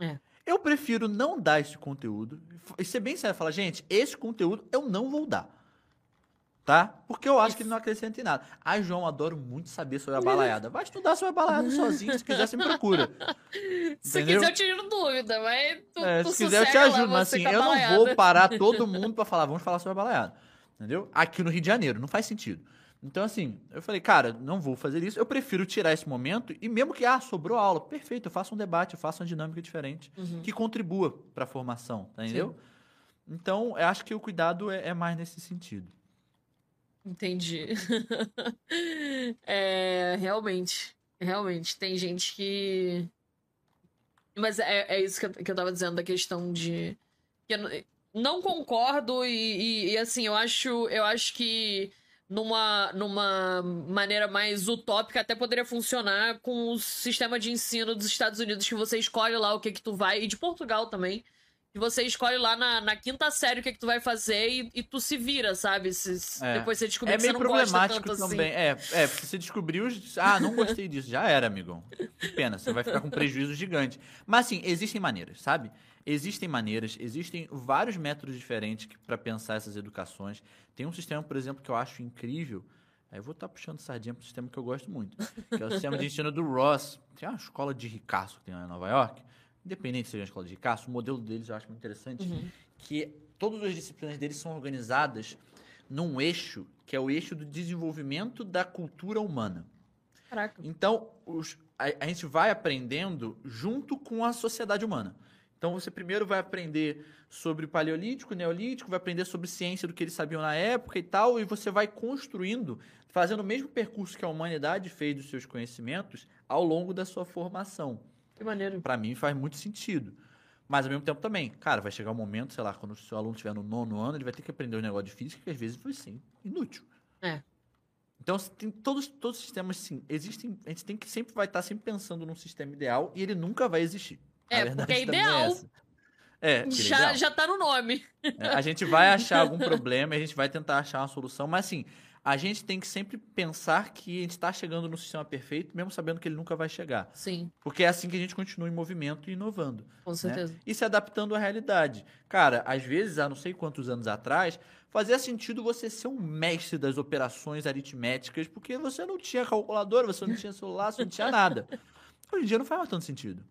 É. Eu prefiro não dar esse conteúdo e ser bem sério, falar, gente, esse conteúdo eu não vou dar. Tá? Porque eu acho que ele não acrescenta em nada. Ai, João, adoro muito saber sobre a balaiada. Vai estudar sobre a balaiada sozinho, se quiser, você me procura. *laughs* Se Entendeu? quiser, eu tiro dúvida, mas tu, É, tu se quiser, eu te ajudo, mas assim, eu não vou parar *laughs* todo mundo pra falar, vamos falar sobre a balaiada. Entendeu? Aqui no Rio de Janeiro, não faz sentido. Então, assim, eu falei, cara, não vou fazer isso. Eu prefiro tirar esse momento e mesmo que, ah, sobrou aula, perfeito, eu faço um debate, eu faço uma dinâmica diferente Uhum. que contribua pra formação, tá entendeu? Então, eu acho que o cuidado é, é mais nesse sentido. Entendi. *laughs* É, realmente. Realmente. Tem gente que. Mas é, é isso que eu, que eu tava dizendo da questão de. que eu não- não concordo e, e- e, assim, eu acho, eu acho que numa, numa maneira mais utópica até poderia funcionar com o sistema de ensino dos Estados Unidos, que você escolhe lá o que que tu vai, e de Portugal também, que você escolhe lá na, na quinta série o que que tu vai fazer e, e tu se vira, sabe? Se, É. Depois você descobrir É que você meio não gosta problemático tanto também. assim. É, é, porque você descobriu. Ah, não gostei disso. Já era, amigão. Que pena, você vai ficar com um prejuízo gigante. Mas assim, existem maneiras, sabe? Existem maneiras, existem vários métodos diferentes para pensar essas educações. Tem um sistema, por exemplo, que eu acho incrível. Aí eu vou estar puxando sardinha para um sistema que eu gosto muito, que é o sistema de ensino do Ross. Tem uma escola de ricaço que tem lá em Nova York. Independente se seja uma escola de ricaço, o modelo deles eu acho muito interessante Uhum. que todas as disciplinas deles são organizadas num eixo que é o eixo do desenvolvimento da cultura humana. Caraca. Então, os- a, a gente vai aprendendo junto com a sociedade humana. Então, você primeiro vai aprender sobre o paleolítico, neolítico, vai aprender sobre ciência do que eles sabiam na época e tal, e você vai construindo, fazendo o mesmo percurso que a humanidade fez dos seus conhecimentos ao longo da sua formação. Que maneiro. Pra mim faz muito sentido. Mas ao mesmo tempo também, cara, vai chegar um momento, sei lá, quando o seu aluno estiver no nono ano, ele vai ter que aprender um negócio de física que às vezes vai ser inútil. É. Então, tem todos, todos os sistemas, sim, existem. A gente tem que sempre vai estar sempre pensando num sistema ideal e ele nunca vai existir. É, porque é também ideal. É, é Já, ideal. já tá no nome. É, A gente vai *laughs* achar algum problema, a gente vai tentar achar uma solução, mas assim, a gente tem que sempre pensar que a gente está chegando no sistema perfeito, mesmo sabendo que ele nunca vai chegar. Sim, Porque é assim que a gente continua em movimento e inovando com certeza. e se adaptando à realidade. Cara, às vezes, há não sei quantos anos atrás, fazia sentido você ser um mestre das operações aritméticas, porque você não tinha calculadora, você não tinha celular, você não tinha nada. *laughs* Hoje em dia não faz mais tanto sentido.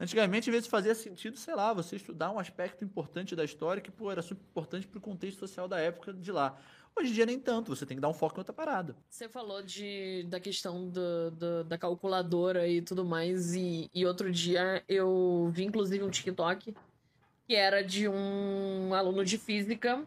Antigamente, às vezes, fazia sentido, sei lá, você estudar um aspecto importante da história que, pô, era super importante para o contexto social da época de lá. Hoje em dia, nem tanto, você tem que dar um foco em outra parada. Você falou de, da questão do, do- da calculadora e tudo mais, e, e outro dia eu vi inclusive um TikTok que era de um aluno de física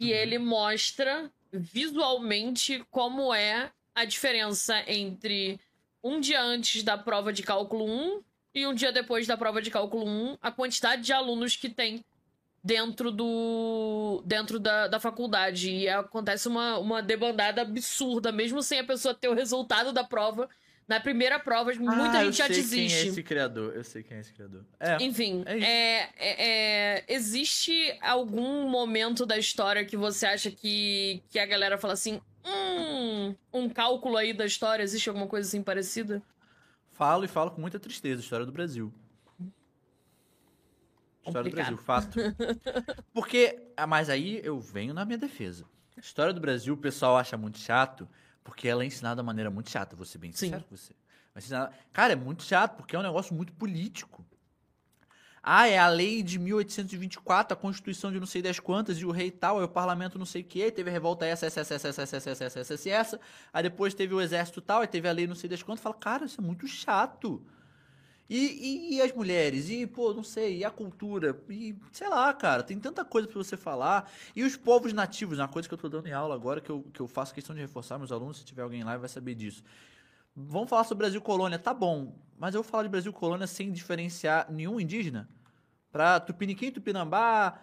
e ele mostra visualmente como é a diferença entre um dia antes da prova de cálculo 1 e um dia depois da prova de cálculo 1, a quantidade de alunos que tem dentro do dentro da, da faculdade e acontece uma, uma debandada absurda mesmo sem a pessoa ter o resultado da prova na primeira prova muita Ah, gente já desiste Quem é esse criador? Eu sei quem é esse criador. É. enfim, é é, é- é- existe algum momento da história que você acha que, que a galera fala assim, hum, um cálculo aí da história, existe alguma coisa assim parecida? Falo e falo com muita tristeza. História do Brasil. História Complicado. do Brasil, fato. *laughs* Porque, ah, mas aí eu venho na minha defesa. História do Brasil, o pessoal acha muito chato, porque ela é ensinada de maneira muito chata, vou ser bem Sim. sincero com você. Ensinar- Cara, é muito chato, porque é um negócio muito político. Ah, é a lei de 1824, a constituição de não sei das quantas, e o rei tal, aí o parlamento não sei o que, aí teve a revolta essa, essa, essa, essa, essa, essa, essa, essa, essa, essa, aí depois teve o exército tal, aí teve a lei não sei das quantas, fala, cara, isso é muito chato. E, e, e as mulheres, e, pô, não sei, e a cultura, e sei lá, cara, tem tanta coisa pra você falar. E os povos nativos, é uma coisa que eu tô dando em aula agora, que eu, que eu faço questão de reforçar meus alunos, se tiver alguém lá vai saber disso. Vamos falar sobre Brasil Colônia, tá bom, mas eu vou falar de Brasil Colônia sem diferenciar nenhum indígena? Pra Tupiniquim, Tupinambá,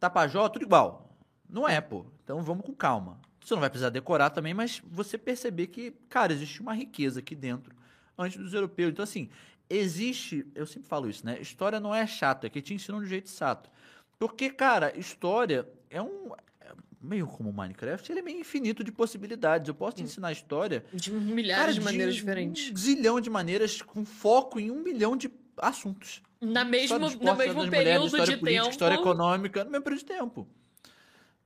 Tapajó, tudo igual. Não é, pô. Então vamos com calma. Você não vai precisar decorar também, mas você perceber que, cara, existe uma riqueza aqui dentro antes dos europeus. Então, assim, existe. Eu sempre falo isso, né? História não é chata, é que te ensinam de jeito chato. Porque, cara, história é um. Meio como o Minecraft, ele é meio infinito de possibilidades. Eu posso te ensinar história De milhares Cara, de maneiras um diferentes. zilhão de maneiras, com foco em um milhão de assuntos. Na mesmo, esporte, no mesmo mulheres, período história de política, tempo. História econômica, no mesmo período de tempo.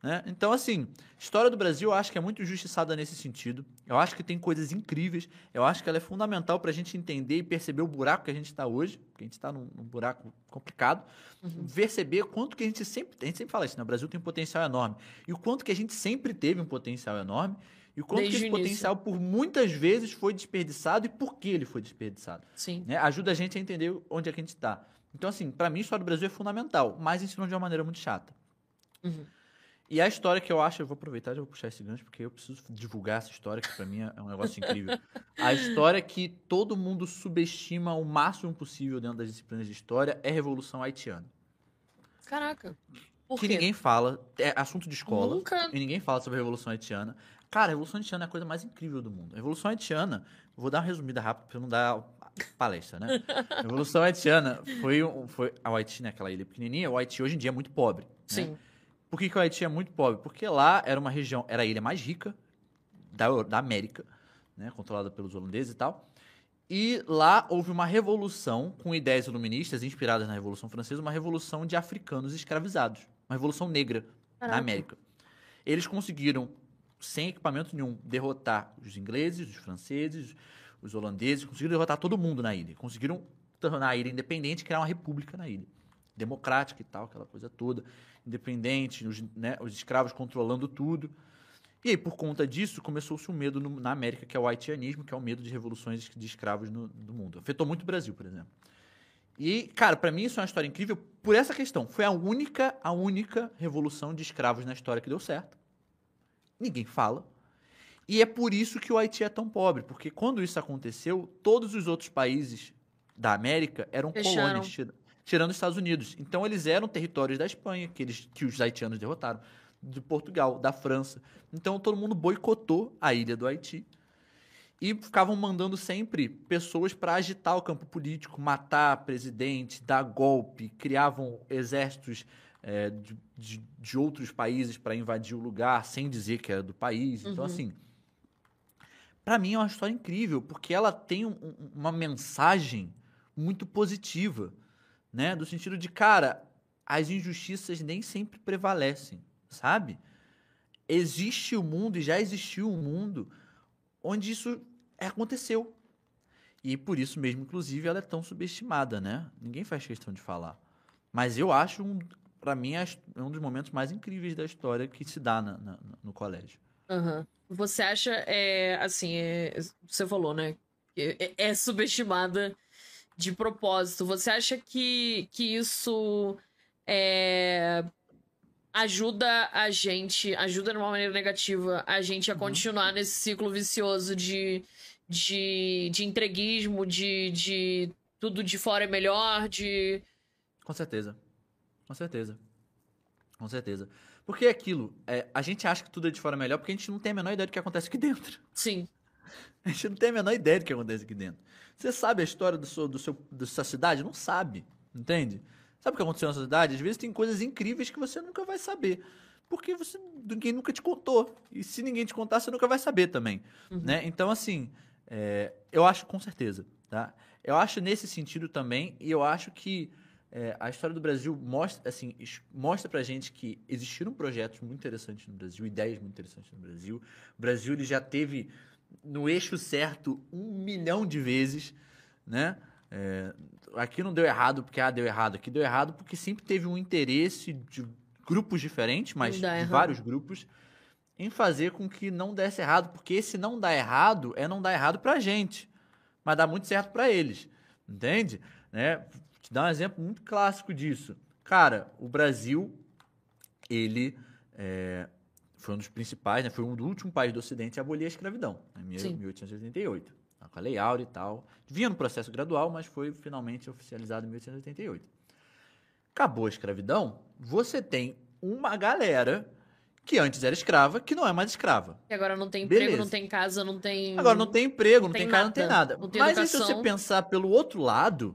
Né? Então, assim, história do Brasil eu acho que é muito injustiçada nesse sentido. Eu acho que tem coisas incríveis. Eu acho que ela é fundamental pra gente entender e perceber o buraco que a gente está hoje, porque a gente está num, num buraco complicado. Uhum. Perceber quanto que a gente sempre. A gente sempre fala isso, né? O Brasil tem um potencial enorme. E o quanto que a gente sempre teve um potencial enorme. E o quanto Desde que esse potencial, por muitas vezes, foi desperdiçado e por que ele foi desperdiçado Sim. né? Ajuda a gente a entender onde é que a gente está. Então, assim, pra mim, a história do Brasil é fundamental, mas ensinou de uma maneira muito chata. Uhum. E a história que eu acho, eu vou aproveitar e vou puxar esse gancho, porque eu preciso divulgar essa história, que pra mim é um negócio incrível. A história que todo mundo subestima o máximo possível dentro das disciplinas de história é a Revolução Haitiana. Caraca. Por que quê? ninguém fala, é assunto de escola, Nunca. e ninguém fala sobre a Revolução Haitiana. Cara, a Revolução Haitiana é a coisa mais incrível do mundo. A Revolução Haitiana, vou dar uma resumida rápida pra não dar palestra, né? A Revolução Haitiana foi, foi o Haiti, né, aquela ilha pequenininha, o Haiti hoje em dia é muito pobre. né? Por que, que o Haiti é muito pobre? Porque lá era uma região, era a ilha mais rica da, da América, né, controlada pelos holandeses e tal. E lá houve uma revolução com ideias iluministas inspiradas na Revolução Francesa, uma revolução de africanos escravizados, uma revolução negra na Caraca. América. Eles conseguiram, sem equipamento nenhum, derrotar os ingleses, os franceses, os holandeses, conseguiram derrotar todo mundo na ilha. Conseguiram tornar a ilha independente e criar uma república na ilha. Democrática e tal, aquela coisa toda. Independente, os, né, os escravos controlando tudo. E aí, por conta disso, começou-se um medo no- na América, que é o haitianismo, que é o medo de revoluções de escravos no, no mundo. Afetou muito o Brasil, por exemplo. E, cara, pra mim isso é uma história incrível por essa questão. Foi a única, a única revolução de escravos na história que deu certo. Ninguém fala. E é por isso que o Haiti é tão pobre, porque quando isso aconteceu, todos os outros países da América eram Fecharam. colônias, tirando os Estados Unidos. Então eles eram territórios da Espanha, que, eles, que os haitianos derrotaram, de Portugal, da França. Então todo mundo boicotou a ilha do Haiti e ficavam mandando sempre pessoas para agitar o campo político, matar presidente, dar golpe, criavam exércitos é, de, de, de outros países para invadir o lugar sem dizer que era do país. Então, Uhum. assim, para mim é uma história incrível, porque ela tem um- um- uma mensagem muito positiva, né? Do sentido de, cara, as injustiças nem sempre prevalecem, sabe? Existe o mundo e já existiu um mundo onde isso aconteceu. E por isso mesmo, inclusive, ela é tão subestimada, né? Ninguém faz questão de falar. Mas eu acho, um, para mim, é um dos momentos mais incríveis da história que se dá na- na- no colégio. Aham. Você acha, é, assim, é, você falou, né? É, é subestimada de propósito. Você acha que, que isso é, ajuda a gente, ajuda de uma maneira negativa a gente a Uhum. continuar nesse ciclo vicioso de, de, de entreguismo, de, de tudo de fora é melhor, de. Com certeza. Com certeza. Com certeza. Porque é aquilo, é, a gente acha que tudo é de fora melhor porque a gente não tem a menor ideia do que acontece aqui *laughs* dentro. Sim. *laughs* A gente não tem a menor ideia do que acontece aqui dentro. Você sabe a história do seu, do seu, da sua cidade? Não sabe. Entende? Sabe o que aconteceu na sua cidade? Às vezes tem coisas incríveis que você nunca vai saber. Porque você, ninguém nunca te contou. E se ninguém te contar, você nunca vai saber também. Uhum. Né? Então, assim, é, eu acho com certeza. Tá? Eu acho nesse sentido também, e eu acho que é, a história do Brasil mostra, assim, mostra pra gente que existiram projetos muito interessantes no Brasil, ideias muito interessantes no Brasil. O Brasil ele já teve no eixo certo um milhão de vezes, né? É, aqui não deu errado porque ah, deu errado. Aqui deu errado porque sempre teve um interesse de grupos diferentes, mas de errado. vários grupos, em fazer com que não desse errado, porque esse não dar errado é não dar errado pra gente, mas dá muito certo pra eles, entende? Né? Te dar um exemplo muito clássico disso. Cara, o Brasil, ele é, foi um dos principais, né? Foi um do último país do Ocidente a abolir a escravidão, em Sim. 1888. tá? Com a Lei Áurea e tal. Vinha no processo gradual, mas foi finalmente oficializado em 1888. Acabou a escravidão, você tem uma galera que antes era escrava, que não é mais escrava. E agora não tem emprego, Beleza. não tem casa, não tem. Agora não tem emprego, não, Não tem, tem casa, não tem nada. nada. Não tem Mas aí, se você educação. pensar pelo outro lado,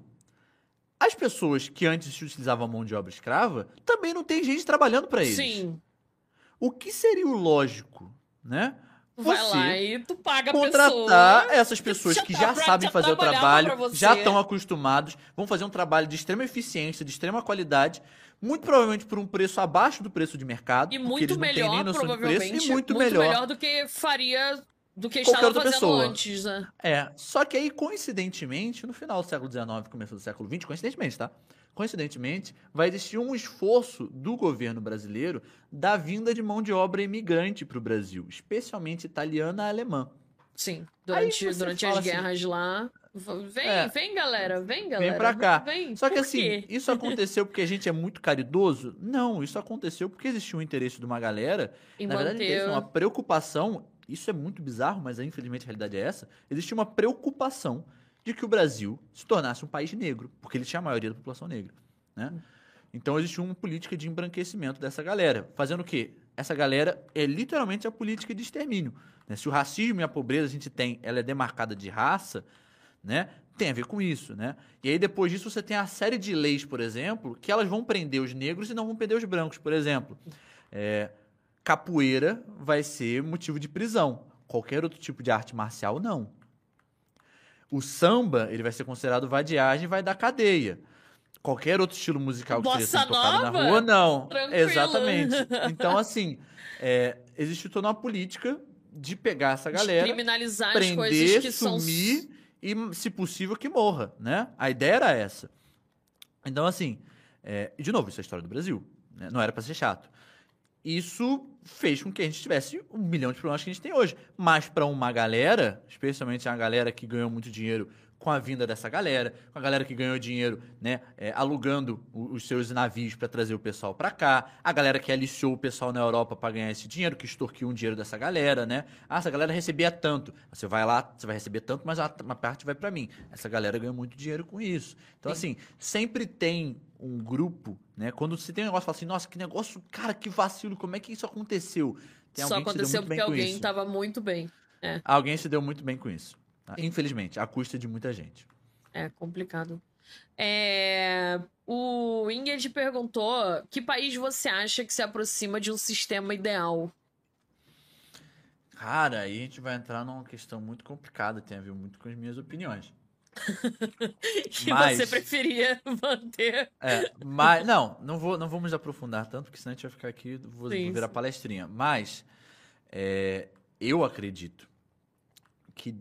as pessoas que antes utilizavam a mão de obra escrava também não tem gente trabalhando para eles. Sim. O que seria o lógico, né? Tu vai Você lá e tu paga a contratar pessoa. essas pessoas já que tá- já já sabem fazer o trabalho, você. já estão acostumados, vão fazer um trabalho de extrema eficiência, de extrema qualidade, muito provavelmente por um preço abaixo do preço de mercado, E muito melhor, provavelmente. preço, e muito, melhor. do que faria. Do que Qualquer estava outra fazendo pessoa. antes, né? É, só que aí, coincidentemente, no final do século XIX, começo do século XX, coincidentemente, tá? Coincidentemente, vai existir um esforço do governo brasileiro da vinda de mão de obra imigrante para o Brasil, especialmente italiana e alemã. Sim. Durante, durante as assim- guerras lá. v- Vem, É. vem, galera. Vem, galera. pra cá. Vem. Só que assim, quê? isso aconteceu porque a gente é muito caridoso? Não, isso aconteceu porque existiu um interesse de uma galera Em Na verdade, manter. existe uma preocupação, isso é muito bizarro, mas infelizmente a realidade é essa. Existe uma preocupação de que o Brasil se tornasse um país negro, porque ele tinha a maioria da população negra. Né? Então existe uma política de embranquecimento dessa galera. Fazendo o quê? Essa galera é literalmente a política de extermínio. né? Se o racismo e a pobreza a gente tem, ela é demarcada de raça, né? Tem a ver com isso, né? E aí depois disso você tem a série de leis, por exemplo, que elas vão prender os negros e não vão prender os brancos, por exemplo. É, capoeira vai ser motivo de prisão. Qualquer outro tipo de arte marcial, não. O samba, ele vai ser considerado vadiagem e vai dar cadeia. Qualquer outro estilo musical que Bossa seja tocado na rua, não. Tranquilo. Exatamente. *laughs* Então, assim, é, existe toda uma política de pegar essa galera, criminalizar as coisas prender, são. sumir e, se possível, que morra, né? A ideia era essa. Então, assim, é, e de novo, isso é a história do Brasil. né? Não era pra ser chato. Isso fez com que a gente tivesse um milhão de problemas que a gente tem hoje. Mas pra uma galera, especialmente a galera que ganhou muito dinheiro com a vinda dessa galera, com a galera que ganhou dinheiro, né, é, alugando os seus navios pra trazer o pessoal pra cá, a galera que aliciou o pessoal na Europa pra ganhar esse dinheiro, que extorquiu um dinheiro dessa galera, né? Ah, essa galera recebia tanto. Você vai lá, você vai receber tanto, mas uma parte vai pra mim. Essa galera ganhou muito dinheiro com isso. Então, assim, sempre tem um grupo, né? Quando você tem um negócio, fala assim, nossa, que negócio, cara, que vacilo, como é que isso aconteceu? Tem Só aconteceu porque alguém isso. tava muito bem. Alguém se deu muito bem com isso. tá? Infelizmente, à custa de muita gente. É complicado. É, O Ingrid perguntou: que país você acha que se aproxima de um sistema ideal? Cara, aí a gente vai entrar numa questão muito complicada, tem a ver muito com as minhas opiniões. *laughs* Que Mas- você preferia *laughs* manter? É, mas não, não vou, não vamos aprofundar tanto, porque senão a gente vai ficar aqui, vou, Sim, vou virar sim. palestrinha. Mas é, eu acredito que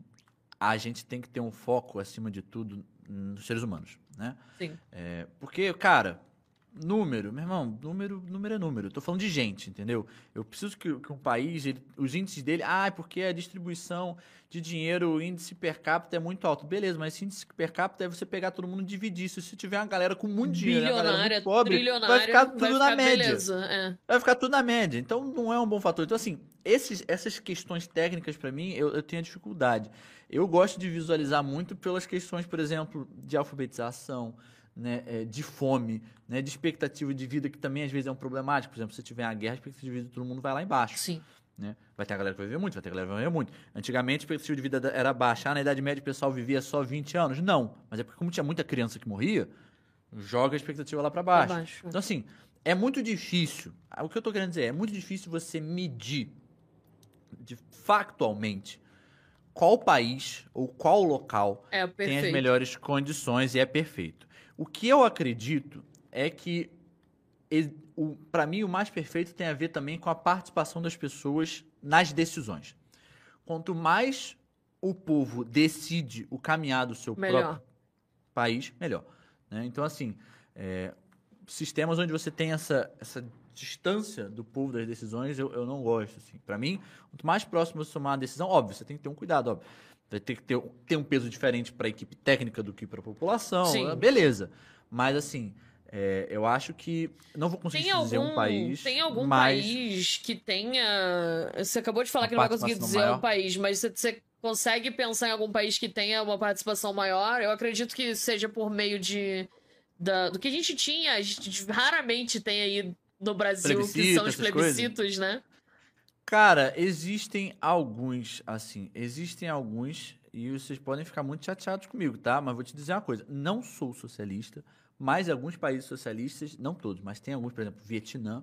a gente tem que ter um foco acima de tudo nos seres humanos, né? Sim. É, porque, cara, número, meu irmão, número, número é número. Eu tô falando de gente, entendeu? Eu preciso que, que um país, ele- os índices dele, ah, é porque a distribuição de dinheiro, o índice per capita é muito alto. Beleza, mas esse índice per capita é você pegar todo mundo e dividir. Se você tiver uma galera com muito dinheiro, uma galera muito pobre, vai ficar tudo na média. É. Vai ficar tudo na média. Então não é um bom fator. Então, assim, esses, essas questões técnicas, pra mim, eu, eu tenho dificuldade. Eu gosto de visualizar muito pelas questões, por exemplo, de alfabetização, né, é, de fome, né, de expectativa de vida, que também às vezes é um problemático. Por exemplo, se tiver uma guerra, a expectativa de vida de todo mundo vai lá embaixo. Sim. Né? Vai ter a galera que vai viver muito, vai ter a galera que vai viver muito. Antigamente a expectativa de vida da- era baixa. Ah, na Idade Média o pessoal vivia só 20 anos. Não. Mas é porque, como tinha muita criança que morria, joga a expectativa lá Pra baixo. baixo. Então, assim, é muito difícil. O que eu tô querendo dizer é, é muito difícil você medir de, factualmente qual país ou qual local É, tem as melhores condições e é perfeito. O que eu acredito é que, para mim, o mais perfeito tem a ver também com a participação das pessoas nas decisões. Quanto mais o povo decide o caminhar do seu Melhor. próprio país, melhor. né? Então, assim, é, sistemas onde você tem essa, essa distância do povo das decisões, eu, eu não gosto. Assim. Para mim, quanto mais próximo você tomar uma decisão, óbvio, você tem que ter um cuidado, óbvio. Vai ter que ter, ter um peso diferente para a equipe técnica do que para a população. Sim. eh, Beleza. Mas, assim, é, eu acho que. Não vou conseguir Tem te dizer algum, um país. tem algum mas país que tenha. Você acabou de falar Uma que não vai conseguir dizer maior? um país, mas você, você consegue pensar em algum país que tenha uma participação maior? Eu acredito que seja por meio de. da- do que a gente tinha, a gente raramente tem aí no Brasil, que são os essas coisas? plebiscitos, né? Cara, existem alguns, assim, existem alguns, e vocês podem ficar muito chateados comigo, tá? Mas vou te dizer uma coisa: não sou socialista, mas alguns países socialistas, não todos, mas tem alguns, por exemplo, Vietnã,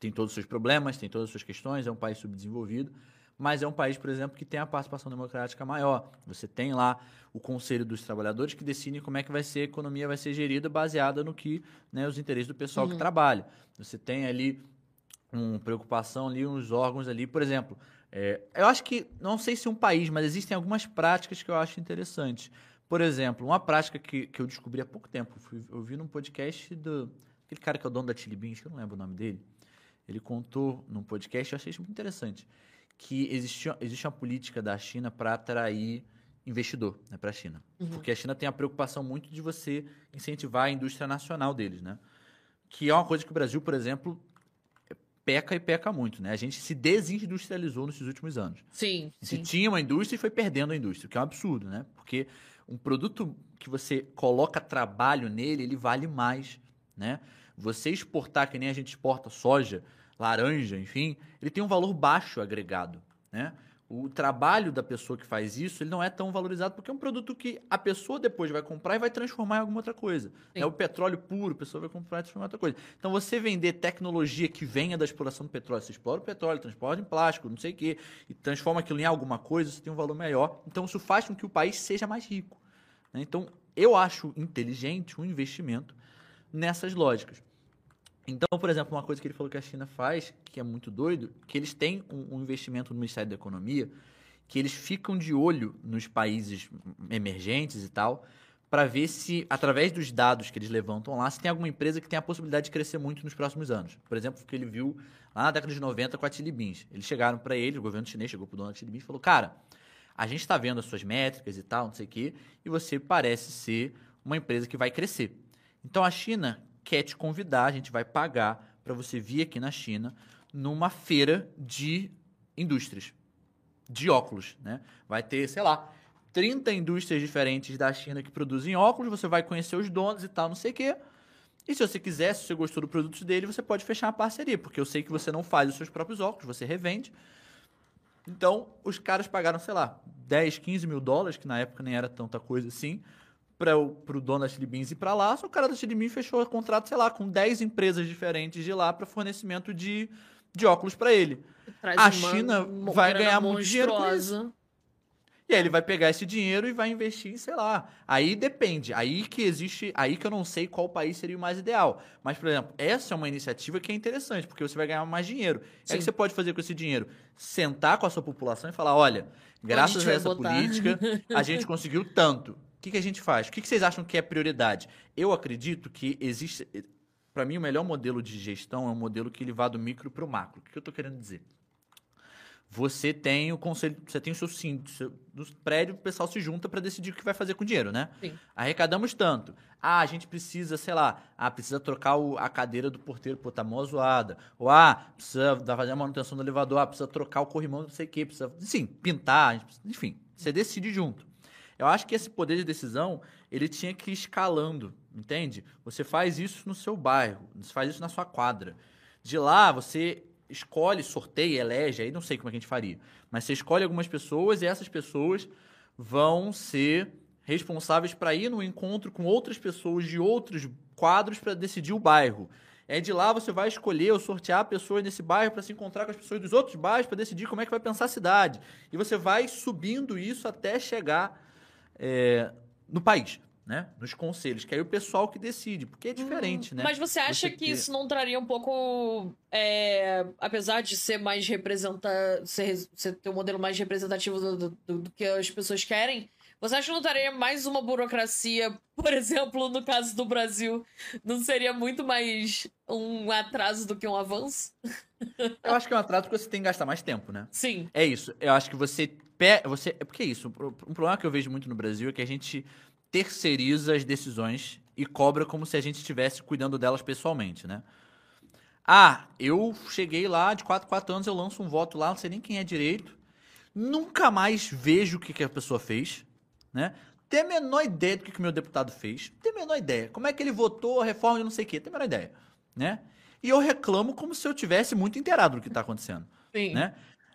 tem todos os seus problemas, tem todas as suas questões, é um país subdesenvolvido, mas é um país, por exemplo, que tem a participação democrática maior. Você tem lá o Conselho dos Trabalhadores que decide como é que vai ser a economia vai ser gerida baseada no que né, os interesses do pessoal Uhum. que trabalha. Você tem ali uma preocupação ali, uns órgãos ali, por exemplo. é, eu acho que, não sei se um país, mas existem algumas práticas que eu acho interessantes. Por exemplo, uma prática que, que eu descobri há pouco tempo, fui, eu vi num podcast do. Aquele cara que é o dono da Chili Beans, que eu não lembro o nome dele. Ele contou num podcast, eu achei isso muito interessante, que existe, existe uma política da China para atrair investidor né, para a China. Uhum. Porque a China tem a preocupação muito de você incentivar a indústria nacional deles, né? Que é uma coisa que o Brasil, por exemplo, peca e peca muito, né? A gente se desindustrializou nesses últimos anos. Sim, Se tinha uma indústria e foi perdendo a indústria, o que é um absurdo, né? Porque um produto que você coloca trabalho nele, ele vale mais, né? Você exportar, que nem a gente exporta soja, laranja, enfim, ele tem um valor baixo agregado, né? O trabalho da pessoa que faz isso, ele não é tão valorizado porque é um produto que a pessoa depois vai comprar e vai transformar em alguma outra coisa. É o petróleo puro, a pessoa vai comprar e transformar em outra coisa. Então você vender tecnologia que venha da exploração do petróleo, você explora o petróleo, transporta em plástico, não sei o quê, e transforma aquilo em alguma coisa, você tem um valor maior. Então isso faz com que o país seja mais rico. né? Então eu acho inteligente um investimento nessas lógicas. Então, por exemplo, uma coisa que ele falou que a China faz, que é muito doido, que eles têm um, um investimento no Ministério da Economia, que eles ficam de olho nos países emergentes e tal, para ver se, através dos dados que eles levantam lá, se tem alguma empresa que tem a possibilidade de crescer muito nos próximos anos. Por exemplo, o que ele viu lá na década de 90 com a Chili Beans. Eles chegaram para ele, o governo chinês chegou pro dono da Chili Beans e falou: Cara, a gente está vendo as suas métricas e tal, não sei o quê, e você parece ser uma empresa que vai crescer. Então a China quer te convidar, a gente vai pagar para você vir aqui na China numa feira de indústrias, de óculos, né? Vai ter, sei lá, 30 indústrias diferentes da China que produzem óculos, você vai conhecer os donos e tal, não sei o quê. E se você quiser, se você gostou do produto dele, você pode fechar uma parceria, porque eu sei que você não faz os seus próprios óculos, você revende. Então, os caras pagaram, sei lá, 10, 15 mil dólares, que na época nem era tanta coisa assim, para o dono da Chili Beans ir para lá. Só o cara da Chili Beans fechou o contrato, sei lá, com 10 empresas diferentes de lá para fornecimento de, de óculos para ele. Traz A China vai ganhar muito dinheiro com monstruosa. E aí ele vai pegar esse dinheiro e vai investir em, sei lá. Aí depende. Aí que existe. Aí que eu não sei qual país seria o mais ideal. Mas, por exemplo, essa é uma iniciativa que é interessante, porque você vai ganhar mais dinheiro. É Sim. o que você pode fazer com esse dinheiro? Sentar com a sua população e falar: olha, graças a vai essa botar? política, a gente *laughs* conseguiu tanto. O que, que a gente faz? O que, que vocês acham que é prioridade? Eu acredito que existe. Para mim, o melhor modelo de gestão é um modelo que ele vá do micro para o macro. O que que eu estou querendo dizer? Você tem o conselho, você tem o seu síndico, seu, do prédio, o pessoal se junta para decidir o que vai fazer com o dinheiro, né? Sim. Arrecadamos tanto. Ah, a gente precisa, sei lá, ah, precisa trocar o- a cadeira do porteiro, pô, tá mó zoada. Ou ah, precisa fazer a manutenção do elevador, ah, precisa trocar o corrimão, não sei o quê, precisa, sim, pintar, enfim, você decide junto. Eu acho que esse poder de decisão, ele tinha que ir escalando, entende? Você faz isso no seu bairro, você faz isso na sua quadra. De lá, você escolhe, sorteia, elege, aí não sei como é que a gente faria, mas você escolhe algumas pessoas e essas pessoas vão ser responsáveis para ir no encontro com outras pessoas de outros quadros para decidir o bairro. É de lá você vai escolher ou sortear pessoas nesse bairro para se encontrar com as pessoas dos outros bairros para decidir como é que vai pensar a cidade. E você vai subindo isso até chegar é, no país, né? Nos conselhos, que aí o pessoal que decide, porque é diferente, né? Mas você acha Você que ter- isso não traria um pouco. é, apesar de ser mais representativo. Ser, ser ter um modelo mais representativo do- do- do que as pessoas querem. Você acha que não mais uma burocracia, por exemplo, no caso do Brasil? Não seria muito mais um atraso do que um avanço? *laughs* Eu acho que é um atraso porque você tem que gastar mais tempo, né? Sim. É isso. Eu acho que você. Pe... você... É porque é isso. Um problema que eu vejo muito no Brasil é que a gente terceiriza as decisões e cobra como se a gente estivesse cuidando delas pessoalmente, né? Ah, eu cheguei lá, de 4 4 anos, eu lanço um voto lá, não sei nem quem é direito. Nunca mais vejo o que, que a pessoa fez, né? Tem a menor ideia do que, que o meu deputado fez. Tem a menor ideia. Como é que ele votou a reforma de não sei o quê. Tem a menor ideia, né? E eu reclamo como se eu tivesse muito inteirado do que tá acontecendo, Sim. né?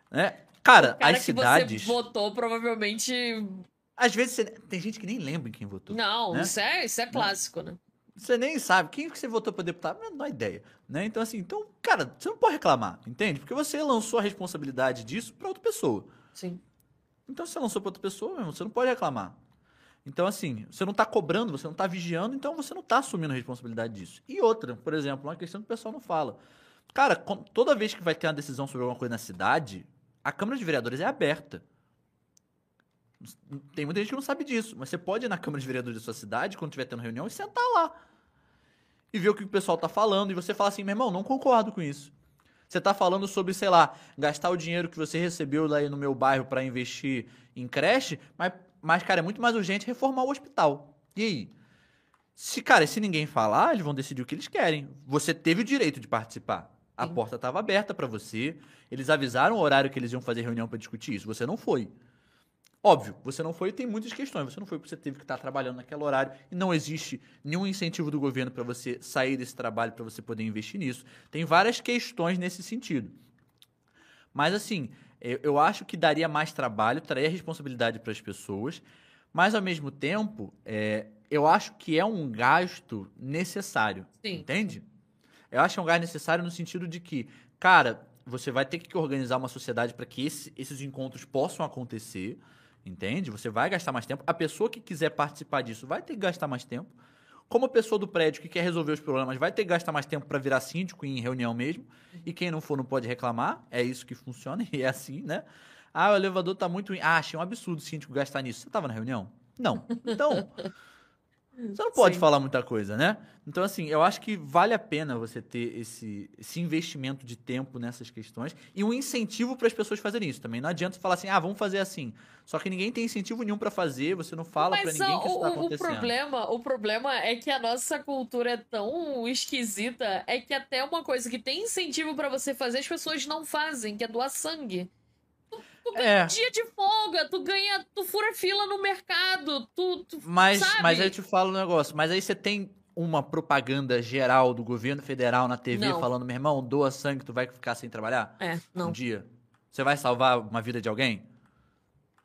né? Cara, cara as cidades... você votou provavelmente. Às vezes você- tem gente que nem lembra em quem votou. Não, né? isso, é, isso é clássico, né? Você nem sabe. Quem que você votou para deputado? Não dá ideia. Né? Então, assim, então, cara, você não pode reclamar, entende? Porque você lançou a responsabilidade disso para outra pessoa. Sim. Então, se você lançou para outra pessoa, meu irmão, você não pode reclamar. Então, assim, você não está cobrando, você não está vigiando, então você não está assumindo a responsabilidade disso. E outra, por exemplo, uma questão que o pessoal não fala. Cara, toda vez que vai ter uma decisão sobre alguma coisa na cidade, a Câmara de Vereadores é aberta. Tem muita gente que não sabe disso, mas você pode ir na Câmara de Vereadores da sua cidade, quando estiver tendo reunião, e sentar lá. E ver o que o pessoal tá falando, e você fala assim, meu irmão, não concordo com isso. Você tá falando sobre, sei lá, gastar o dinheiro que você recebeu lá no meu bairro para investir em creche, mas, mas, cara, é muito mais urgente reformar o hospital. E aí? Se, cara, se ninguém falar, eles vão decidir o que eles querem. Você teve o direito de participar. A Sim. porta estava aberta para você. Eles avisaram o horário que eles iam fazer reunião para discutir isso. Você não foi. Óbvio, você não foi e tem muitas questões. Você não foi porque você teve que estar trabalhando naquele horário e não existe nenhum incentivo do governo para você sair desse trabalho, para você poder investir nisso. Tem várias questões nesse sentido. Mas, assim, eu acho que daria mais trabalho, traria responsabilidade para as pessoas, mas, ao mesmo tempo, é, eu acho que é um gasto necessário. Sim. Entende? Eu acho que é um gasto necessário no sentido de que, cara, você vai ter que organizar uma sociedade para que esse, esses encontros possam acontecer. Entende? Você vai gastar mais tempo. A pessoa que quiser participar disso vai ter que gastar mais tempo. Como a pessoa do prédio que quer resolver os problemas vai ter que gastar mais tempo para virar síndico em reunião mesmo. E quem não for não pode reclamar. É isso que funciona *laughs* e é assim, né? Ah, o elevador tá muito. Ah, achei um absurdo o síndico gastar nisso. Você tava na reunião? Não. Então, você não pode Sim. falar muita coisa, né? Então, assim, eu acho que vale a pena você ter esse, esse investimento de tempo nessas questões e um incentivo para as pessoas fazerem isso também. Não adianta falar assim, ah, vamos fazer assim. Só que ninguém tem incentivo nenhum para fazer, você não fala para ninguém que isso tá acontecendo. O problema, o problema é que a nossa cultura é tão esquisita, é que até uma coisa que tem incentivo para você fazer, as pessoas não fazem, que é doar sangue. Tu ganha é. dia de folga, tu ganha, tu fura fila no mercado, tu, tu mas, sabe? Mas aí eu te falo um negócio, mas aí você tem uma propaganda geral do governo federal na TV não. falando, meu irmão, doa sangue, tu vai ficar sem trabalhar? É, não. Um dia. Você vai salvar uma vida de alguém?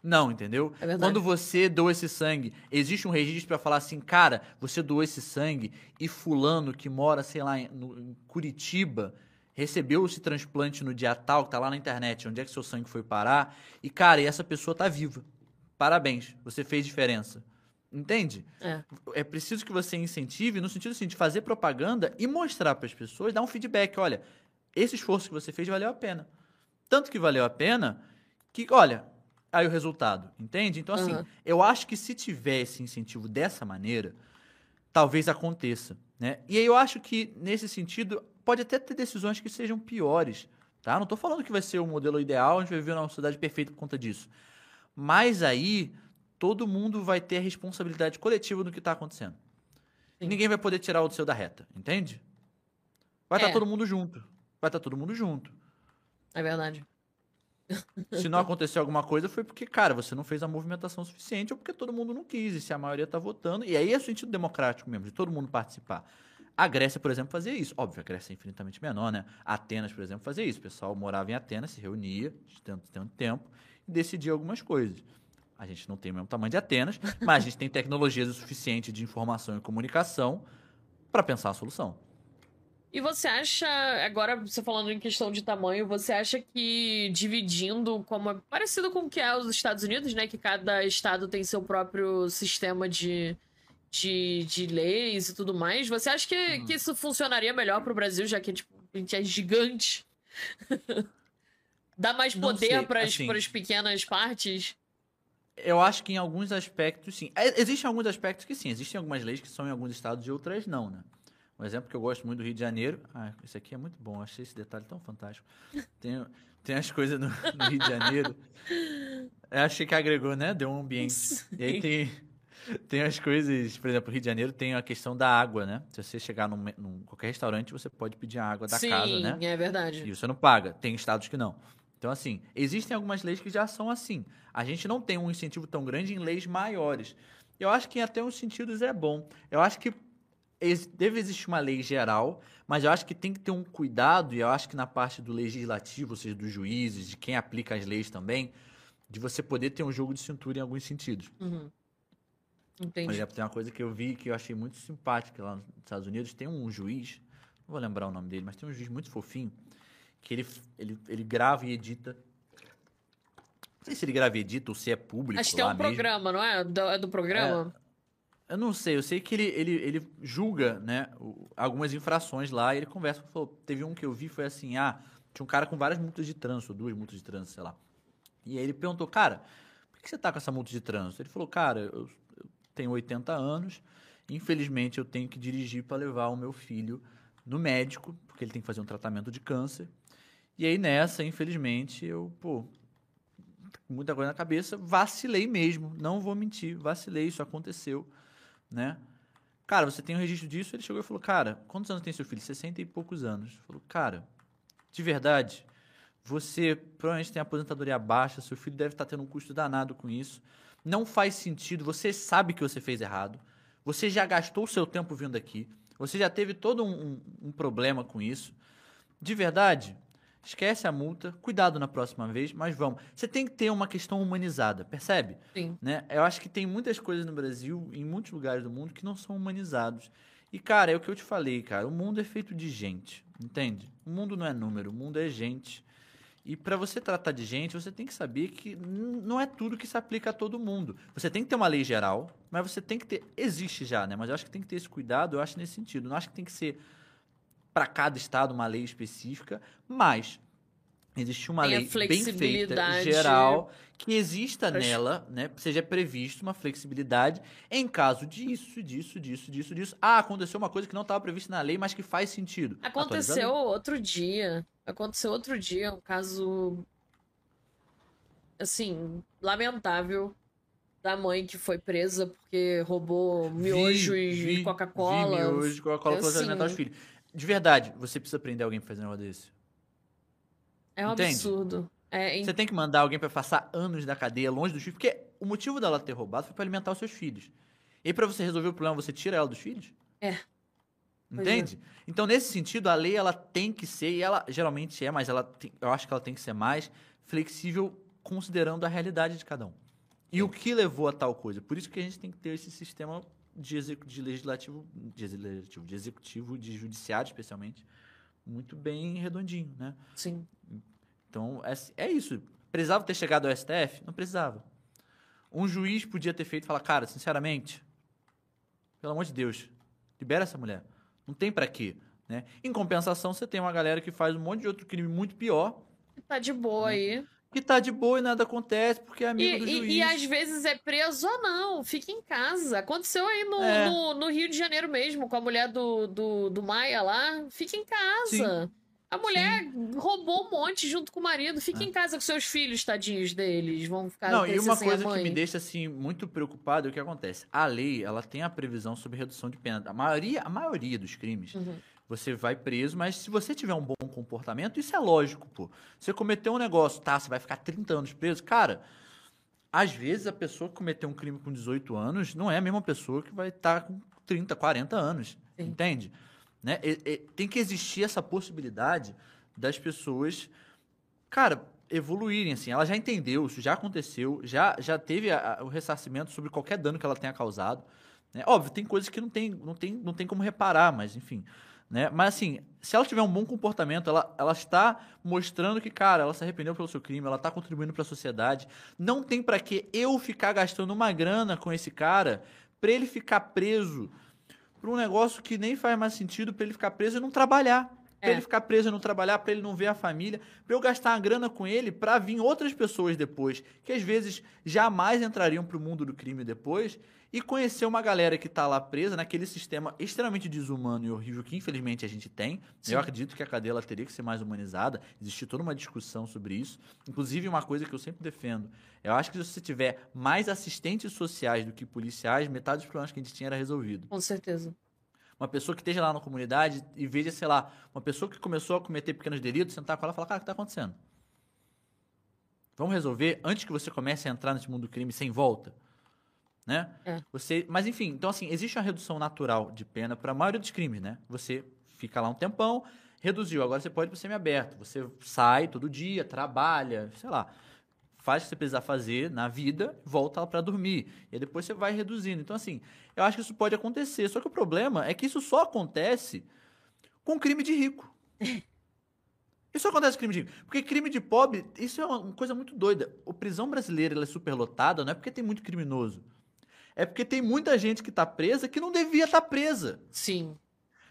Não, entendeu? É Quando você doa esse sangue, existe um registro para falar assim, cara, você doou esse sangue e fulano que mora, sei lá, em, no, em Curitiba recebeu esse transplante no dia tal, que tá lá na internet, onde é que seu sangue foi parar, e, cara, e essa pessoa tá viva. Parabéns, você fez diferença. Entende? É. é preciso que você incentive, no sentido assim, de fazer propaganda e mostrar para as pessoas, dar um feedback. Olha, esse esforço que você fez valeu a pena. Tanto que valeu a pena que, olha, aí o resultado, entende? Então, assim, uhum. eu acho que se tiver esse incentivo dessa maneira, talvez aconteça. Né? E aí eu acho que, nesse sentido, pode até ter decisões que sejam piores. Tá? Não estou falando que vai ser o modelo ideal, a gente vai viver uma sociedade perfeita por conta disso. Mas aí, todo mundo vai ter a responsabilidade coletiva do que está acontecendo. Sim. Ninguém vai poder tirar o seu da reta, entende? Vai estar tá é. tá todo mundo junto. Vai estar tá todo mundo junto. É verdade. *laughs* Se não aconteceu alguma coisa, foi porque, cara, você não fez a movimentação suficiente ou porque todo mundo não quis. E se a maioria está votando. E aí é o sentido democrático mesmo, de todo mundo participar. A Grécia, por exemplo, fazia isso. Óbvio, a Grécia é infinitamente menor, né? Atenas, por exemplo, fazia isso. O pessoal morava em Atenas, se reunia de tanto, tanto tempo e decidia algumas coisas. A gente não tem o mesmo tamanho de Atenas, *laughs* mas a gente tem tecnologias o suficiente de informação e comunicação para pensar a solução. E você acha, agora você falando em questão de tamanho, você acha que dividindo, como é parecido com o que é os Estados Unidos, né? Que cada estado tem seu próprio sistema de, de, de leis e tudo mais. Você acha que, hum. que isso funcionaria melhor pro Brasil, já que tipo, a gente é gigante? *laughs* Dá mais poder para as assim, pequenas partes? Eu acho que em alguns aspectos, sim. É, existem alguns aspectos que sim. Existem algumas leis que são em alguns estados e outras não, né? Um exemplo que eu gosto muito do Rio de Janeiro. Ah, esse aqui é muito bom. Achei esse detalhe tão fantástico. Tem, tem as coisas no, no Rio de Janeiro. *laughs* Eu achei que agregou, né? Deu um ambiente. E aí tem *laughs* tem as coisas, por exemplo, Rio de Janeiro tem a questão da água, né? Se você chegar num, num qualquer restaurante, você pode pedir a água da Sim, casa, né? Sim, é verdade. E você não paga. Tem estados que não. Então, assim, existem algumas leis que já são assim. A gente não tem um incentivo tão grande em leis maiores. Eu acho que em até uns sentidos é bom. Eu acho que deve existir uma lei geral, mas eu acho que tem que ter um cuidado, e eu acho que na parte do legislativo, ou seja, dos juízes, de quem aplica as leis também, de você poder ter um jogo de cintura em alguns sentidos. Uhum. Por Entendi. exemplo, tem uma coisa que eu vi que eu achei muito simpática lá nos Estados Unidos. Tem um juiz, não vou lembrar o nome dele, mas tem um juiz muito fofinho, que ele, ele, ele grava e edita. Não sei se ele grava e edita ou se é público Acho que tem um mesmo. programa, não é? Do, é do programa? Eu não sei, eu sei que ele, ele, ele julga, né, algumas infrações lá e ele conversa. Falou, teve um que eu vi, foi assim, ah, tinha um cara com várias multas de trânsito, duas multas de trânsito, sei lá. E aí ele perguntou, cara, por que você tá com essa multa de trânsito? Ele falou, cara, eu tenho 80 anos, infelizmente eu tenho que dirigir para levar o meu filho no médico, porque ele tem que fazer um tratamento de câncer. E aí nessa, infelizmente, eu, pô, muita coisa na cabeça, vacilei mesmo, não vou mentir, vacilei, isso aconteceu, né? Cara, você tem um registro disso? Ele chegou e falou, cara, quantos anos tem seu filho? 60 e poucos anos. Falou, cara, de verdade, você provavelmente tem aposentadoria baixa, seu filho deve estar tendo um custo danado com isso. Não faz sentido, você sabe que você fez errado, você já gastou o seu tempo vindo aqui, você já teve todo um, um- um problema com isso. De verdade, esquece a multa, cuidado na próxima vez, mas vamos. Você tem que ter uma questão humanizada, percebe? Sim. né? Eu acho que tem muitas coisas no Brasil, em muitos lugares do mundo, que não são humanizados. E, cara, é o que eu te falei, cara. O mundo é feito de gente, entende? O mundo não é número, o mundo é gente. E para você tratar de gente, você tem que saber que não é tudo que se aplica a todo mundo. Você tem que ter uma lei geral, mas você tem que ter. Existe já, né? Mas eu acho que tem que ter esse cuidado, eu acho nesse sentido. Não acho que tem que ser para cada estado uma lei específica, mas existe uma Tem lei bem feita, geral, que exista Acho- nela, né? Seja previsto uma flexibilidade em caso disso, disso, disso, disso, disso. Ah, aconteceu uma coisa que não estava prevista na lei, mas que faz sentido. Atualiza a lei. Aconteceu outro dia. Aconteceu outro dia um caso. Assim, lamentável. Da mãe que foi presa porque roubou miojo Vi- e Coca-Cola. Miojo e Coca-Cola para Assim, alimentar os filhos. De verdade, você precisa prender alguém pra fazer um negócio desse. É um Entende? absurdo. É, em- Você tem que mandar alguém pra passar anos na cadeia, longe dos filhos, porque o motivo dela ter roubado foi pra alimentar os seus filhos. E pra você resolver o problema, você tira ela dos filhos? É. Pois Entende? Então, nesse sentido, a lei ela tem que ser, e ela geralmente é, mas ela tem- eu acho que ela tem que ser mais flexível considerando a realidade de cada um. E o que levou a tal coisa? Por isso que a gente tem que ter esse sistema de, de legislativo, de legislativo, de executivo, de judiciário, especialmente, muito bem redondinho, né? Sim. Então, é, é isso. Precisava ter chegado ao STF? Não precisava. Um juiz podia ter feito e falar, cara, sinceramente, pelo amor de Deus, libera essa mulher. Não tem pra quê. Né? Em compensação, você tem uma galera que faz um monte de outro crime muito pior, Tá de boa aí. que tá de boa e nada acontece porque é E, amigo do e- juiz. e às vezes é preso ou não, fica em casa. Aconteceu aí no, É. no, no Rio de Janeiro mesmo, com a mulher do, do, do Maia lá. Fica em casa. A mulher roubou um monte junto com o marido. Fica É. em casa com seus filhos, tadinhos deles. Vão ficar Não, e uma coisa que me deixa assim muito preocupado é o que acontece. A lei, ela tem a previsão sobre redução de pena. A maioria, a maioria dos crimes, Uhum. você vai preso, mas se você tiver um bom comportamento, isso é lógico, pô. Você cometeu um negócio, tá, você vai ficar 30 anos preso, cara. Às vezes a pessoa que cometeu um crime com 18 anos não é a mesma pessoa que vai estar com 30, 40 anos, Sim. entende? Né? E- e- tem que existir essa possibilidade das pessoas, cara, evoluírem assim. Ela já entendeu, isso já aconteceu, já, já teve a- a- o ressarcimento sobre qualquer dano que ela tenha causado. né? Óbvio, tem coisas que não tem, não tem, não tem como reparar, mas enfim. Né? Mas assim, se ela tiver um bom comportamento, ela, ela está mostrando que, cara, ela se arrependeu pelo seu crime, ela está contribuindo para a sociedade. Não tem para que eu ficar gastando uma grana com esse cara para ele ficar preso por um negócio que nem faz mais sentido para ele ficar preso e não trabalhar. Pra É. ele ficar preso e não trabalhar, pra ele não ver a família, pra eu gastar uma grana com ele pra vir outras pessoas depois, que às vezes jamais entrariam pro mundo do crime depois, e conhecer uma galera que tá lá presa naquele sistema extremamente desumano e horrível que infelizmente a gente tem. Sim. Eu acredito que a cadeia teria que ser mais humanizada, existe toda uma discussão sobre isso. Inclusive, uma coisa que eu sempre defendo, eu acho que se você tiver mais assistentes sociais do que policiais, metade dos problemas que a gente tinha era resolvido Com certeza. Uma pessoa que esteja lá na comunidade e veja, sei lá, uma pessoa que começou a cometer pequenos delitos, sentar com ela e falar, cara, o que está acontecendo? Vamos resolver antes que você comece a entrar nesse mundo do crime sem volta? Né? É. Você, mas enfim, então assim, existe uma redução natural de pena para a maioria dos crimes, né? Você fica lá um tempão, reduziu, agora você pode ir para semiaberto. Você sai todo dia, trabalha, sei lá, faz o que você precisar fazer na vida, volta para dormir. E aí depois você vai reduzindo. Então, assim, eu acho que isso pode acontecer. Só que o problema é que isso só acontece com crime de rico. *laughs* Isso acontece com crime de rico. Porque crime de pobre, isso é uma coisa muito doida. A prisão brasileira ela é superlotada, não é porque tem muito criminoso. É porque tem muita gente que tá presa que não devia estar tá presa. Sim.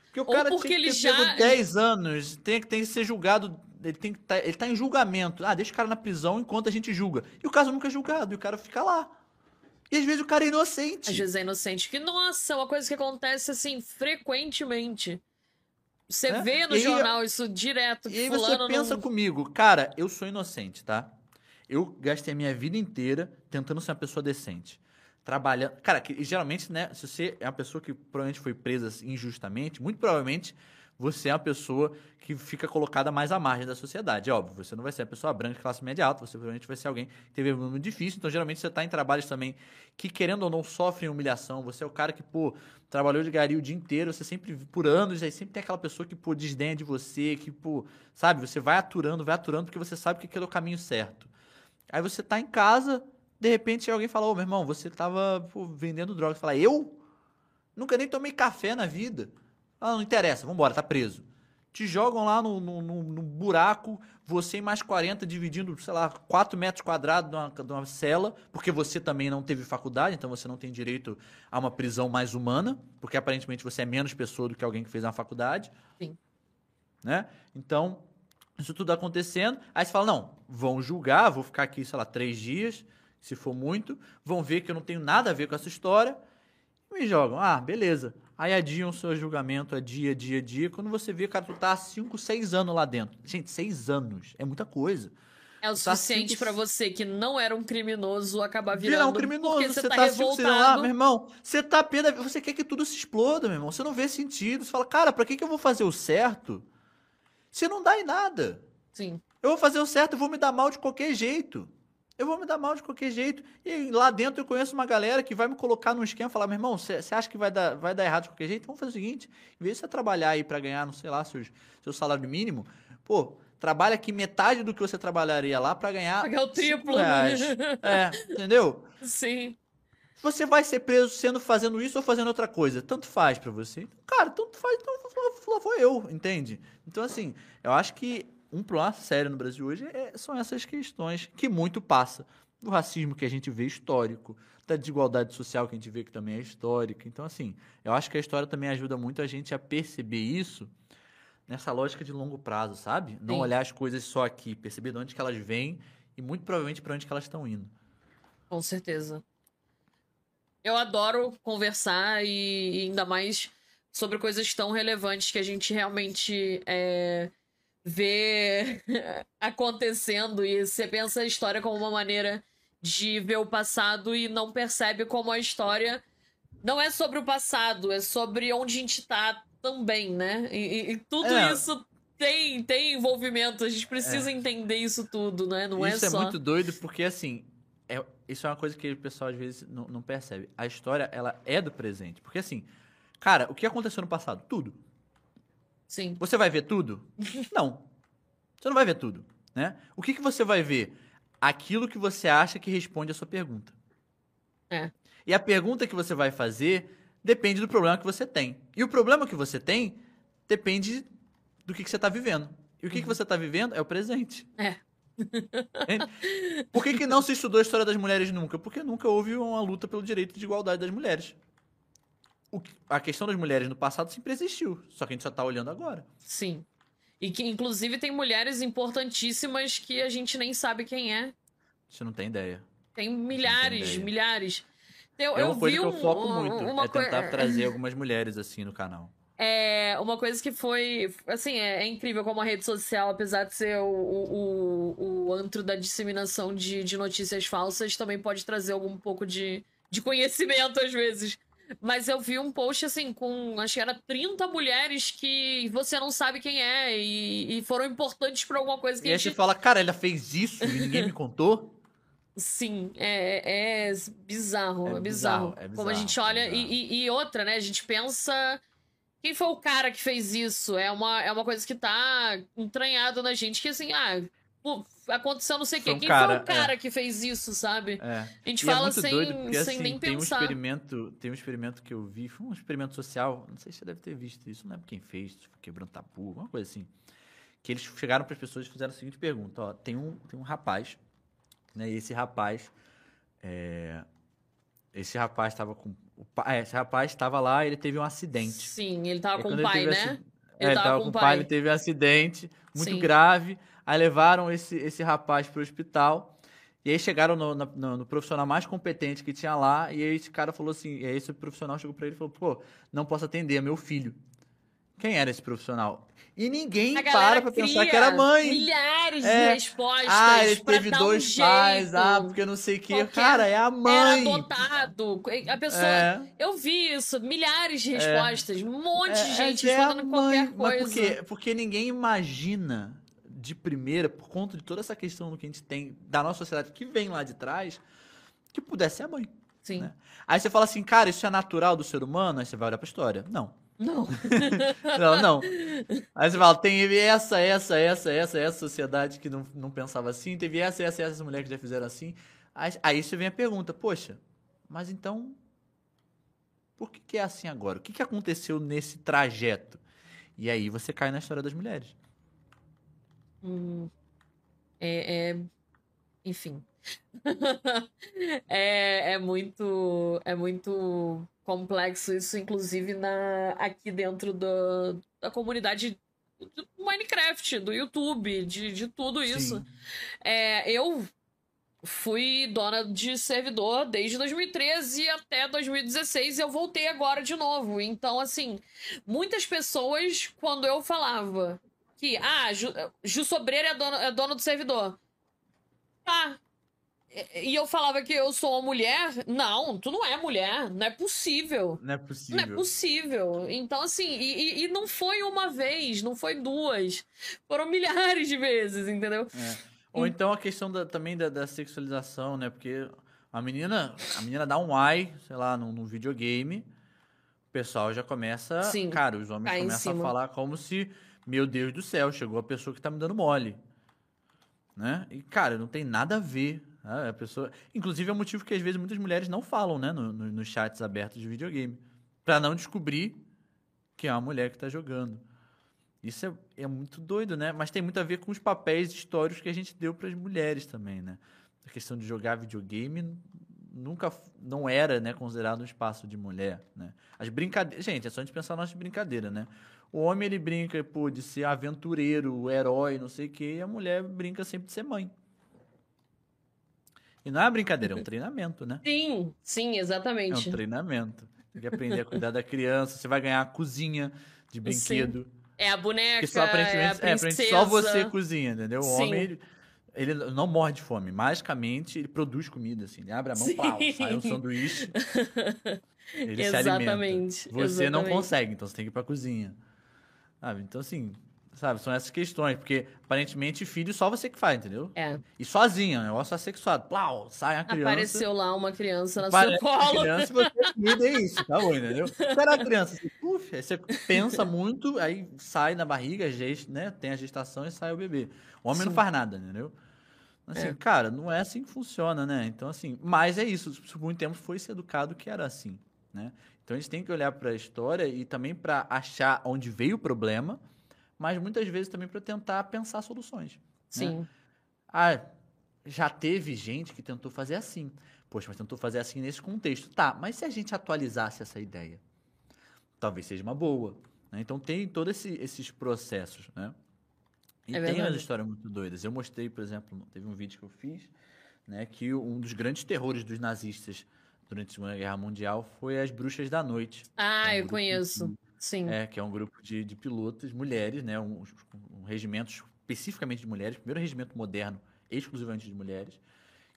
Porque o Ou cara porque tinha que ter ele já... 10 anos, tem, tem que ser julgado ele tem que tá, ele tá em julgamento. Ah, deixa o cara na prisão enquanto a gente julga. E o caso nunca é julgado, e o cara fica lá. E às vezes o cara é inocente. Às vezes é inocente. Que, nossa, uma coisa que acontece, assim, frequentemente. Você é? vê no jornal isso direto. E aí você pensa não... comigo, cara, eu sou inocente, tá? Eu gastei a minha vida inteira tentando ser uma pessoa decente. Trabalhando. Cara, que, geralmente, né? Se você é uma pessoa que provavelmente foi presa injustamente, muito provavelmente você é uma pessoa que fica colocada mais à margem da sociedade. É óbvio, você não vai ser a pessoa branca, classe média alta, você provavelmente vai ser alguém que teve um muito difícil. Então, geralmente, você está em trabalhos também que, querendo ou não, sofrem humilhação. Você é o cara que, pô, trabalhou de gari o dia inteiro, você sempre, por anos, aí sempre tem aquela pessoa que, pô, desdenha de você, que, pô, sabe, você vai aturando, vai aturando, porque você sabe que aquele é o caminho certo. Aí você está em casa, de repente alguém fala, ô, meu irmão, você estava vendendo drogas. Fala, eu? Nunca nem tomei café na vida. Ah, não interessa, vambora, tá preso. Te jogam lá no, no, no, no buraco, você e mais 40 dividindo, sei lá, 4 metros quadrados de uma, de uma cela, porque você também não teve faculdade, então você não tem direito a uma prisão mais humana, porque aparentemente você é menos pessoa do que alguém que fez uma faculdade. Sim. Né? Então, isso tudo acontecendo. Aí você fala, não, vão julgar, vou ficar aqui, sei lá, três dias, se for muito, vão ver que eu não tenho nada a ver com essa história, e me jogam. Ah, beleza. Aí adiam o seu julgamento, adia, dia, dia. Quando você vê, cara, tu tá há 5, 6 anos lá dentro. Gente, 6 anos é muita coisa. É o tá suficiente cinco... para você que não era um criminoso acabar virando Virar um criminoso, porque você, você tá, tá revoltado. lá, meu irmão, você tá pena, você quer que tudo se exploda, meu irmão. Você não vê sentido. Você fala, cara, pra que, que eu vou fazer o certo se não dá em nada? Sim. Eu vou fazer o certo e vou me dar mal de qualquer jeito eu vou me dar mal de qualquer jeito. E lá dentro eu conheço uma galera que vai me colocar num esquema e falar: meu irmão, você acha que vai dar, vai dar errado de qualquer jeito? Vamos fazer o seguinte: em vez de você trabalhar aí para ganhar, não sei lá, seu, seu salário mínimo, pô, trabalha aqui metade do que você trabalharia lá para ganhar. Pagar o triplo. Reais. é, entendeu? Sim. Você vai ser preso sendo fazendo isso ou fazendo outra coisa. Tanto faz para você. Cara, tanto faz, então lá foi eu, entende? Então, assim, eu acho que um problema sério no Brasil hoje é, são essas questões que muito passa. Do racismo que a gente vê histórico, da desigualdade social que a gente vê que também é histórica. Então, assim, eu acho que a história também ajuda muito a gente a perceber isso nessa lógica de longo prazo, sabe? Não Sim. olhar as coisas só aqui, perceber de onde que elas vêm e muito provavelmente para onde que elas estão indo. Com certeza. Eu adoro conversar e, ainda mais sobre coisas tão relevantes que a gente realmente é, ver *laughs* acontecendo e você pensa a história como uma maneira de ver o passado e não percebe como a história não é sobre o passado, é sobre onde a gente tá também, né? E, e tudo é. isso tem, tem envolvimento, a gente precisa é. entender isso tudo, né? Não isso é só... É muito doido porque, assim, é, isso é uma coisa que o pessoal às vezes não, não percebe. A história, ela é do presente. Porque, assim, cara, o que aconteceu no passado? Tudo. Sim. Você vai ver tudo? *laughs* Não. Você não vai ver tudo, né? O que, que você vai ver? Aquilo que você acha que responde a sua pergunta. É. E a pergunta que você vai fazer depende do problema que você tem. E o problema que você tem depende do que, que você está vivendo. E o que, uhum. que você está vivendo é o presente. É. Por que, que não se estudou a história das mulheres nunca? Porque nunca houve uma luta pelo direito de igualdade das mulheres o, a questão das mulheres no passado sempre existiu, só que a gente só tá olhando agora. Sim. E que, inclusive, tem mulheres importantíssimas que a gente nem sabe quem é. Você não tem ideia. Tem milhares, tem milhares. Eu, é uma eu coisa que eu foco muito, é tentar trazer *laughs* algumas mulheres assim no canal. É uma coisa que foi. Assim, é, é, incrível como a rede social, apesar de ser o, o, o antro da disseminação de, de notícias falsas, também pode trazer algum pouco de, de conhecimento às vezes. Mas eu vi um post assim com, acho que era 30 mulheres que você não sabe quem é e, e foram importantes para alguma coisa que e a gente... aí você fala, cara, ela fez isso e ninguém me contou? Sim, é, é bizarro, é, é bizarro. bizarro. É bizarro Como a gente olha. É e, e, outra, né? A gente pensa. Quem foi o cara que fez isso? É uma, é uma coisa que tá entranhado na gente que, assim, ah, aconteceu não sei o quê. um Quem cara, foi o é. cara que fez isso, sabe? É. A gente E é fala muito sem, doido porque, sem assim, nem tem um pensar. experimento, tem um experimento que eu vi, foi um experimento social, não sei se você deve ter visto isso, não lembro quem fez, quebrando tabu, alguma coisa assim. Que eles chegaram para as pessoas e fizeram a seguinte pergunta, ó, tem um, tem um rapaz, né, e esse rapaz, é, esse rapaz estava com, pai, é, esse rapaz estava lá, ele teve um acidente. Sim, ele tava E com o pai, né? aci- Ele é, tava com o pai. ele teve um acidente muito Sim. grave. Aí levaram esse, esse rapaz pro hospital. E aí chegaram no, no- no profissional mais competente que tinha lá. E aí esse cara falou assim: e aí esse profissional chegou pra ele e falou: pô, não posso atender, é meu filho. Quem era esse profissional? E ninguém para pra pensar que era mãe. Milhares É. de respostas. Ah, ele teve dar um dois pais, jeito. ah, porque não sei o que. Cara, é a Era mãe. adotado. A pessoa. É. Eu vi isso, milhares de respostas, um monte de É, gente é a respondendo qualquer coisa. Mas por quê? Porque ninguém imagina de primeira, por conta de toda essa questão que a gente tem da nossa sociedade que vem lá de trás, que pudesse ser a mãe. Sim. né? Aí você fala assim, cara, isso é natural do ser humano? Aí você vai olhar pra história. Não. Não. *laughs* Não, não. Aí você fala, tem essa, essa, essa, essa, essa sociedade que não, não pensava assim, teve essa, essa, essa mulher que já fizeram assim. Aí, aí você vem a pergunta, poxa, mas então, por que, que é assim agora? O que, que aconteceu nesse trajeto? E aí você cai na história das mulheres. Hum, é, é- enfim. *laughs* é, é muito é muito complexo isso, inclusive na aqui dentro da, da comunidade do Minecraft, do YouTube, de, de tudo isso. É, eu fui dona de servidor desde 2013 até 2016 e eu voltei agora de novo. Então, assim, muitas pessoas, quando eu falava que, ah, Ju, Ju Sobreira é dono, é dono do servidor. Tá. E- eu falava que eu sou uma mulher. Não, tu não é mulher. Não é possível. Não é Não possível. é possível. Então, assim, e, e- não foi uma vez, não foi duas. Foram *laughs* milhares de vezes, entendeu? É. Ou então a questão da- também da, da sexualização, né? Porque a menina, a menina dá um ai, sei lá, num, num videogame, o pessoal já começa. Sim, cara, os homens em começam a falar como se, meu Deus do céu, chegou a pessoa que tá me dando mole. Né? E, cara, não tem nada a ver. né? A pessoa... Inclusive, é um motivo que às vezes muitas mulheres não falam, né? No, no- nos chats abertos de videogame. Pra não descobrir que é uma mulher que tá jogando. Isso é, é muito doido, né? Mas tem muito a ver com os papéis históricos que a gente deu para as mulheres também, né? A questão de jogar videogame nunca não era, né, considerado um espaço de mulher, né? As brincadeiras, gente, é só a gente pensar na nossa brincadeira, né? O homem ele brinca, pô, de ser aventureiro, herói, não sei o quê, e a mulher brinca sempre de ser mãe. E não é uma brincadeira, é um *laughs* treinamento, né? Sim, sim, É exatamente. um treinamento. Tem que aprender a cuidar da criança, você vai ganhar a cozinha de brinquedo. É a boneca, só é a é, princesa. aparentemente só você cozinha, entendeu? O Sim. homem, ele, ele não morre de fome. Magicamente, ele produz comida, assim. Ele abre a mão, Sim. pau, sai um sanduíche. *laughs* Ele se alimenta. Exatamente, Você não exatamente. consegue, então você tem que ir pra cozinha. Sabe? Então, assim, sabe? São essas questões. Porque, aparentemente, filho só você que faz, entendeu? É. E sozinha, é um negócio assexuado. Plau, sai a criança. Apareceu lá uma criança no Parece seu a *laughs* colo. criança, você cuida, é isso, tá bom, entendeu? A criança, assim, puf, aí você pensa muito, aí sai na barriga, gest, né? Tem a gestação e sai o bebê. O homem não Sim. faz nada, entendeu? Assim, É. cara, não é assim que funciona, né? Então, assim, mas é isso. Por muito tempo foi se educado que era assim, né? Então a gente tem que olhar para a história e também para achar onde veio o problema, mas muitas vezes também para tentar pensar soluções. Sim. Ah, já teve gente que tentou fazer assim. Poxa, mas tentou fazer assim nesse contexto. Tá, mas se a gente atualizasse essa ideia? Talvez seja uma boa. né? Então tem todos esse, esses processos, né? E É tem umas histórias muito doidas. Eu mostrei, por exemplo, teve um vídeo que eu fiz, né, que um dos grandes terrores dos nazistas durante a Segunda Guerra Mundial foi as Bruxas da Noite. Ah, É um eu conheço. de- Sim. É, que é um grupo de, de pilotos, mulheres, né? Um, um regimento especificamente de mulheres, primeiro regimento moderno, exclusivamente de mulheres,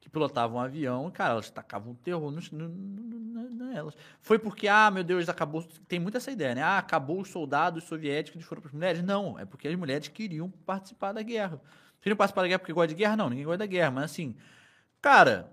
que pilotavam um avião e, cara, elas tacavam um terror nos, no, no, na- nelas. Foi porque, ah, meu Deus, acabou. Tem muito essa ideia, né? Ah, acabou os soldados soviéticos eles foram para as mulheres. Não, é porque as mulheres queriam participar da guerra. Queriam participar da guerra porque gosta de guerra? Não, ninguém gosta da guerra, mas assim, cara.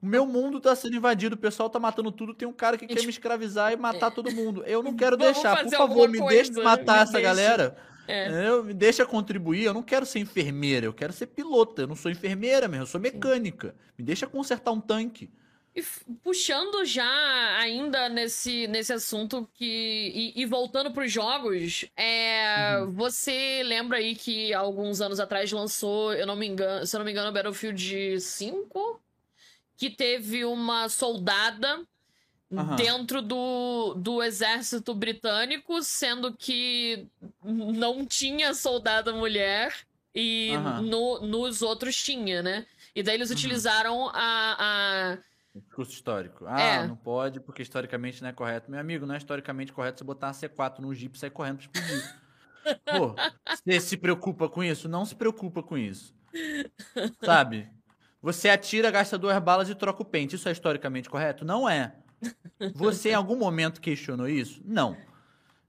O meu mundo tá sendo invadido, o pessoal tá matando tudo, tem um cara que quer me escravizar e matar todo mundo. Eu não *laughs* quero Vamos deixar, por favor, me coisa, deixe matar me essa deixa. galera. É. Eu, me deixa contribuir, eu não quero ser enfermeira, eu quero ser pilota. Eu não sou enfermeira mesmo, eu sou mecânica. Sim. Me deixa consertar um tanque. E puxando já ainda nesse, nesse assunto que. E, e voltando para os jogos, é, uhum. você lembra aí que alguns anos atrás lançou, eu não me engano, se eu não me engano, Battlefield 5? Que teve uma soldada uhum. dentro do, do exército britânico, sendo que não tinha soldada mulher e uhum. no, nos outros tinha, né? E daí eles uhum. utilizaram a, a Discurso histórico. Ah, é. não pode porque historicamente não é correto. Meu amigo, não é historicamente correto você botar uma C4 num Jeep e sair correndo pra explodir. Pô, *laughs* você se preocupa com isso? Não se preocupa com isso. Sabe? Você atira, gasta duas balas e troca o pente. Isso é historicamente correto? Não é. *laughs* Você em algum momento questionou isso? Não.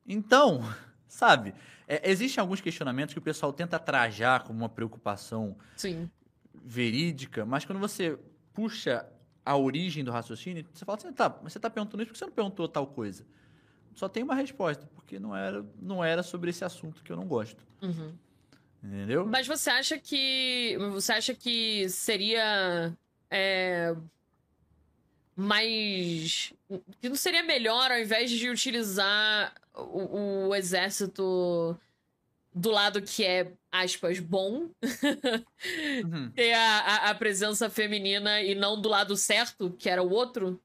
Então, *laughs* sabe? É, existem alguns questionamentos que o pessoal tenta trajar como uma preocupação Sim. verídica, mas quando você puxa a origem do raciocínio, você fala assim, tá, mas você está perguntando isso porque você não perguntou tal coisa. Só tem uma resposta, porque não era, não era sobre esse assunto que eu não gosto. Uhum. Entendeu? Mas você acha que. Você acha que seria. É, mais. Que não seria melhor, ao invés de utilizar o, o exército do lado que é, aspas, bom, *laughs* uhum. ter a, a, a, presença feminina e não do lado certo, que era o outro.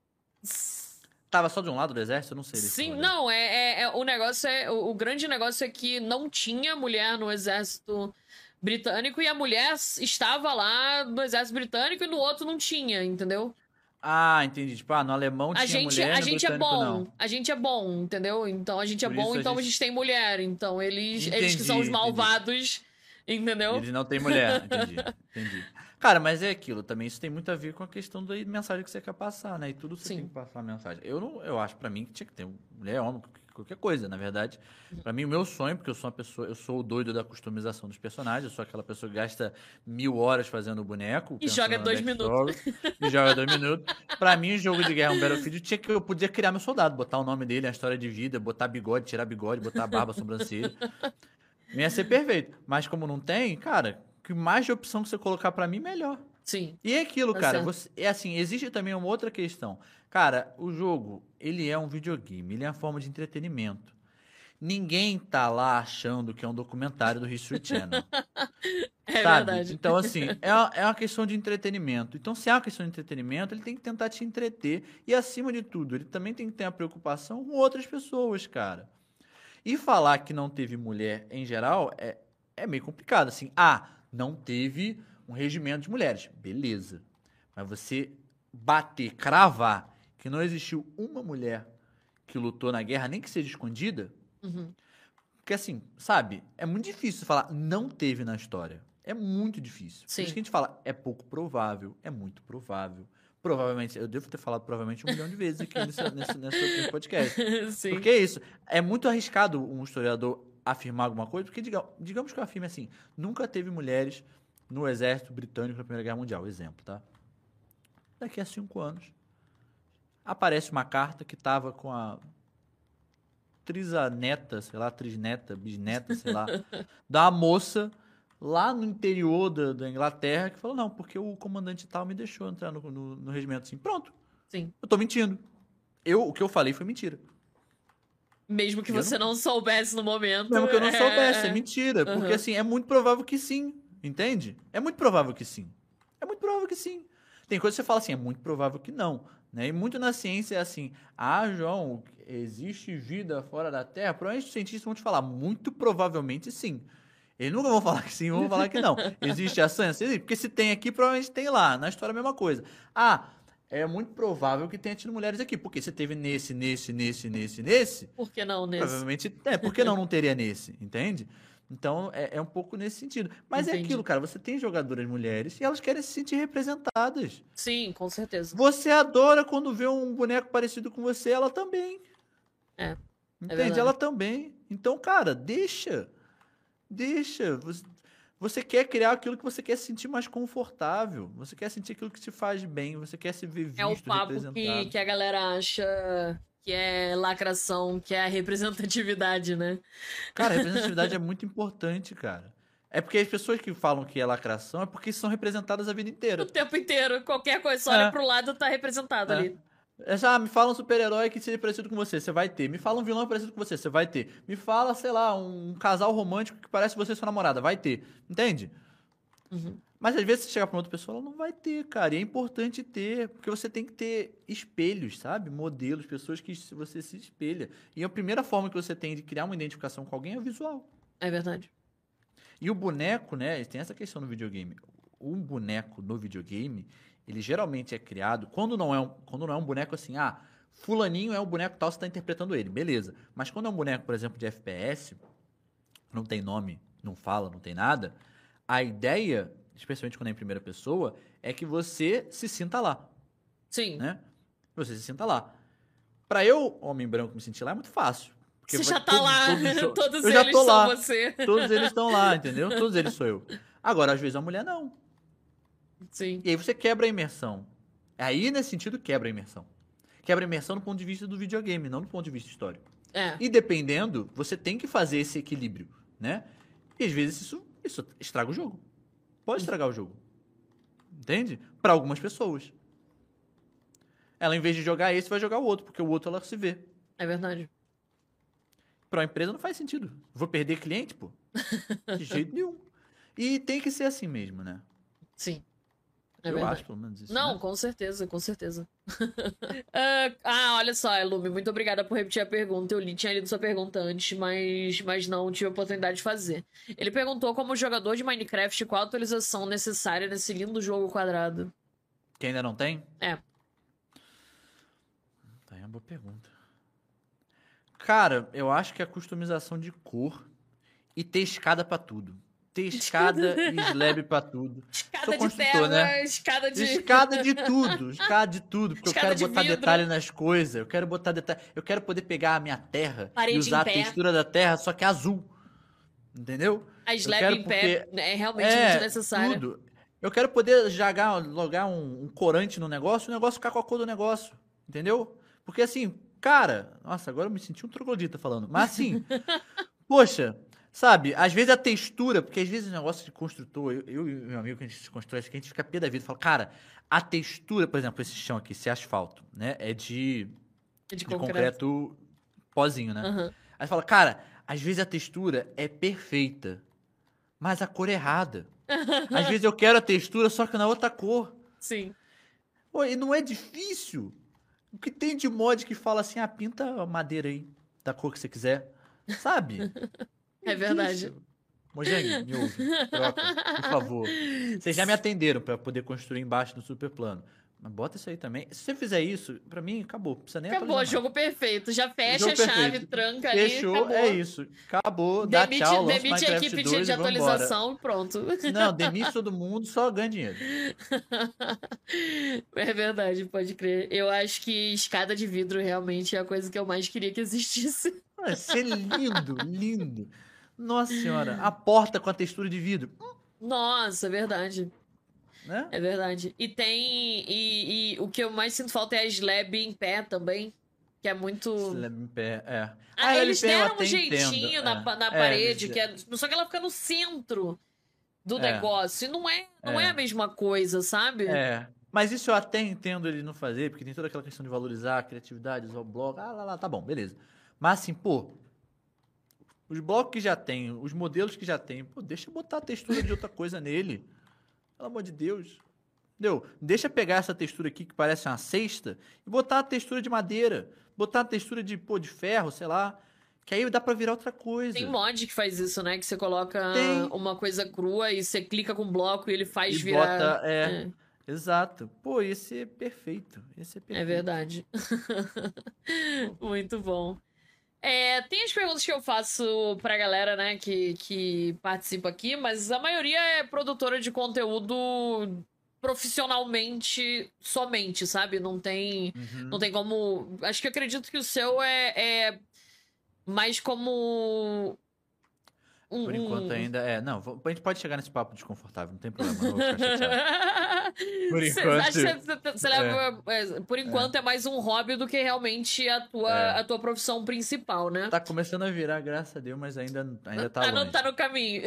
Tava só de um lado do exército? Eu não sei. Sim, não, é, é, é, o negócio é. O, o, grande negócio é que não tinha mulher no exército britânico e a mulher estava lá no exército britânico e no outro não tinha, entendeu? Ah, entendi. Tipo, ah, no alemão tinha a gente, mulher, A gente é bom. Não. A gente é bom, entendeu? Então a gente é Por bom, então a gente... a gente... tem mulher. Então eles, entendi, eles que são os malvados, entendi. entendeu? Eles não têm mulher, entendi. entendi. *laughs* Cara, mas é aquilo também. Isso tem muito a ver com a questão da mensagem que você quer passar, né? E tudo você Sim. tem que passar a mensagem. Eu não, eu acho para mim que tinha que ter mulher, homem, qualquer coisa, na verdade. Para mim, o meu sonho, porque eu sou uma pessoa, eu sou o doido da customização dos personagens, eu sou aquela pessoa que gasta mil horas fazendo o boneco. E joga dois minutos. e joga dois minutos. Para mim, o jogo de guerra, um Battlefield, tinha que eu podia criar meu soldado, botar o nome dele, a história de vida, botar bigode, tirar bigode, botar barba, *laughs* sobrancelha. Ia ser perfeito. Mas como não tem, cara, que mais de opção que você colocar para mim, melhor. Sim. E é aquilo, tá cara. Você, é assim, existe também uma outra questão. Cara, o jogo, ele é um videogame, ele é uma forma de entretenimento. Ninguém tá lá achando que é um documentário do History Channel. *laughs* é sabe? verdade. Então, assim, é uma, é uma questão de entretenimento. Então, se é uma questão de entretenimento, ele tem que tentar te entreter. E, acima de tudo, ele também tem que ter a preocupação com outras pessoas, cara. E falar que não teve mulher em geral é, é meio complicado. Assim, ah, não teve um regimento de mulheres. Beleza. Mas você bater, cravar que não existiu uma mulher que lutou na guerra, nem que seja escondida. Uhum. Porque assim, sabe, é muito difícil falar não teve na história. É muito difícil. Sim. Por isso que a gente fala, é pouco provável, é muito provável. Provavelmente, eu devo ter falado provavelmente um milhão de vezes aqui nesse, nesse, nesse podcast. *laughs* Sim. Porque é isso. É muito arriscado um historiador afirmar alguma coisa, porque diga, digamos que eu afirme assim, nunca teve mulheres no exército britânico na Primeira Guerra Mundial. Exemplo, tá? Daqui a cinco anos, aparece uma carta que estava com a trisneta, sei lá, trisneta, bisneta, sei lá, *laughs* da moça lá no interior da, da, Inglaterra que falou, não, porque o comandante tal me deixou entrar no, no, no regimento assim. Pronto. Sim. Eu tô mentindo. Eu, o que eu falei foi mentira. Mesmo que eu você não... não... soubesse no momento. Mesmo que eu não é... soubesse, é mentira. Uhum. Porque assim, é muito provável que sim. Entende? É muito provável que sim. É muito provável que sim. Tem coisa que você fala assim, é muito provável que não. Né? E muito na ciência é assim: ah, João, existe vida fora da Terra? Provavelmente os cientistas vão te falar, muito provavelmente sim. Eles nunca vão *laughs* falar que sim, vão falar que não. Existe a ciência? Existe, porque se tem aqui, provavelmente tem lá. Na história é a mesma coisa. Ah, é muito provável que tenha tido mulheres aqui. Porque se teve nesse, nesse, nesse, nesse, nesse. Por que não nesse? Provavelmente. É, por que não, não teria nesse? Entende? Então, é, é, um pouco nesse sentido. Mas é Entendi. é aquilo, cara. Você tem jogadoras mulheres e elas querem se sentir representadas. Sim, com certeza. Você adora quando vê um boneco parecido com você, ela também. É. é Entende? É ela também. Então, cara, deixa. Deixa. Você, você quer criar aquilo que você quer se sentir mais confortável. Você quer sentir aquilo que te faz bem. Você quer se ver visto, É o papo que, que a galera acha que é lacração, que é a *laughs* representatividade, né? Cara, a representatividade é muito importante, cara. É porque as pessoas que falam que é lacração é porque são representadas a vida inteira. O tempo inteiro, qualquer coisa, só olha pro lado, tá representado É. ali. É, ah, me fala um super-herói que seja parecido com você, você vai ter. Me fala um vilão parecido com você, você vai ter. Me fala, sei lá, um casal romântico que parece você e sua namorada, vai ter. Entende? Uhum. Mas às vezes você chegar pra uma outra pessoa, ela não vai ter, cara. E é importante ter, porque você tem que ter espelhos, sabe? Modelos, pessoas que você se espelha. E a primeira forma que você tem de criar uma identificação com alguém é o visual. É verdade. E o boneco, né? Tem essa questão no videogame. Um boneco no videogame, ele geralmente é criado quando não é um, quando não é um boneco assim, ah, fulaninho é o boneco tal, você está interpretando ele, beleza. Mas quando é um boneco, por exemplo, de FPS, não tem nome, não fala, não tem nada, a ideia, especialmente quando é em primeira pessoa, é que você se sinta lá, Sim. né? Você se sinta lá. Pra eu, homem branco, me sentir lá é muito fácil. porque Você já tá todos- lá, *laughs* todos todos eles são lá. você. Todos eles estão lá, *laughs* entendeu? Todos eles sou eu. Agora, às vezes a mulher não. Sim. E aí você quebra a imersão. Aí, nesse sentido, quebra a imersão. Quebra a imersão do ponto de vista do videogame, não do ponto de vista histórico. É. E dependendo, você tem que fazer esse equilíbrio, né? E às vezes isso, isso estraga o jogo. Pode estragar o jogo. Entende? Para algumas pessoas. Ela, em vez de jogar esse, vai jogar o outro, porque o outro ela se vê. É verdade. Pra uma empresa não faz sentido. Vou perder cliente, pô? *laughs* De jeito nenhum. E tem que ser assim mesmo, né? Sim. É Eu verdade. acho, pelo menos isso. Não, né? com certeza, com certeza. *laughs* Ah, ah, olha só, Lume, muito obrigada por repetir a pergunta. Eu li, tinha lido sua pergunta antes, mas, mas não tive a oportunidade de fazer. Ele perguntou como jogador de Minecraft qual a atualização necessária nesse lindo jogo quadrado. Que ainda não tem? É. Tá aí uma boa pergunta. Cara, eu acho que a customização de cor e ter escada pra tudo. Ter escada e slab pra tudo. *laughs* Escada Sou de terra, né? escada de. Escada de *laughs* tudo, escada de tudo, porque Escada eu quero botar vidro. detalhe nas coisas, eu quero botar detalhe, eu quero poder pegar a minha terra Parede e usar a textura da terra, só que azul. Entendeu? A slab em pé é realmente é, muito necessária. tudo. Eu quero poder jogar, logar um, um corante no negócio, o negócio ficar com a cor do negócio. Entendeu? Porque assim, cara, nossa, agora eu me senti um troglodita falando. Mas assim, *laughs* poxa, sabe, às vezes a textura, porque às vezes o negócio de construtor, eu, eu e meu amigo que a gente constrói isso aqui, a gente fica pé da vida, fala, cara, a textura, por exemplo, esse chão aqui, esse asfalto, né, é de, De de concreto. concreto pozinho, né? Aham. Aí fala, cara, às vezes a textura é perfeita, mas a cor é errada. *laughs* Às vezes eu quero a textura, só que na outra cor. Sim. Pô, e não é difícil. O que tem de mod que fala assim, ah, pinta a madeira aí, da cor que você quiser. Sabe? *laughs* É verdade. Difícil. Mojang, me ouve. Troca, por favor. Vocês já me atenderam pra poder construir embaixo do super plano. Mas bota isso aí também. Se você fizer isso, pra mim, acabou. Não precisa nem Acabou, jogo perfeito. Já fecha a chave, perfeito. tranca mais. ali. Fechou, é isso. Acabou, dá Demite, tchau, lança demite a equipe de, 2 de atualização e pronto. Não, demite todo mundo, só ganha dinheiro. *laughs* É verdade, pode crer. Eu acho que escada de vidro realmente é a coisa que eu mais queria que existisse. Vai ser lindo, lindo. Nossa senhora, a porta com a textura de vidro, Nossa, é verdade. né? É verdade. E tem. E, e o que eu mais sinto falta é a slab em pé também. Que é muito. Slab em pé, é. Ah, A eles LP deram um jeitinho entendo, na, é. na É, parede, eles- que é. Só que ela fica no centro do É. negócio. E não é, não é. É. a mesma coisa, sabe? É. Mas isso eu até entendo ele não fazer, porque tem toda aquela questão de valorizar a criatividade, usar o bloco. Ah, lá, lá, tá bom, beleza. Mas assim, pô, os blocos que já tem, os modelos que já tem, pô, deixa eu botar a textura de outra coisa nele. *laughs* Pelo amor de Deus. Entendeu? Deixa eu pegar essa textura aqui que parece uma cesta e botar a textura de madeira. Botar a textura de, pô, de ferro, sei lá. Que aí dá pra virar outra coisa. Tem mod que faz isso, né? Que você coloca Tem. uma coisa crua e você clica com o bloco e ele faz e virar. bota, é, exato. Pô, esse é perfeito. Esse é perfeito. É verdade. *laughs* Muito bom. É, tem as perguntas que eu faço pra galera, né, que, que participa aqui, mas a maioria é produtora de conteúdo profissionalmente somente, sabe? Não tem. Uhum. Não tem como. Acho que eu acredito que o seu é, é mais como. Um. Por enquanto um- ainda é. Não, a gente pode chegar nesse papo desconfortável, não tem problema. Não vou ficar *laughs* chateado. Por enquanto- cê- cê- cê é, por enquanto é. mais um hobby do que realmente a tua, É. a tua profissão principal, né? Tá começando a virar, graças a Deus, mas ainda, ainda tá ah, longe. não tá no caminho.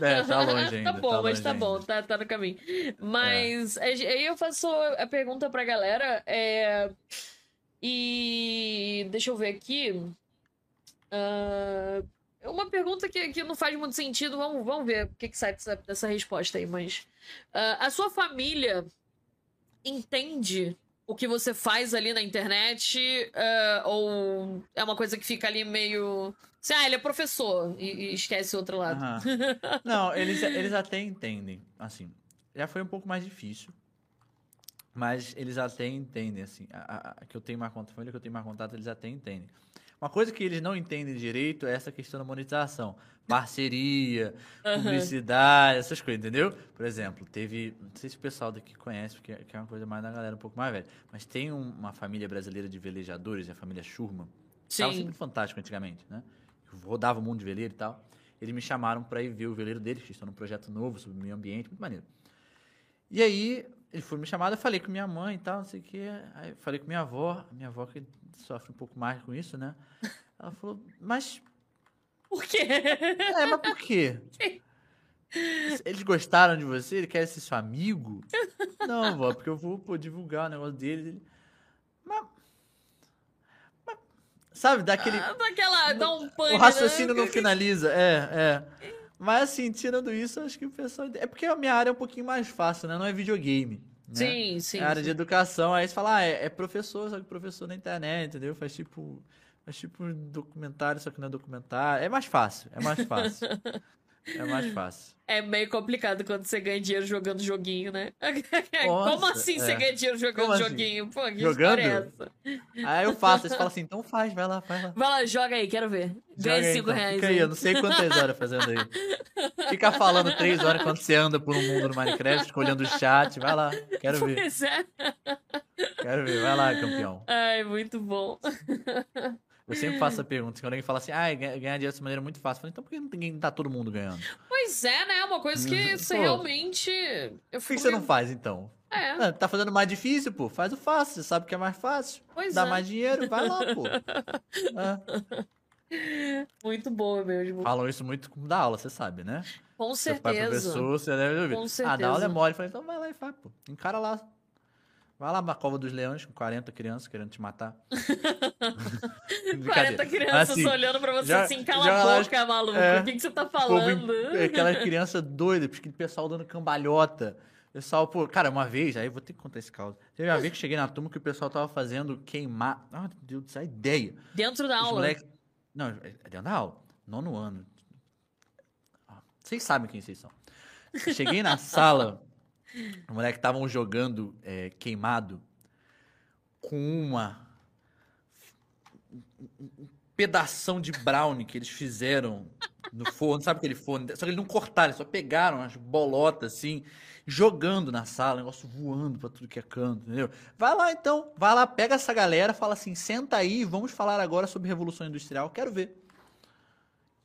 É, tá longe *laughs* ainda. Tá bom, mas longe tá bom, ainda. tá, tá no caminho. Mas é, aí eu faço a pergunta pra galera. É, e deixa eu ver aqui. Ah, uma pergunta que, que não faz muito sentido. Vamos, vamos ver o que, que sai dessa, dessa resposta aí. Mas ah, a sua família entende o que você faz ali na internet? ah, ou é uma coisa que fica ali meio. Assim, ah, ele é professor e, e esquece o outro lado. Aham. *laughs* Não, eles, eles até entendem. Assim, já foi um pouco mais difícil. Mas eles até entendem, assim. A, a- a- que eu tenho mais contato, a família que eu tenho mais contato, eles até entendem. Uma coisa que eles não entendem direito é essa questão da monetização. Parceria, Aham. publicidade, essas coisas, entendeu? Por exemplo, teve. Não sei se o pessoal daqui conhece, porque que é uma coisa mais da galera um pouco mais velha. Mas tem um- uma família brasileira de velejadores, a família Schurman. Tava Sim. sempre fantástico antigamente, né? Rodava o mundo de veleiro e tal. Eles me chamaram pra ir ver o veleiro deles, que estão num projeto novo sobre o meio ambiente, muito maneiro. E aí, ele foi me chamado, eu falei com minha mãe e tal, não sei o quê. Aí falei com minha avó, minha avó que sofre um pouco mais com isso, né? *laughs* Ela falou, mas. Por quê? É, mas por quê? *laughs* Eles gostaram de você? Ele quer ser seu amigo? Não, vó, porque eu vou pô, divulgar o negócio dele. Ele, Mas. mas sabe, dá aquele. Ah, Daquela. Dá um pane. O raciocínio né? não finaliza, é, é. Mas assim, tirando isso, acho que o pessoal. É porque a minha área é um pouquinho mais fácil, né? Não é videogame. Né? Sim, sim. É área sim. de educação, aí você fala, ah, é, é professor, só que professor na internet, entendeu? Faz tipo. Faz tipo um documentário, só que não é documentário. É mais fácil, é mais fácil. *laughs* é mais fácil. *laughs* É meio complicado quando você ganha dinheiro jogando joguinho, né? *laughs* Nossa, Como assim você é. ganha dinheiro jogando Como assim? joguinho? Pô, que Jogando? história é? Aí eu faço, aí você fala assim, então faz, vai lá, vai lá. Vai lá, joga aí, quero ver. Ganha Joga aí, 5 então. reais. Fica aí, eu não sei quantas horas fazendo aí. *laughs* Fica falando três horas quando você anda por um mundo no Minecraft, escolhendo o chat. Vai lá, quero ver, Pois é. quero ver. Vai lá, campeão. Ai, muito bom. Eu sempre faço a pergunta. Quando alguém fala assim, ah, ganhar dinheiro dessa maneira é muito fácil. Eu falo, então por que não, ninguém, tá todo mundo ganhando? Por Pois é, né? Uma coisa que você Pô. realmente. Eu que, que você não faz, então? É, Ah, tá fazendo mais difícil, pô? Faz o fácil. Você sabe que é mais fácil. pois Dá é. mais dinheiro, vai lá, pô. *laughs* Ah, Muito boa mesmo. falam isso muito da aula, você sabe, né? Com é certeza. professor, você deve ouvir. Com Ah, da aula é certeza. mole. Eu falei, então vai lá e faz, pô. Encara lá. Vai lá na cova dos leões com 40 crianças querendo te matar. *laughs* 40 crianças Assim, olhando pra você já- assim, cala já a boca, maluco. é, o que, que você tá falando? em- Aquela criança doida, porque o pessoal dando cambalhota. O Pessoal, pô, cara, uma vez, aí vou ter que contar esse caso. Teve uma vez que cheguei na turma que o pessoal tava fazendo queimar. Ah, meu Deus do céu, ideia. Dentro da Os aula. moleques. Não, é dentro da aula. Nono ano. Ah, Vocês sabem quem vocês são. Cheguei na sala, os moleques estavam jogando é, queimado com uma. um pedação de brownie que eles fizeram no forno, sabe aquele forno? Só que eles não cortaram, eles só pegaram as bolotas assim, jogando na sala, o negócio voando pra tudo que é canto, entendeu? Vai lá então, vai lá, pega essa galera, fala assim, senta aí, vamos falar agora sobre Revolução Industrial, quero ver.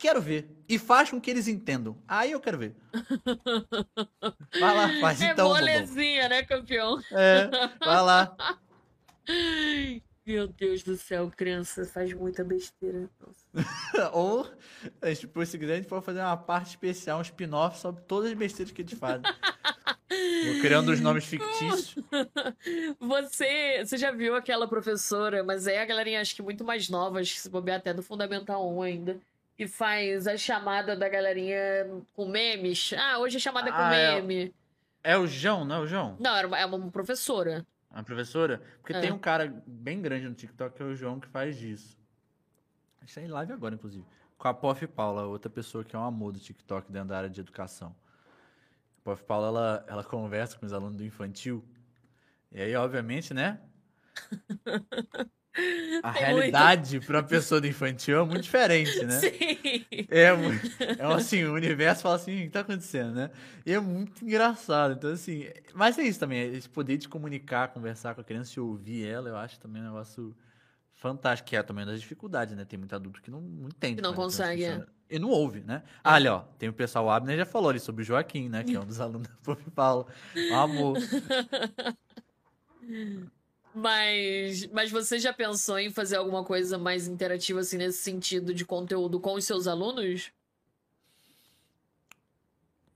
Quero ver. E faz com que eles entendam. Aí eu quero ver. *laughs* Vai lá, faz é então, bobão. molezinha, né, campeão? É, vai lá. *laughs* Meu Deus do céu, criança faz muita besteira. *laughs* Ou, a gente, tipo, se quiser, a gente pode fazer uma parte especial, um spin-off sobre todas as besteiras que eles fazem. Vou criando os nomes fictícios. Você, você já viu aquela professora, mas é a galerinha acho que muito mais nova, acho que se bobear até do Fundamental 1 ainda, que faz a chamada da galerinha com memes. Ah, hoje a chamada é com Ah, é. meme. É o João, não é o João? Não, era uma, é uma professora. A professora? Porque É. tem um cara bem grande no TikTok que é o João que faz isso. A gente tá em live agora, inclusive. Com a Pof Paula, outra pessoa que é um amor do TikTok dentro da área de educação. A Pof Paula, ela, ela conversa com os alunos do infantil. E aí, obviamente, né? *laughs* A Tem realidade para uma pessoa do infantil é muito diferente, né? *laughs* Sim. É, mu- é assim, o universo fala assim, o que tá acontecendo, né? E é muito engraçado. Então, assim, mas é isso também, esse poder de comunicar, conversar com a criança e ouvir ela, eu acho também um negócio fantástico, que é também uma das dificuldades, né? Tem muito adulto que não, não entende. Que não a consegue, é. funciona. e não ouve, né? Ah, ali, ó, tem o pessoal, o Abner já falou ali sobre o Joaquim, né? Que é um dos *laughs* alunos da Pop Paulo. Amor. *laughs* Mas, mas você já pensou em fazer alguma coisa mais interativa, assim, nesse sentido de conteúdo com os seus alunos?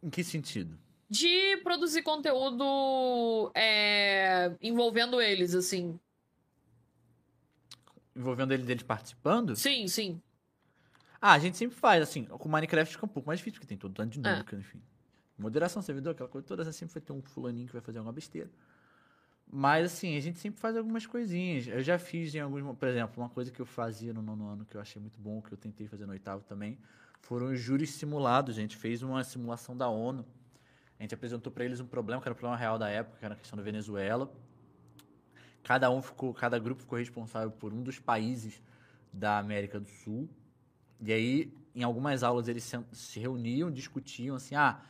Em que sentido? De produzir conteúdo é, envolvendo eles, assim. Envolvendo eles, eles participando? Sim, sim. Ah, a gente sempre faz, assim, com Minecraft fica um pouco mais difícil, porque tem todo tanto de dinâmica, é. enfim. Moderação, servidor, aquela coisa toda, sempre vai ter um fulaninho que vai fazer alguma besteira. Mas, assim, a gente sempre faz algumas coisinhas. Eu já fiz em alguns. Por exemplo, uma coisa que eu fazia no nono ano que eu achei muito bom, que eu tentei fazer no oitavo também, foram os júris simulados. A gente fez uma simulação da ONU. A gente apresentou para eles um problema, que era o problema real da época, que era a questão da Venezuela. Cada um ficou, cada grupo ficou responsável por um dos países da América do Sul. E aí, em algumas aulas, eles se reuniam, discutiam assim: ah,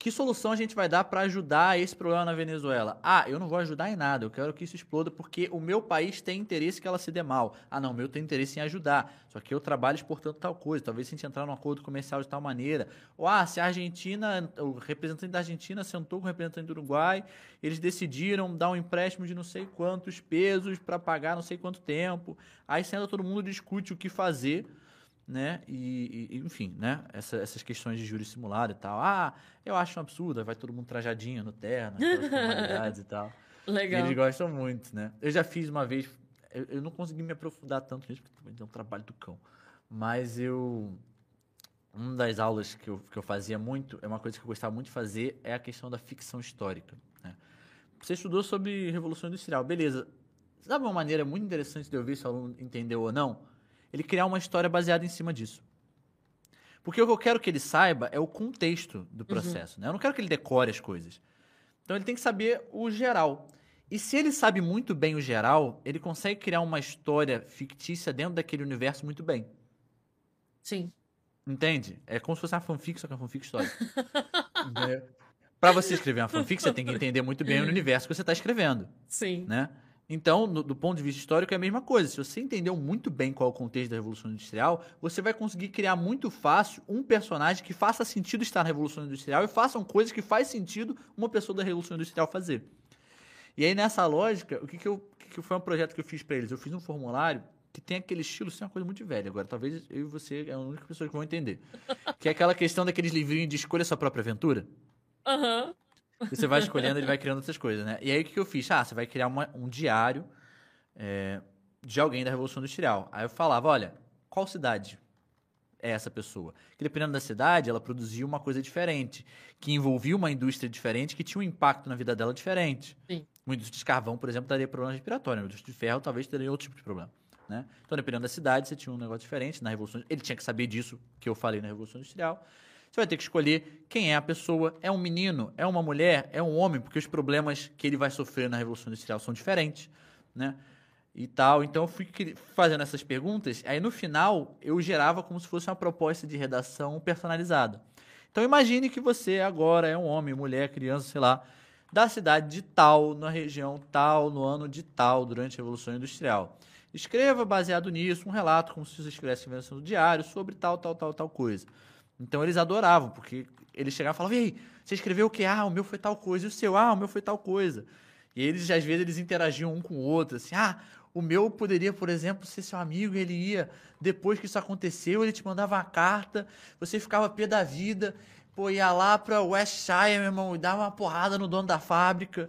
que solução a gente vai dar para ajudar esse problema na Venezuela? Ah, eu não vou ajudar em nada, eu quero que isso exploda porque o meu país tem interesse que ela se dê mal. Ah, não, o meu tem interesse em ajudar, só que eu trabalho exportando tal coisa, talvez se a gente entrar num acordo comercial de tal maneira. Ou, ah, se a Argentina, o representante da Argentina sentou com o representante do Uruguai, eles decidiram dar um empréstimo de não sei quantos pesos para pagar não sei quanto tempo. Aí senta todo mundo discute o que fazer né? E, e, enfim, né? Essa, essas questões de júri simulado e tal. Ah, eu acho um absurdo, vai todo mundo trajadinho no terno, aquelas *laughs* e tal. Legal. E eles gostam muito, né? Eu já fiz uma vez, eu, eu não consegui me aprofundar tanto nisso, porque também é um trabalho do cão. Mas eu. Uma das aulas que eu, que eu fazia muito, é uma coisa que eu gostava muito de fazer, é a questão da ficção histórica. Né? Você estudou sobre Revolução Industrial, beleza. Sabe uma maneira muito interessante de eu ver se o aluno entendeu ou não? Ele criar uma história baseada em cima disso. Porque o que eu quero que ele saiba é o contexto do uhum. processo. Uhum. Né? Eu não quero que ele decore as coisas. Então ele tem que saber o geral. E se ele sabe muito bem o geral, ele consegue criar uma história fictícia dentro daquele universo muito bem. Sim. Entende? É como se fosse uma fanfic, só que é uma fanfic histórica. *laughs* Para você escrever uma fanfic, você tem que entender muito bem o universo que você está escrevendo. Sim. Né? Então, no, do ponto de vista histórico, é a mesma coisa. Se você entendeu muito bem qual é o contexto da Revolução Industrial, você vai conseguir criar muito fácil um personagem que faça sentido estar na Revolução Industrial e façam coisas que faz sentido uma pessoa da Revolução Industrial fazer. E aí, nessa lógica, o que, que, eu, que, que foi um projeto que eu fiz para eles? Eu fiz um formulário que tem aquele estilo, isso é uma coisa muito velha. Agora, talvez eu e você é a única pessoa que vão entender. que é aquela questão daqueles livrinhos de escolha sua própria aventura. Aham. Uhum. E você vai escolhendo, ele vai criando essas coisas, né? E aí o que eu fiz? Ah, você vai criar uma, um diário é, de alguém da Revolução Industrial. Aí eu falava, olha, qual cidade é essa pessoa? Que dependendo da cidade, ela produzia uma coisa diferente, que envolvia uma indústria diferente, que tinha um impacto na vida dela diferente. Sim. Uma indústria de carvão, por exemplo, daria problema respiratório. Uma indústria de ferro talvez teria outro tipo de problema. Né? Então, dependendo da cidade, você tinha um negócio diferente. Na Revolução Ele tinha que saber disso que eu falei na Revolução Industrial. Você vai ter que escolher quem é a pessoa. É um menino? É uma mulher? É um homem? Porque os problemas que ele vai sofrer na Revolução Industrial são diferentes, né? E tal. Então eu fui fazendo essas perguntas. Aí no final eu gerava como se fosse uma proposta de redação personalizada. Então imagine que você agora é um homem, mulher, criança, sei lá, da cidade de tal, na região tal, no ano de tal, durante a Revolução Industrial. Escreva, baseado nisso, um relato, como se você estivesse no diário, sobre tal, tal, tal, tal coisa. Então eles adoravam, porque eles chegavam e falavam, e aí, você escreveu o quê? Ah, o meu foi tal coisa. E o seu? Ah, o meu foi tal coisa. E eles, às vezes, eles interagiam um com o outro, assim, ah, o meu poderia, por exemplo, ser seu amigo, ele ia, depois que isso aconteceu, ele te mandava uma carta, você ficava pé da vida, pô, ia lá pra Westshire, meu irmão, e dava uma porrada no dono da fábrica,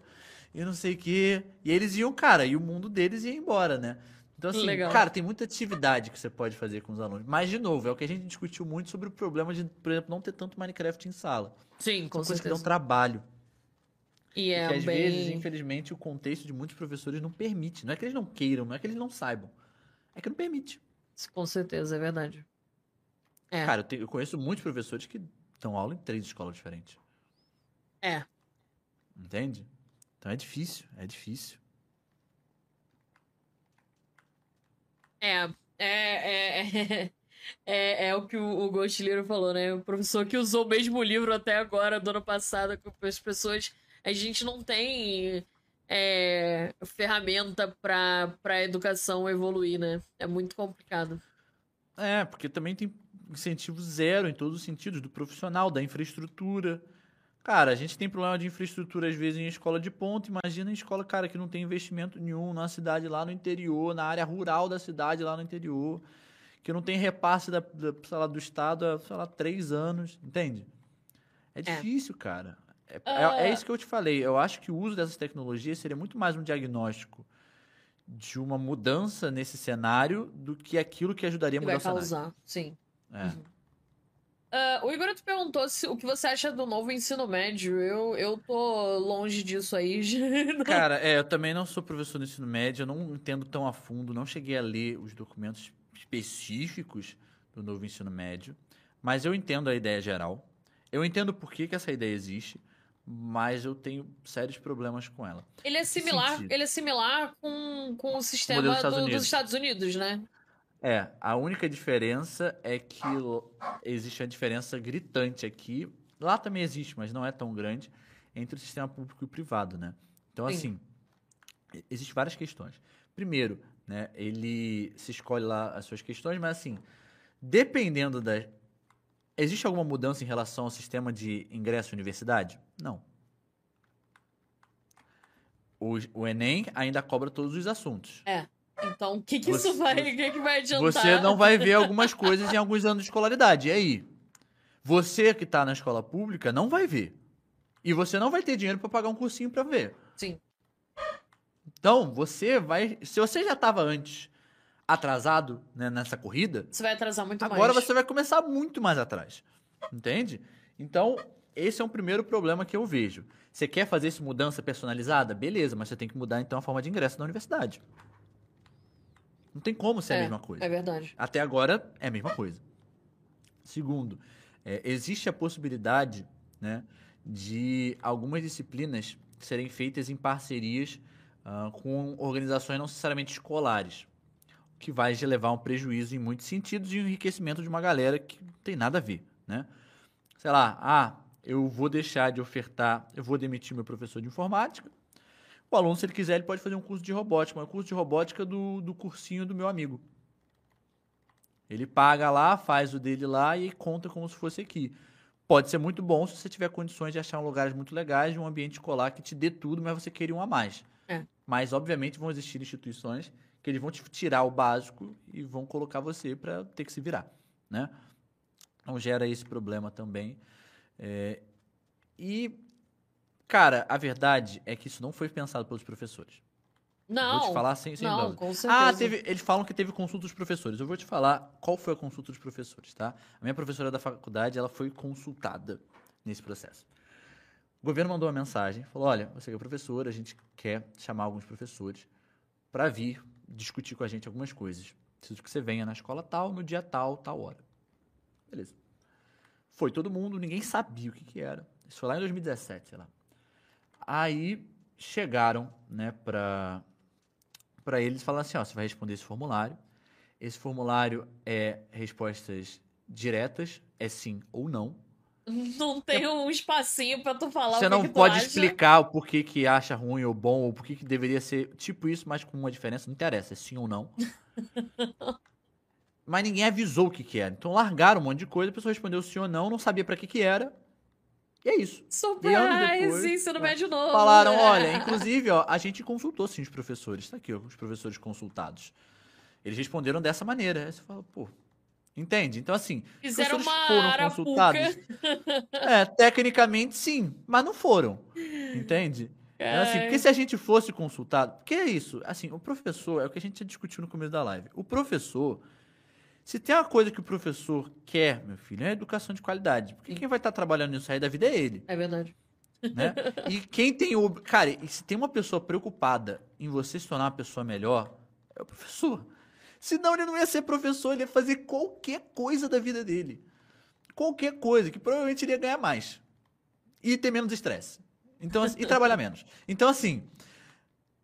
e não sei o quê. E eles iam, cara, e o mundo deles ia embora, né? Então, assim, Legal. cara, tem muita atividade que você pode fazer com os alunos. Mas, de novo, é o que a gente discutiu muito sobre o problema de, por exemplo, não ter tanto Minecraft em sala. Sim, com São coisas que dão trabalho. E é que às bem... vezes, infelizmente, o contexto de muitos professores não permite. Não é que eles não queiram, não é que eles não saibam. É que não permite. Com certeza, é verdade. É. Cara, eu, te, eu conheço muitos professores que dão aula em três escolas diferentes. É. Entende? Então é difícil, é difícil. É, é, é, *laughs* é, é, o que o, o Ghost falou, né? O professor que usou o mesmo livro até agora, do ano passado, com as pessoas. A gente não tem é, ferramenta para a educação evoluir, né? É muito complicado. É, porque também tem incentivo zero em todos os sentidos, do profissional, da infraestrutura. Cara, a gente tem problema de infraestrutura às vezes em escola de ponta. Imagina em escola, cara, que não tem investimento nenhum na cidade lá no interior, na área rural da cidade lá no interior, que não tem repasse da, da lá, do Estado há, sei lá, três anos, entende? É difícil, é. cara. É, uh... é, é, isso que eu te falei. Eu acho que o uso dessas tecnologias seria muito mais um diagnóstico de uma mudança nesse cenário do que aquilo que ajudaria a mudar vai o cenário. causar, sim. É. Uhum. Uh, o Igor te perguntou se, o que você acha do novo ensino médio. Eu, eu tô longe disso aí. *laughs* Cara, é, eu também não sou professor do ensino médio, eu não entendo tão a fundo, não cheguei a ler os documentos específicos do novo ensino médio, mas eu entendo a ideia geral. Eu entendo por que, que essa ideia existe, mas eu tenho sérios problemas com ela. Ele é similar, ele é similar com, com o sistema dos Estados, do, dos Estados Unidos, né? É, a única diferença é que existe uma diferença gritante aqui. Lá também existe, mas não é tão grande, entre o sistema público e o privado, né? Então, Sim. assim, existem várias questões. Primeiro, né, ele se escolhe lá as suas questões, mas assim, dependendo da. Existe alguma mudança em relação ao sistema de ingresso à universidade? Não. O, o Enem ainda cobra todos os assuntos. É. Então, o que, que você, isso vai, que, que vai adiantar? Você não vai ver algumas coisas em alguns anos de escolaridade. E aí? Você que está na escola pública não vai ver. E você não vai ter dinheiro para pagar um cursinho para ver. Sim. Então, você vai. Se você já estava antes atrasado né, nessa corrida. Você vai atrasar muito agora mais. Agora você vai começar muito mais atrás. Entende? Então, esse é um primeiro problema que eu vejo. Você quer fazer essa mudança personalizada? Beleza, mas você tem que mudar então a forma de ingresso na universidade. Não tem como ser é, a mesma coisa. É verdade. Até agora é a mesma coisa. Segundo, é, existe a possibilidade né, de algumas disciplinas serem feitas em parcerias uh, com organizações não necessariamente escolares, o que vai levar um prejuízo em muitos sentidos e um enriquecimento de uma galera que não tem nada a ver. Né? Sei lá, ah, eu vou deixar de ofertar, eu vou demitir meu professor de informática, o aluno, se ele quiser, ele pode fazer um curso de robótica, mas um curso de robótica do, do cursinho do meu amigo. Ele paga lá, faz o dele lá e conta como se fosse aqui. Pode ser muito bom se você tiver condições de achar lugares muito legais, de um ambiente escolar que te dê tudo, mas você queria um a mais. É. Mas, obviamente, vão existir instituições que eles vão te tirar o básico e vão colocar você para ter que se virar, né? Então, gera esse problema também. É, e Cara, a verdade é que isso não foi pensado pelos professores. Não. Vou te falar sem, sem não, com certeza. Ah, teve, eles falam que teve consulta dos professores. Eu vou te falar qual foi a consulta dos professores, tá? A minha professora da faculdade, ela foi consultada nesse processo. O governo mandou uma mensagem, falou: "Olha, você é professor, a gente quer chamar alguns professores para vir discutir com a gente algumas coisas. Preciso que você venha na escola tal, no dia tal, tal hora." Beleza. Foi todo mundo, ninguém sabia o que que era. Isso foi lá em 2017, sei lá. Aí chegaram, né, para para eles falar assim, ó, você vai responder esse formulário. Esse formulário é respostas diretas, é sim ou não. *laughs* Não tem um espacinho para tu falar Você o que não que pode acha. explicar o porquê que acha ruim ou bom, ou porquê que deveria ser tipo isso, mas com uma diferença. Não interessa, é sim ou não. *laughs* mas ninguém avisou o que que era. Então largaram um monte de coisa, a pessoa respondeu sim ou não, não sabia para que que era. E é isso. Surprise! Depois, ensino médio novo. Falaram, olha, *laughs* inclusive, ó, a gente consultou sim os professores. Tá aqui, ó, os professores consultados. Eles responderam dessa maneira. Aí você fala, pô, entende? Então, assim, Fizeram os uma foram arapuca. consultados. É, tecnicamente sim, mas não foram. Entende? É assim, porque se a gente fosse consultado. Porque é isso, assim, o professor, é o que a gente discutiu no começo da live. O professor se tem uma coisa que o professor quer, meu filho, é educação de qualidade. Porque quem vai estar trabalhando nisso aí da vida é ele. É verdade. Né? E quem tem o. Cara, e se tem uma pessoa preocupada em você se tornar uma pessoa melhor, é o professor. Senão ele não ia ser professor, ele ia fazer qualquer coisa da vida dele. Qualquer coisa, que provavelmente ele ia ganhar mais. E ter menos estresse. Então, assim, e trabalhar menos. Então, assim,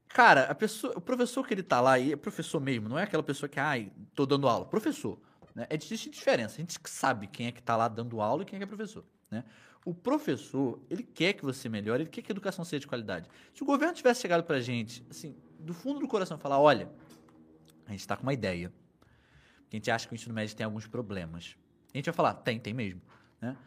Cara, a pessoa, o professor que ele tá lá, é professor mesmo, não é aquela pessoa que, ai, tô dando aula. Professor. Né? É existe diferença. A gente sabe quem é que tá lá dando aula e quem é que é professor. Né? O professor, ele quer que você melhore, ele quer que a educação seja de qualidade. Se o governo tivesse chegado pra gente, assim, do fundo do coração, falar: olha, a gente tá com uma ideia. A gente acha que o ensino médio tem alguns problemas. a gente vai falar, tem, tem mesmo. Né?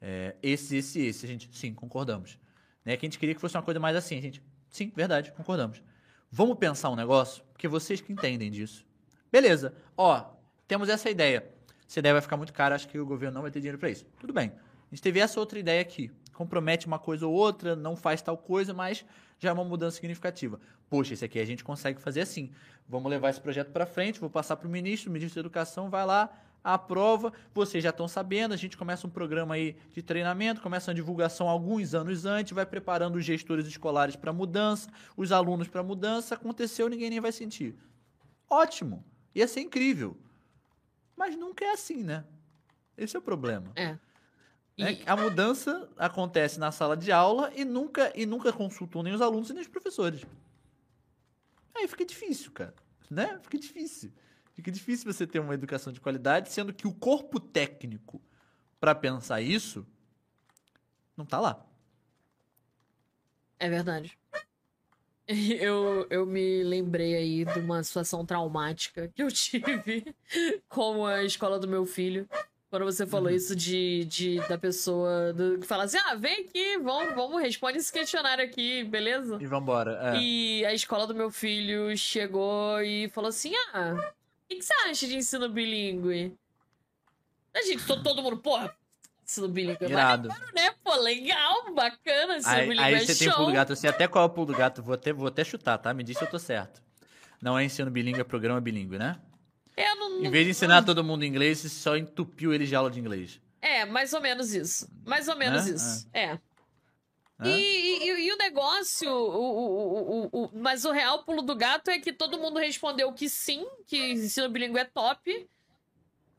É, esse, esse, esse, a gente, sim, concordamos. Né? Que a gente queria que fosse uma coisa mais assim, a gente, sim, verdade, concordamos. Vamos pensar um negócio, porque vocês que entendem disso. Beleza, ó, temos essa ideia. Essa ideia vai ficar muito cara, acho que o governo não vai ter dinheiro para isso. Tudo bem. A gente teve essa outra ideia aqui. Compromete uma coisa ou outra, não faz tal coisa, mas já é uma mudança significativa. Poxa, esse aqui a gente consegue fazer assim. Vamos levar esse projeto para frente, vou passar para o ministro, o ministro da Educação vai lá, aprova, vocês já estão sabendo, a gente começa um programa aí de treinamento, começa a divulgação alguns anos antes, vai preparando os gestores escolares para mudança, os alunos para mudança, aconteceu, ninguém nem vai sentir. Ótimo, ia ser incrível. Mas nunca é assim, né? Esse é o problema. É. É. A mudança acontece na sala de aula e nunca, e nunca consultou nem os alunos e nem os professores. Aí fica difícil, cara. Né? Fica difícil. Fica difícil você ter uma educação de qualidade, sendo que o corpo técnico para pensar isso não tá lá. É verdade. *laughs* Eu, eu me lembrei aí de uma situação traumática que eu *laughs* tive com a escola do meu filho. Quando você falou uhum. isso de, de da pessoa do, que fala assim: ah, vem aqui, vamos, vamos, responde esse questionário aqui, beleza? E vambora. É. E a escola do meu filho chegou e falou assim: ah, o que, você acha de ensino bilíngue? A gente, todo, todo mundo, porra, ensino bilíngue. Irado. Maneiro, né? Pô, legal, bacana, ensino aí, bilíngue Aí é você show. tem pulo do gato, assim, até qual é o pulo do gato? Vou até, vou até chutar, tá? Me diz se eu tô certo. Não é ensino bilíngue, é programa bilíngue, né? É, não, em vez de ensinar todo mundo inglês, você só entupiu eles de aula de inglês. É, mais ou menos isso. Mais ou menos isso. É. é. E, e, e, o negócio, o, o, o, mas o real pulo do gato é que todo mundo respondeu que sim, que ensino bilíngue é top.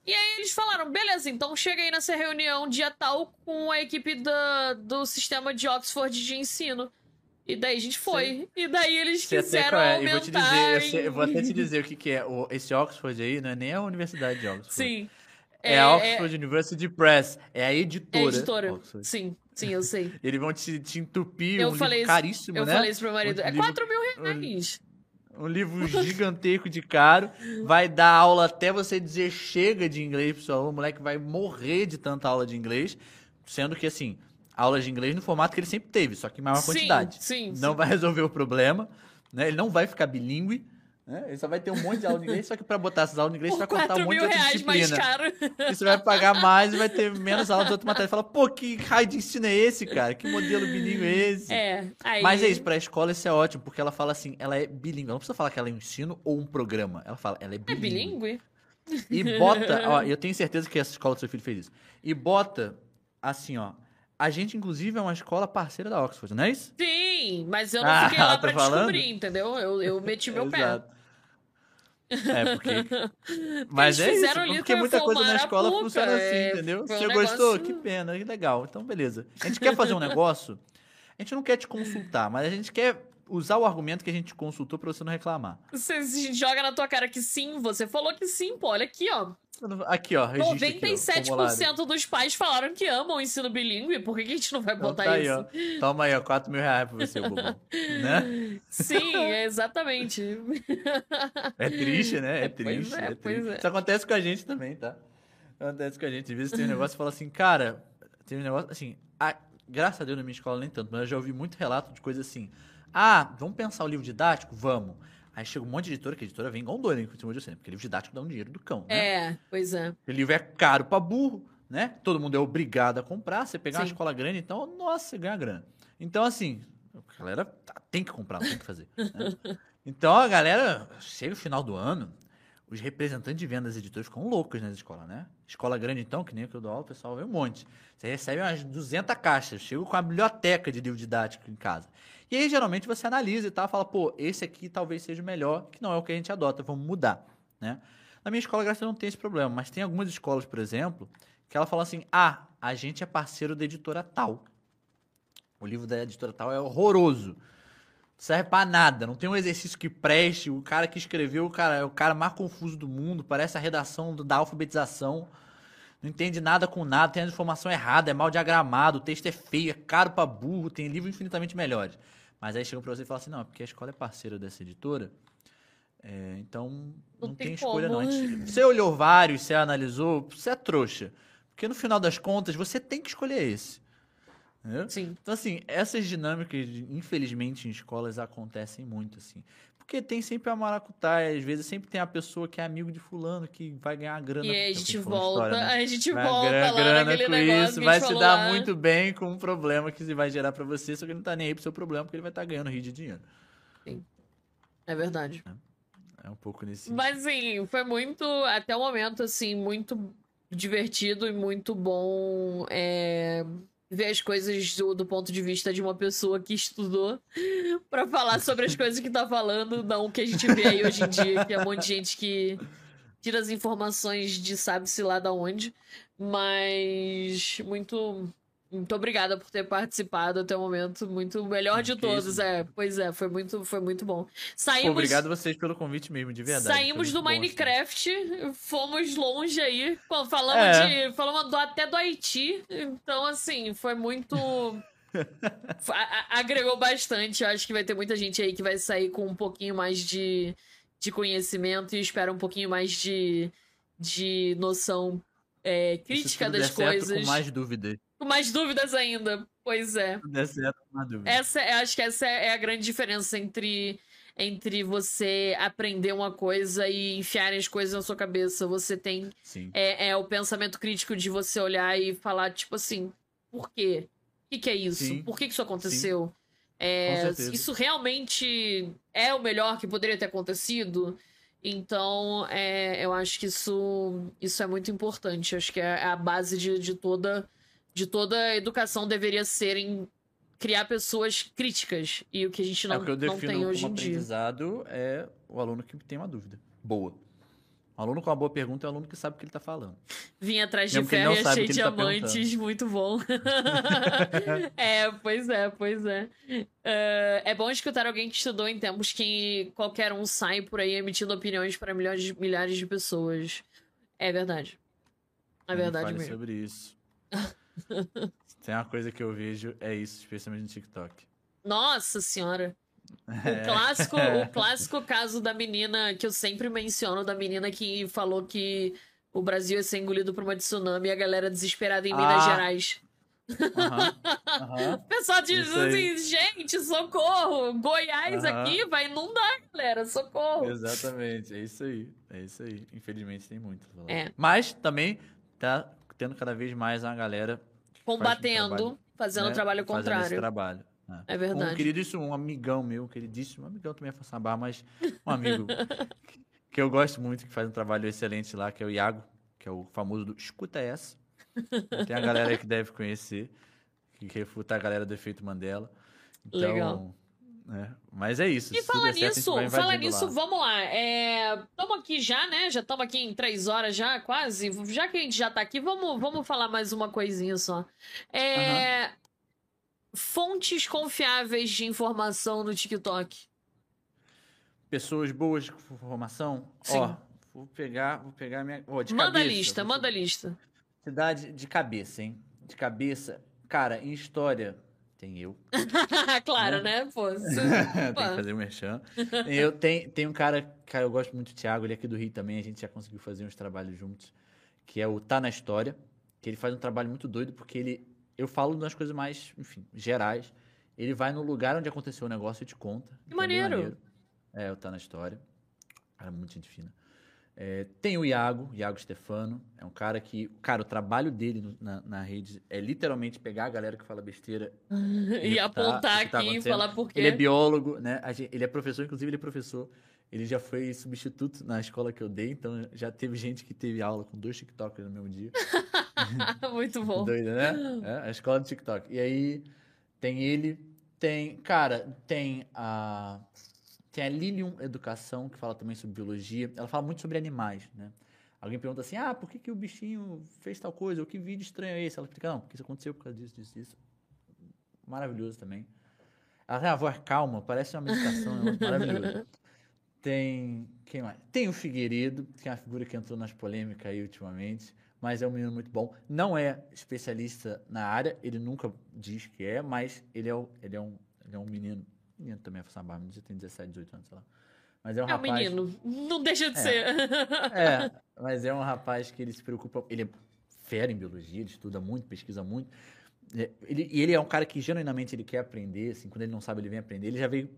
E aí eles falaram, beleza, então chega aí nessa reunião dia tal com a equipe da, do sistema de Oxford de ensino. E daí a gente foi. Sim. E daí eles Você quiseram é. aumentar... Eu vou te dizer, eu, sei, eu, vou até te dizer o que, que é. Esse Oxford aí não é nem a Universidade de Oxford. Sim. É, é a Oxford é... University Press. É a editora. É a editora. Oxford. Sim. Sim, eu sei. *laughs* Eles vão te, te entupir eu um falei livro isso, caríssimo, eu né? Eu falei isso pro meu marido. Um é 4 mil reais. Um, um livro gigantesco de caro. Vai dar aula até você dizer chega de inglês pro seu aluno. O moleque vai morrer de tanta aula de inglês. Sendo que, assim, aulas de inglês no formato que ele sempre teve, só que em maior sim, quantidade. Sim, Não sim. vai *laughs* resolver o problema. Né? Ele não vai ficar bilíngue. Né? Ele só vai ter um monte de aula de inglês, só que para botar essas aulas de inglês, você vai contar um monte de outra disciplina. Mais caro. E você vai pagar mais e vai ter menos aulas de outra matéria. Fala, pô, que raio de ensino é esse, cara? Que modelo bilíngue é esse? É, aí... Mas é isso, pra escola isso é ótimo, porque ela fala assim, ela é bilíngue. Ela não precisa falar que ela é um ensino ou um programa. Ela fala, ela é bilíngue. É bilíngue? E bota, ó, eu tenho certeza que essa escola do seu filho fez isso. E bota, assim, ó, a gente, inclusive, é uma escola parceira da Oxford, não é isso? Sim, mas eu não fiquei ah, lá *laughs* pra falando? descobrir, entendeu? Eu, eu meti meu pé. É, porque. *laughs* Mas é isso, porque muita coisa na escola funciona assim, é... entendeu? Um Você negócio... gostou? Que pena, que legal. Então, beleza. A gente quer fazer um *laughs* negócio, a gente não quer te consultar, mas a gente quer usar o argumento que a gente consultou pra você não reclamar. Você joga na tua cara que sim, você falou que sim, pô, olha aqui, ó. Aqui, ó. 97% aqui, ó, dos pais falaram que amam o ensino bilíngue. Por que, a gente não vai então botar então tá isso? Aí, ó. Toma aí, ó. 4 mil reais pra você, bobão. né? Sim, exatamente. É triste, né? É *laughs* triste. É, é triste. É. Isso acontece com a gente também, tá? Acontece com a gente. Às vezes tem um negócio e fala assim, cara, tem um negócio assim. A, graças a Deus na minha escola nem tanto, mas eu já ouvi muito relato de coisa assim. Ah, vamos pensar o livro didático? Vamos. Aí chega um monte de editora, que a editora vem igual um doido, em cima de você, porque livro didático dá um dinheiro do cão, né? É, pois é. O livro é caro pra burro, né? Todo mundo é obrigado a comprar. Você pegar Sim. uma escola grande, então, nossa, você ganha grana. Então, assim, a galera tá, tem que comprar, tem que fazer. Né? *laughs* Então, a galera, chega o final do ano, os representantes de vendas editores ficam loucos nas escolas, né? Escola grande, então, que nem que eu dou aula, o pessoal vê um monte. Você recebe umas 200 caixas, chega com a biblioteca de livro didático em casa. E aí, geralmente, você analisa e tal, fala, pô, esse aqui talvez seja o melhor, que não é o que a gente adota, vamos mudar, né? Na minha escola, graças a Deus, não tem esse problema, mas tem algumas escolas, por exemplo, que ela fala assim, ah, a gente é parceiro da editora tal. O livro da editora tal é horroroso. Serve para nada, não tem um exercício que preste. O cara que escreveu, o cara, é o cara mais confuso do mundo, parece a redação da alfabetização. Não entende nada com nada, tem a informação errada, é mal diagramado, o texto é feio, é caro para burro, tem livros infinitamente melhores. Mas aí chegam para você e falam assim: não, é porque a escola é parceira dessa editora. É, então, não, não tem, tem escolha, não. Gente, você olhou vários, você analisou, você é trouxa. Porque no final das contas, você tem que escolher esse. Entendeu? Sim. Então, assim, essas dinâmicas, infelizmente, em escolas acontecem muito, assim. Porque tem sempre a maracutaia, às vezes sempre tem a pessoa que é amigo de fulano que vai ganhar grana. E aí a gente volta, história, né? a gente Vai volta ganhar lá grana naquele com negócio isso, vai se dar muito bem com um problema que vai gerar pra você, só que ele não tá nem aí pro seu problema, porque ele vai estar ganhando rio de dinheiro. É verdade. É um pouco nesse Mas sim, foi muito, até o momento, assim, muito divertido e muito bom é, ver as coisas do, do ponto de vista de uma pessoa que estudou *laughs* pra falar sobre as *laughs* coisas que tá falando, não o que a gente vê aí hoje em dia, que é um monte de gente que tira as informações de sabe-se lá da onde. Mas muito. Muito obrigada por ter participado até o momento. Muito melhor de todos, é. Pois é, foi muito, foi muito bom. Saímos. obrigado vocês pelo convite mesmo, de verdade. Saímos do assim. Minecraft, fomos longe aí. Pô, falamos, É. de, falamos do- até do Haiti. Então, assim, foi muito. *laughs* a- a- agregou bastante. Eu acho que vai ter muita gente aí que vai sair com um pouquinho mais de, de conhecimento e espera um pouquinho mais de, de noção é, crítica das der certo, coisas. Com mais dúvidas. Com mais dúvidas ainda. Pois é. Dúvidas. Essa, eu acho que essa é a grande diferença entre, entre você aprender uma coisa e enfiar as coisas na sua cabeça. Você tem é, é o pensamento crítico de você olhar e falar, tipo assim, por quê? O que, que é isso? Sim. Por que, que isso aconteceu? É, isso realmente é o melhor que poderia ter acontecido? Então, é, eu acho que isso, isso é muito importante. Eu acho que é a base de, de toda de toda educação deveria ser em criar pessoas críticas. E o que a gente é não, o que eu não defino tem como hoje em dia. aprendizado é o aluno que tem uma dúvida. Boa. O aluno com uma boa pergunta é o aluno que sabe o que ele tá falando. Vim atrás de Mesmo ferro não e achei tá diamantes, muito bom. *laughs* é, pois é, pois é. É, é bom escutar alguém que estudou em tempos que qualquer um sai por aí emitindo opiniões para milhões de, milhares de pessoas. É verdade. É verdade mesmo. sobre isso. *laughs* Tem uma coisa que eu vejo, é isso, especialmente no TikTok. Nossa senhora. O É. clássico, *laughs* o clássico caso da menina que eu sempre menciono, da menina que falou que o Brasil ia ser engolido por uma tsunami e a galera desesperada em Minas Ah. Gerais. Aham, *laughs* aham. O pessoal diz assim, gente, socorro! Goiás Aham. aqui vai inundar, galera, socorro! Exatamente, é isso aí. É isso aí. Infelizmente tem muito. lá. É. Mas também tá tendo cada vez mais uma galera que faz um Combatendo, trabalho, fazendo o né, trabalho fazendo esse contrário. trabalho. né? É verdade. Um queridíssimo, um amigão meu, queridíssimo, um amigão também é Façanbar, mas um amigo *laughs* que- eu gosto muito, que faz um trabalho excelente lá, que é o Iago, que é o famoso do Escuta Essa. Tem a galera aí que deve conhecer, que refuta a galera do efeito Mandela. Então, Legal. Né, Mas é isso. E falar der certo, a gente nisso, nisso, lá. vamos lá. Estamos aqui já, né? Já estamos aqui em três horas já, quase. Já que a gente já tá aqui, vamos, vamos falar mais uma coisinha só. É, Fontes confiáveis de informação no TikTok. Pessoas boas com formação. Sim. Ó, vou pegar, vou pegar minha. Ó, de manda a cabeça, lista, vou manda a lista. Cidade de cabeça, hein? De cabeça. Cara, em história, tem eu. *laughs* claro, Né? Pô, *laughs* tem que fazer um merchan. Eu tem, tem um cara, cara, eu gosto muito do Thiago, ele é aqui do Rio também, a gente já conseguiu fazer uns trabalhos juntos, que é o Tá na História, que ele faz um trabalho muito doido, porque ele, eu falo das coisas mais, enfim, gerais, ele vai no lugar onde aconteceu o negócio e te conta. Então é bem maneiro. É, o Tá na História. Cara, muito gente fina. É, tem o Iago, Iago Stefano. É um cara que. Cara, o trabalho dele no- na, na rede é literalmente pegar a galera que fala besteira. *laughs* e refutar apontar o que tá aqui e acontecendo. falar por quê. Ele é biólogo, né? Ele é professor, inclusive ele é professor. Ele já foi substituto na escola que eu dei, então já teve gente que teve aula com dois TikTokers no mesmo dia. *laughs* Muito bom. Doido, né? É, a escola do TikTok. E aí tem ele, tem. Cara, tem a. Tem a Lilium Educação, que fala também sobre biologia. Ela fala muito sobre animais, né? Alguém pergunta assim: ah, por que, que o bichinho fez tal coisa? Ou que vídeo estranho é esse? Ela explica: não, porque isso aconteceu por causa disso, disso, disso. Maravilhoso também. Ela tem a voz calma, parece uma meditação, é um maravilhoso. *laughs* Tem. Quem mais? Tem o Figueiredo, que é uma figura que entrou nas polêmicas aí ultimamente, mas é um menino muito bom. Não é especialista na área, ele nunca diz que é, mas ele é, o- ele é, um, ele é um menino. Menino também é Façanbar, menino tem 17, 18 anos, sei lá. Mas é um É um rapaz. menino. Não deixa de É. ser. É, mas é um rapaz que ele se preocupa. Ele é fera em biologia, ele estuda muito, pesquisa muito. É, ele, e ele é um cara que genuinamente ele quer aprender, assim, quando ele não sabe, ele vem aprender. Ele já veio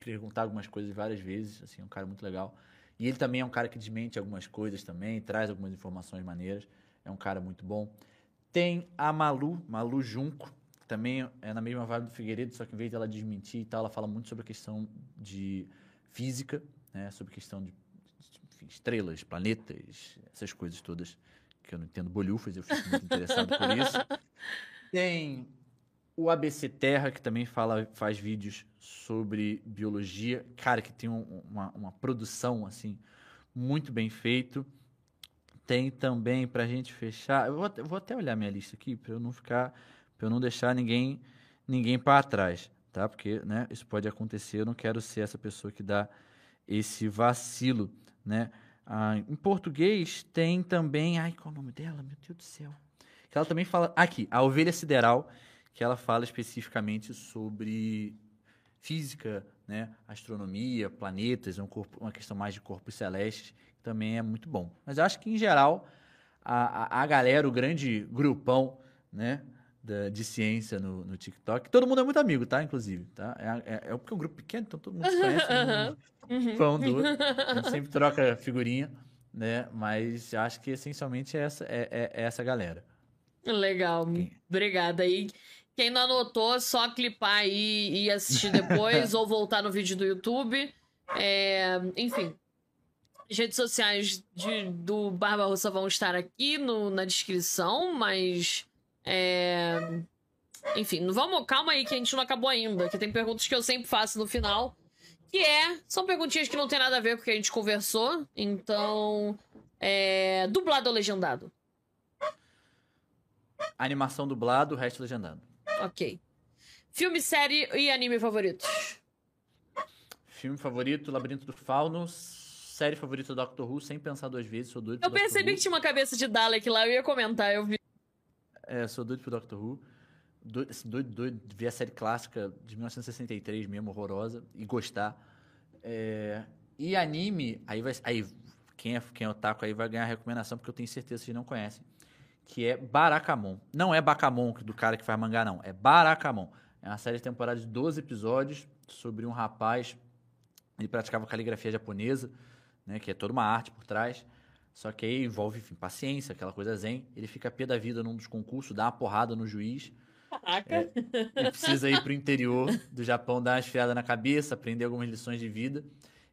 perguntar algumas coisas várias vezes, assim, é um cara muito legal. E ele também é um cara que desmente algumas coisas também, traz algumas informações maneiras. É um cara muito bom. Tem a Malu, Malu Junco, também é na mesma vibe do Figueiredo, só que em vez dela desmentir e tal, ela fala muito sobre a questão de física, né, sobre a questão de enfim, estrelas, planetas, essas coisas todas que eu não entendo bolhufas, eu fico muito interessado por isso. *laughs* Tem o ABC Terra, que também fala, faz vídeos sobre biologia. Cara, que tem um, uma, uma produção, assim, muito bem feito. Tem também, pra gente fechar... Eu vou, eu vou até olhar minha lista aqui, pra eu não ficar... Pra eu não deixar ninguém, ninguém para trás, tá? Porque, né, isso pode acontecer. Eu não quero ser essa pessoa que dá esse vacilo, né? Ah, em português tem também... Ai, qual é o nome dela? Meu Deus do céu que ela também fala. Aqui, a ovelha sideral, que ela fala especificamente sobre física, né, astronomia, planetas, um corpo, uma questão mais de corpos celestes, também é muito bom. Mas eu acho que, em geral, a, a, a galera, o grande grupão, né, da, de ciência no, no, TikTok, todo mundo é muito amigo, tá? Inclusive, tá? É, é, é porque é um grupo pequeno, então todo mundo se conhece, uhum. pão do *laughs* A gente sempre troca figurinha, né? Mas acho que, essencialmente, é essa, é, é, é essa galera. Legal, obrigada. aí quem não anotou, só clipar aí e assistir depois *laughs* ou voltar no vídeo do YouTube. É, enfim, as redes sociais de, do Barba Russa vão estar aqui no, na descrição, mas. É, enfim, vamos, calma aí que a gente não acabou ainda, que tem perguntas que eu sempre faço no final. Que é. São perguntinhas que não tem nada a ver com o que a gente conversou. Então. É, dublado ou legendado? Animação dublado, o resto legendado. Ok. Filme, série e anime favoritos? Filme favorito, Labirinto do Fauno. Série favorita, Doctor Who, sem pensar duas vezes. Sou doido Eu percebi que tinha uma cabeça de Dalek lá, eu ia comentar, eu vi. É, sou doido pro Doctor Who. Doido, assim, doido, doido. Ver a série clássica de 1963 mesmo, horrorosa, e gostar. É, e anime, aí vai. Aí, quem é, quem é otaku aí vai ganhar recomendação, porque eu tenho certeza que vocês não conhecem que é Barakamon. Não é Bakamon do cara que faz mangá, não. É Barakamon. É uma série de temporada de 12 episódios sobre um rapaz. Ele praticava caligrafia japonesa, né, que é toda uma arte por trás. Só que aí envolve enfim, paciência, aquela coisa zen. Ele fica pé da vida num dos concursos, dá uma porrada no juiz. Caraca! É, ele precisa ir pro interior do Japão, dar uma esfriada na cabeça, aprender algumas lições de vida.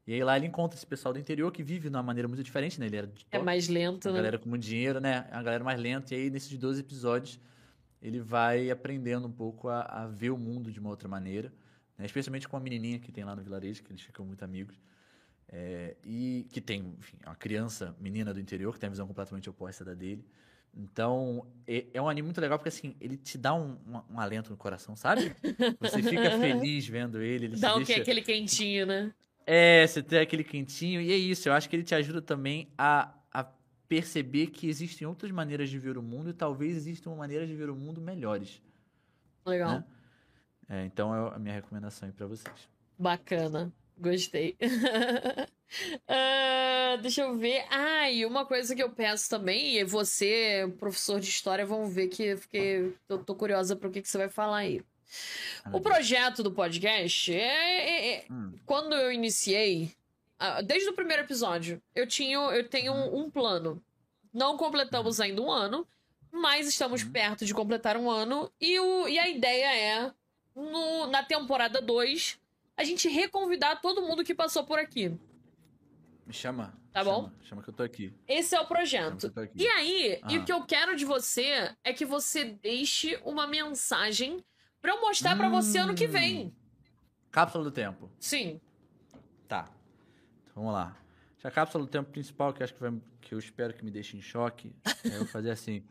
E aí lá ele encontra esse pessoal do interior que vive de uma maneira muito diferente, né? Ele era é mais lento, a né? galera com muito dinheiro, né? A galera mais lenta. E aí, nesses 12 episódios, ele vai aprendendo um pouco a, a ver o mundo de uma outra maneira. Né? Especialmente com a menininha que tem lá no vilarejo, que eles ficam muito amigos. É, e que tem, enfim, uma criança, menina do interior, que tem a visão completamente oposta da dele. Então, é, é, um anime muito legal porque, assim, ele te dá um, um, um alento no coração, sabe? Você fica *laughs* feliz vendo ele. ele dá o deixa... que aquele quentinho, né? É, você tem aquele quentinho. E é isso, eu acho que ele te ajuda também a, a perceber que existem outras maneiras de ver o mundo e talvez existam maneiras de ver o mundo melhores. Legal. Né? É, então é a minha recomendação aí pra vocês. Bacana. Gostei. uh, *laughs* deixa eu ver. Ah, e uma coisa que eu peço também, e você, professor de história, vão ver que, que eu tô curiosa pro que, que você vai falar aí. O projeto do podcast é. é, é hum. Quando eu iniciei, desde o primeiro episódio, eu, tinha, eu tenho um, um plano. Não completamos uhum. ainda um ano, mas estamos uhum. perto de completar um ano. E, o, e a ideia é, no, na temporada 2, a gente reconvidar todo mundo que passou por aqui. Me chama. Tá chama, bom? Chama que eu tô aqui. Esse é o projeto. E aí, ah. e o que eu quero de você é que você deixe uma mensagem Pra eu mostrar hum... para você ano que vem. Hum. Cápsula do tempo. Sim. Tá. Então, vamos lá. A cápsula do tempo principal, que acho que, vai, que eu espero que me deixe em choque, *laughs* é eu fazer assim.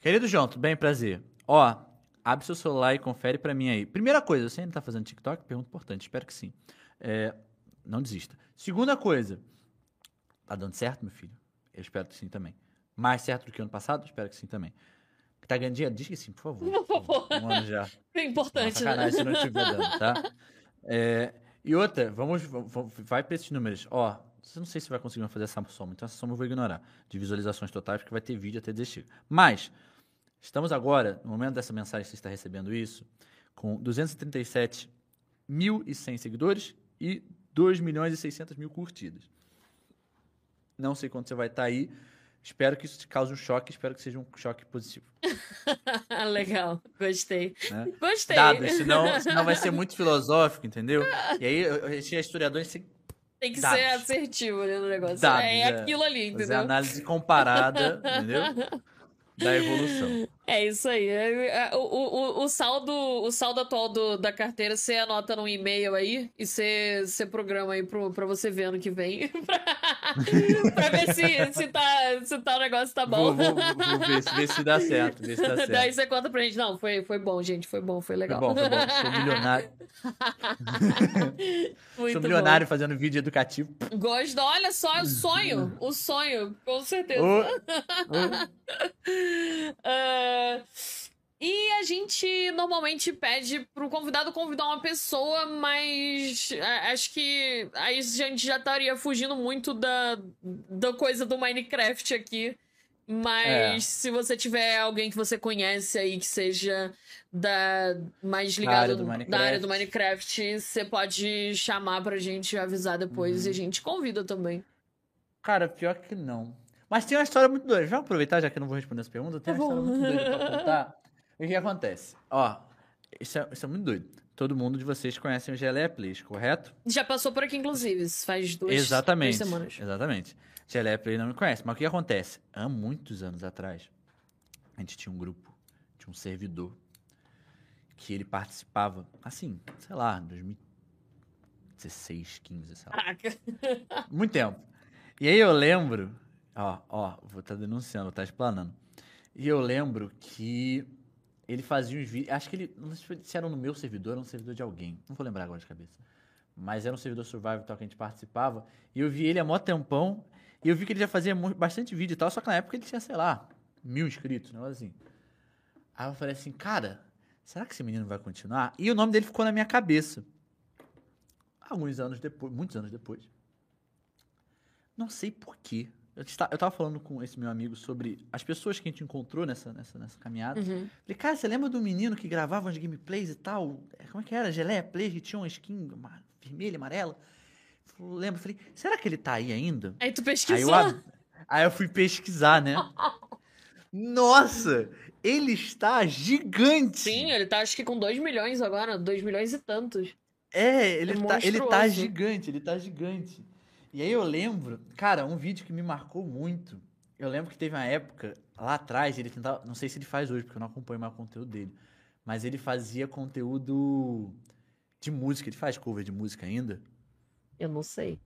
Querido João, tudo bem? Prazer. Ó, abre seu celular e confere para mim aí. Primeira coisa, você ainda tá fazendo TikTok? Pergunta importante, espero que sim. É, não desista. Segunda coisa, tá dando certo, meu filho? Eu espero que sim também. Mais certo do que ano passado? Espero que sim também. Tá ganhando dinheiro? Diz que sim, por favor. Por favor. Um ano já. *laughs* É importante, Nossa, né? se não estiver dando, tá? É, e outra, vamos, vamos vai para esses números. Ó, Você não sei se vai conseguir fazer essa soma, então essa soma eu vou ignorar. De visualizações totais, porque vai ter vídeo até desistir. Mas, estamos agora, no momento dessa mensagem que você está recebendo isso, com 237.100 seguidores e 2 milhões e 600 mil curtidas. Não sei quando você vai estar aí. Espero que isso te cause um choque, espero que seja um choque positivo. *laughs* Legal, gostei. Né? Gostei. Dados, senão, *laughs* senão vai ser muito filosófico, entendeu? E aí, a gente é historiador, a gente tem que Dados. ser assertivo ali no negócio. Dados, é é. aquilo ali, fazer entendeu? análise comparada, entendeu? *laughs* Da evolução. É isso aí. É, é, O, o, o, saldo, o saldo atual do, da carteira você anota num e-mail aí e você, você programa aí pro, pra você ver ano que vem. *laughs* pra, pra ver se, se, tá, se tá, o negócio tá bom. Vou, vou, vou ver, se- ver se dá certo, ver se dá certo. Daí você conta pra gente. Não, foi, foi bom, gente. Foi bom, foi Foi legal. bom, foi bom. Sou milionário, *laughs* sou bom. milionário fazendo vídeo educativo. Gosto. Olha só, o sonho. O sonho, com certeza. Ô, ô. *laughs* Ah, e a gente normalmente pede pro convidado convidar uma pessoa, mas ah, acho que aí a gente já estaria fugindo muito da, da coisa do Minecraft aqui. Mas É. se você tiver alguém que você conhece aí que seja da mais Da ligado área do da área do Minecraft, você pode chamar pra gente avisar depois Uhum. e a gente convida também. Cara, pior que não. Mas tem uma história muito doida. Vamos aproveitar, já que eu não vou responder essa pergunta. Tem Tá uma história bom. muito doida pra *laughs* contar. O que acontece? Ó, isso é, isso é muito doido. Todo mundo de vocês conhece o Geleia Plays, correto? Já passou por aqui, inclusive, faz duas, Exatamente. duas semanas. Exatamente. Geleia Play não me conhece. Mas o que acontece? Há muitos anos atrás, a gente tinha um grupo, tinha um servidor, que ele participava, assim, sei lá, 2016, 15, sei lá. Caraca. Muito tempo. E aí eu lembro, ó, ó, vou estar denunciando, vou estar explanando. E eu lembro que ele fazia uns vídeos, acho que ele, não sei se era no meu servidor ou no servidor de alguém, não vou lembrar agora de cabeça. Mas era um servidor survival tal que a gente participava, e eu vi ele há mó tempão, e eu vi que ele já fazia bastante vídeo e tal, só que na época ele tinha, sei lá, mil inscritos, um negócio assim. Aí eu falei assim, cara, será que esse menino vai continuar? E o nome dele ficou na minha cabeça. Alguns anos depois, muitos anos depois. Não sei porquê. Eu, eu tava falando com esse meu amigo sobre as pessoas que a gente encontrou nessa, nessa, nessa caminhada. Uhum. Falei, cara, você lembra do menino que gravava uns gameplays e tal? É, Como é que era? Geleia Play, que tinha uma skin ama- vermelha, amarela? Falei, Lembro. Falei, será que ele tá aí ainda? Aí tu Aí pesquisou. eu, ab- aí eu fui pesquisar, né? *laughs* Nossa! Ele está gigante! Sim, ele tá acho que com 2 milhões agora, 2 milhões e tantos. É, ele, É tá, ele tá gigante, ele tá gigante. E aí eu lembro, cara, um vídeo que me marcou muito. Eu lembro que teve uma época, lá atrás, ele tentava. Não sei se ele faz hoje, porque eu não acompanho mais o conteúdo dele. Mas ele fazia conteúdo de música. Ele faz cover de música ainda? Eu não sei.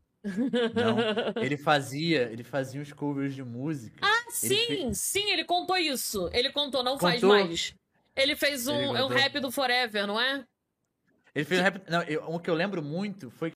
Não. *laughs* Ele fazia, ele fazia uns covers de música. Ah, sim, fe- sim, ele contou isso. Ele contou, não faz Contou? mais. Ele fez um, Ele é um contou? rap do Forever, não é? Ele fez um rap. Não, eu- o que eu lembro muito foi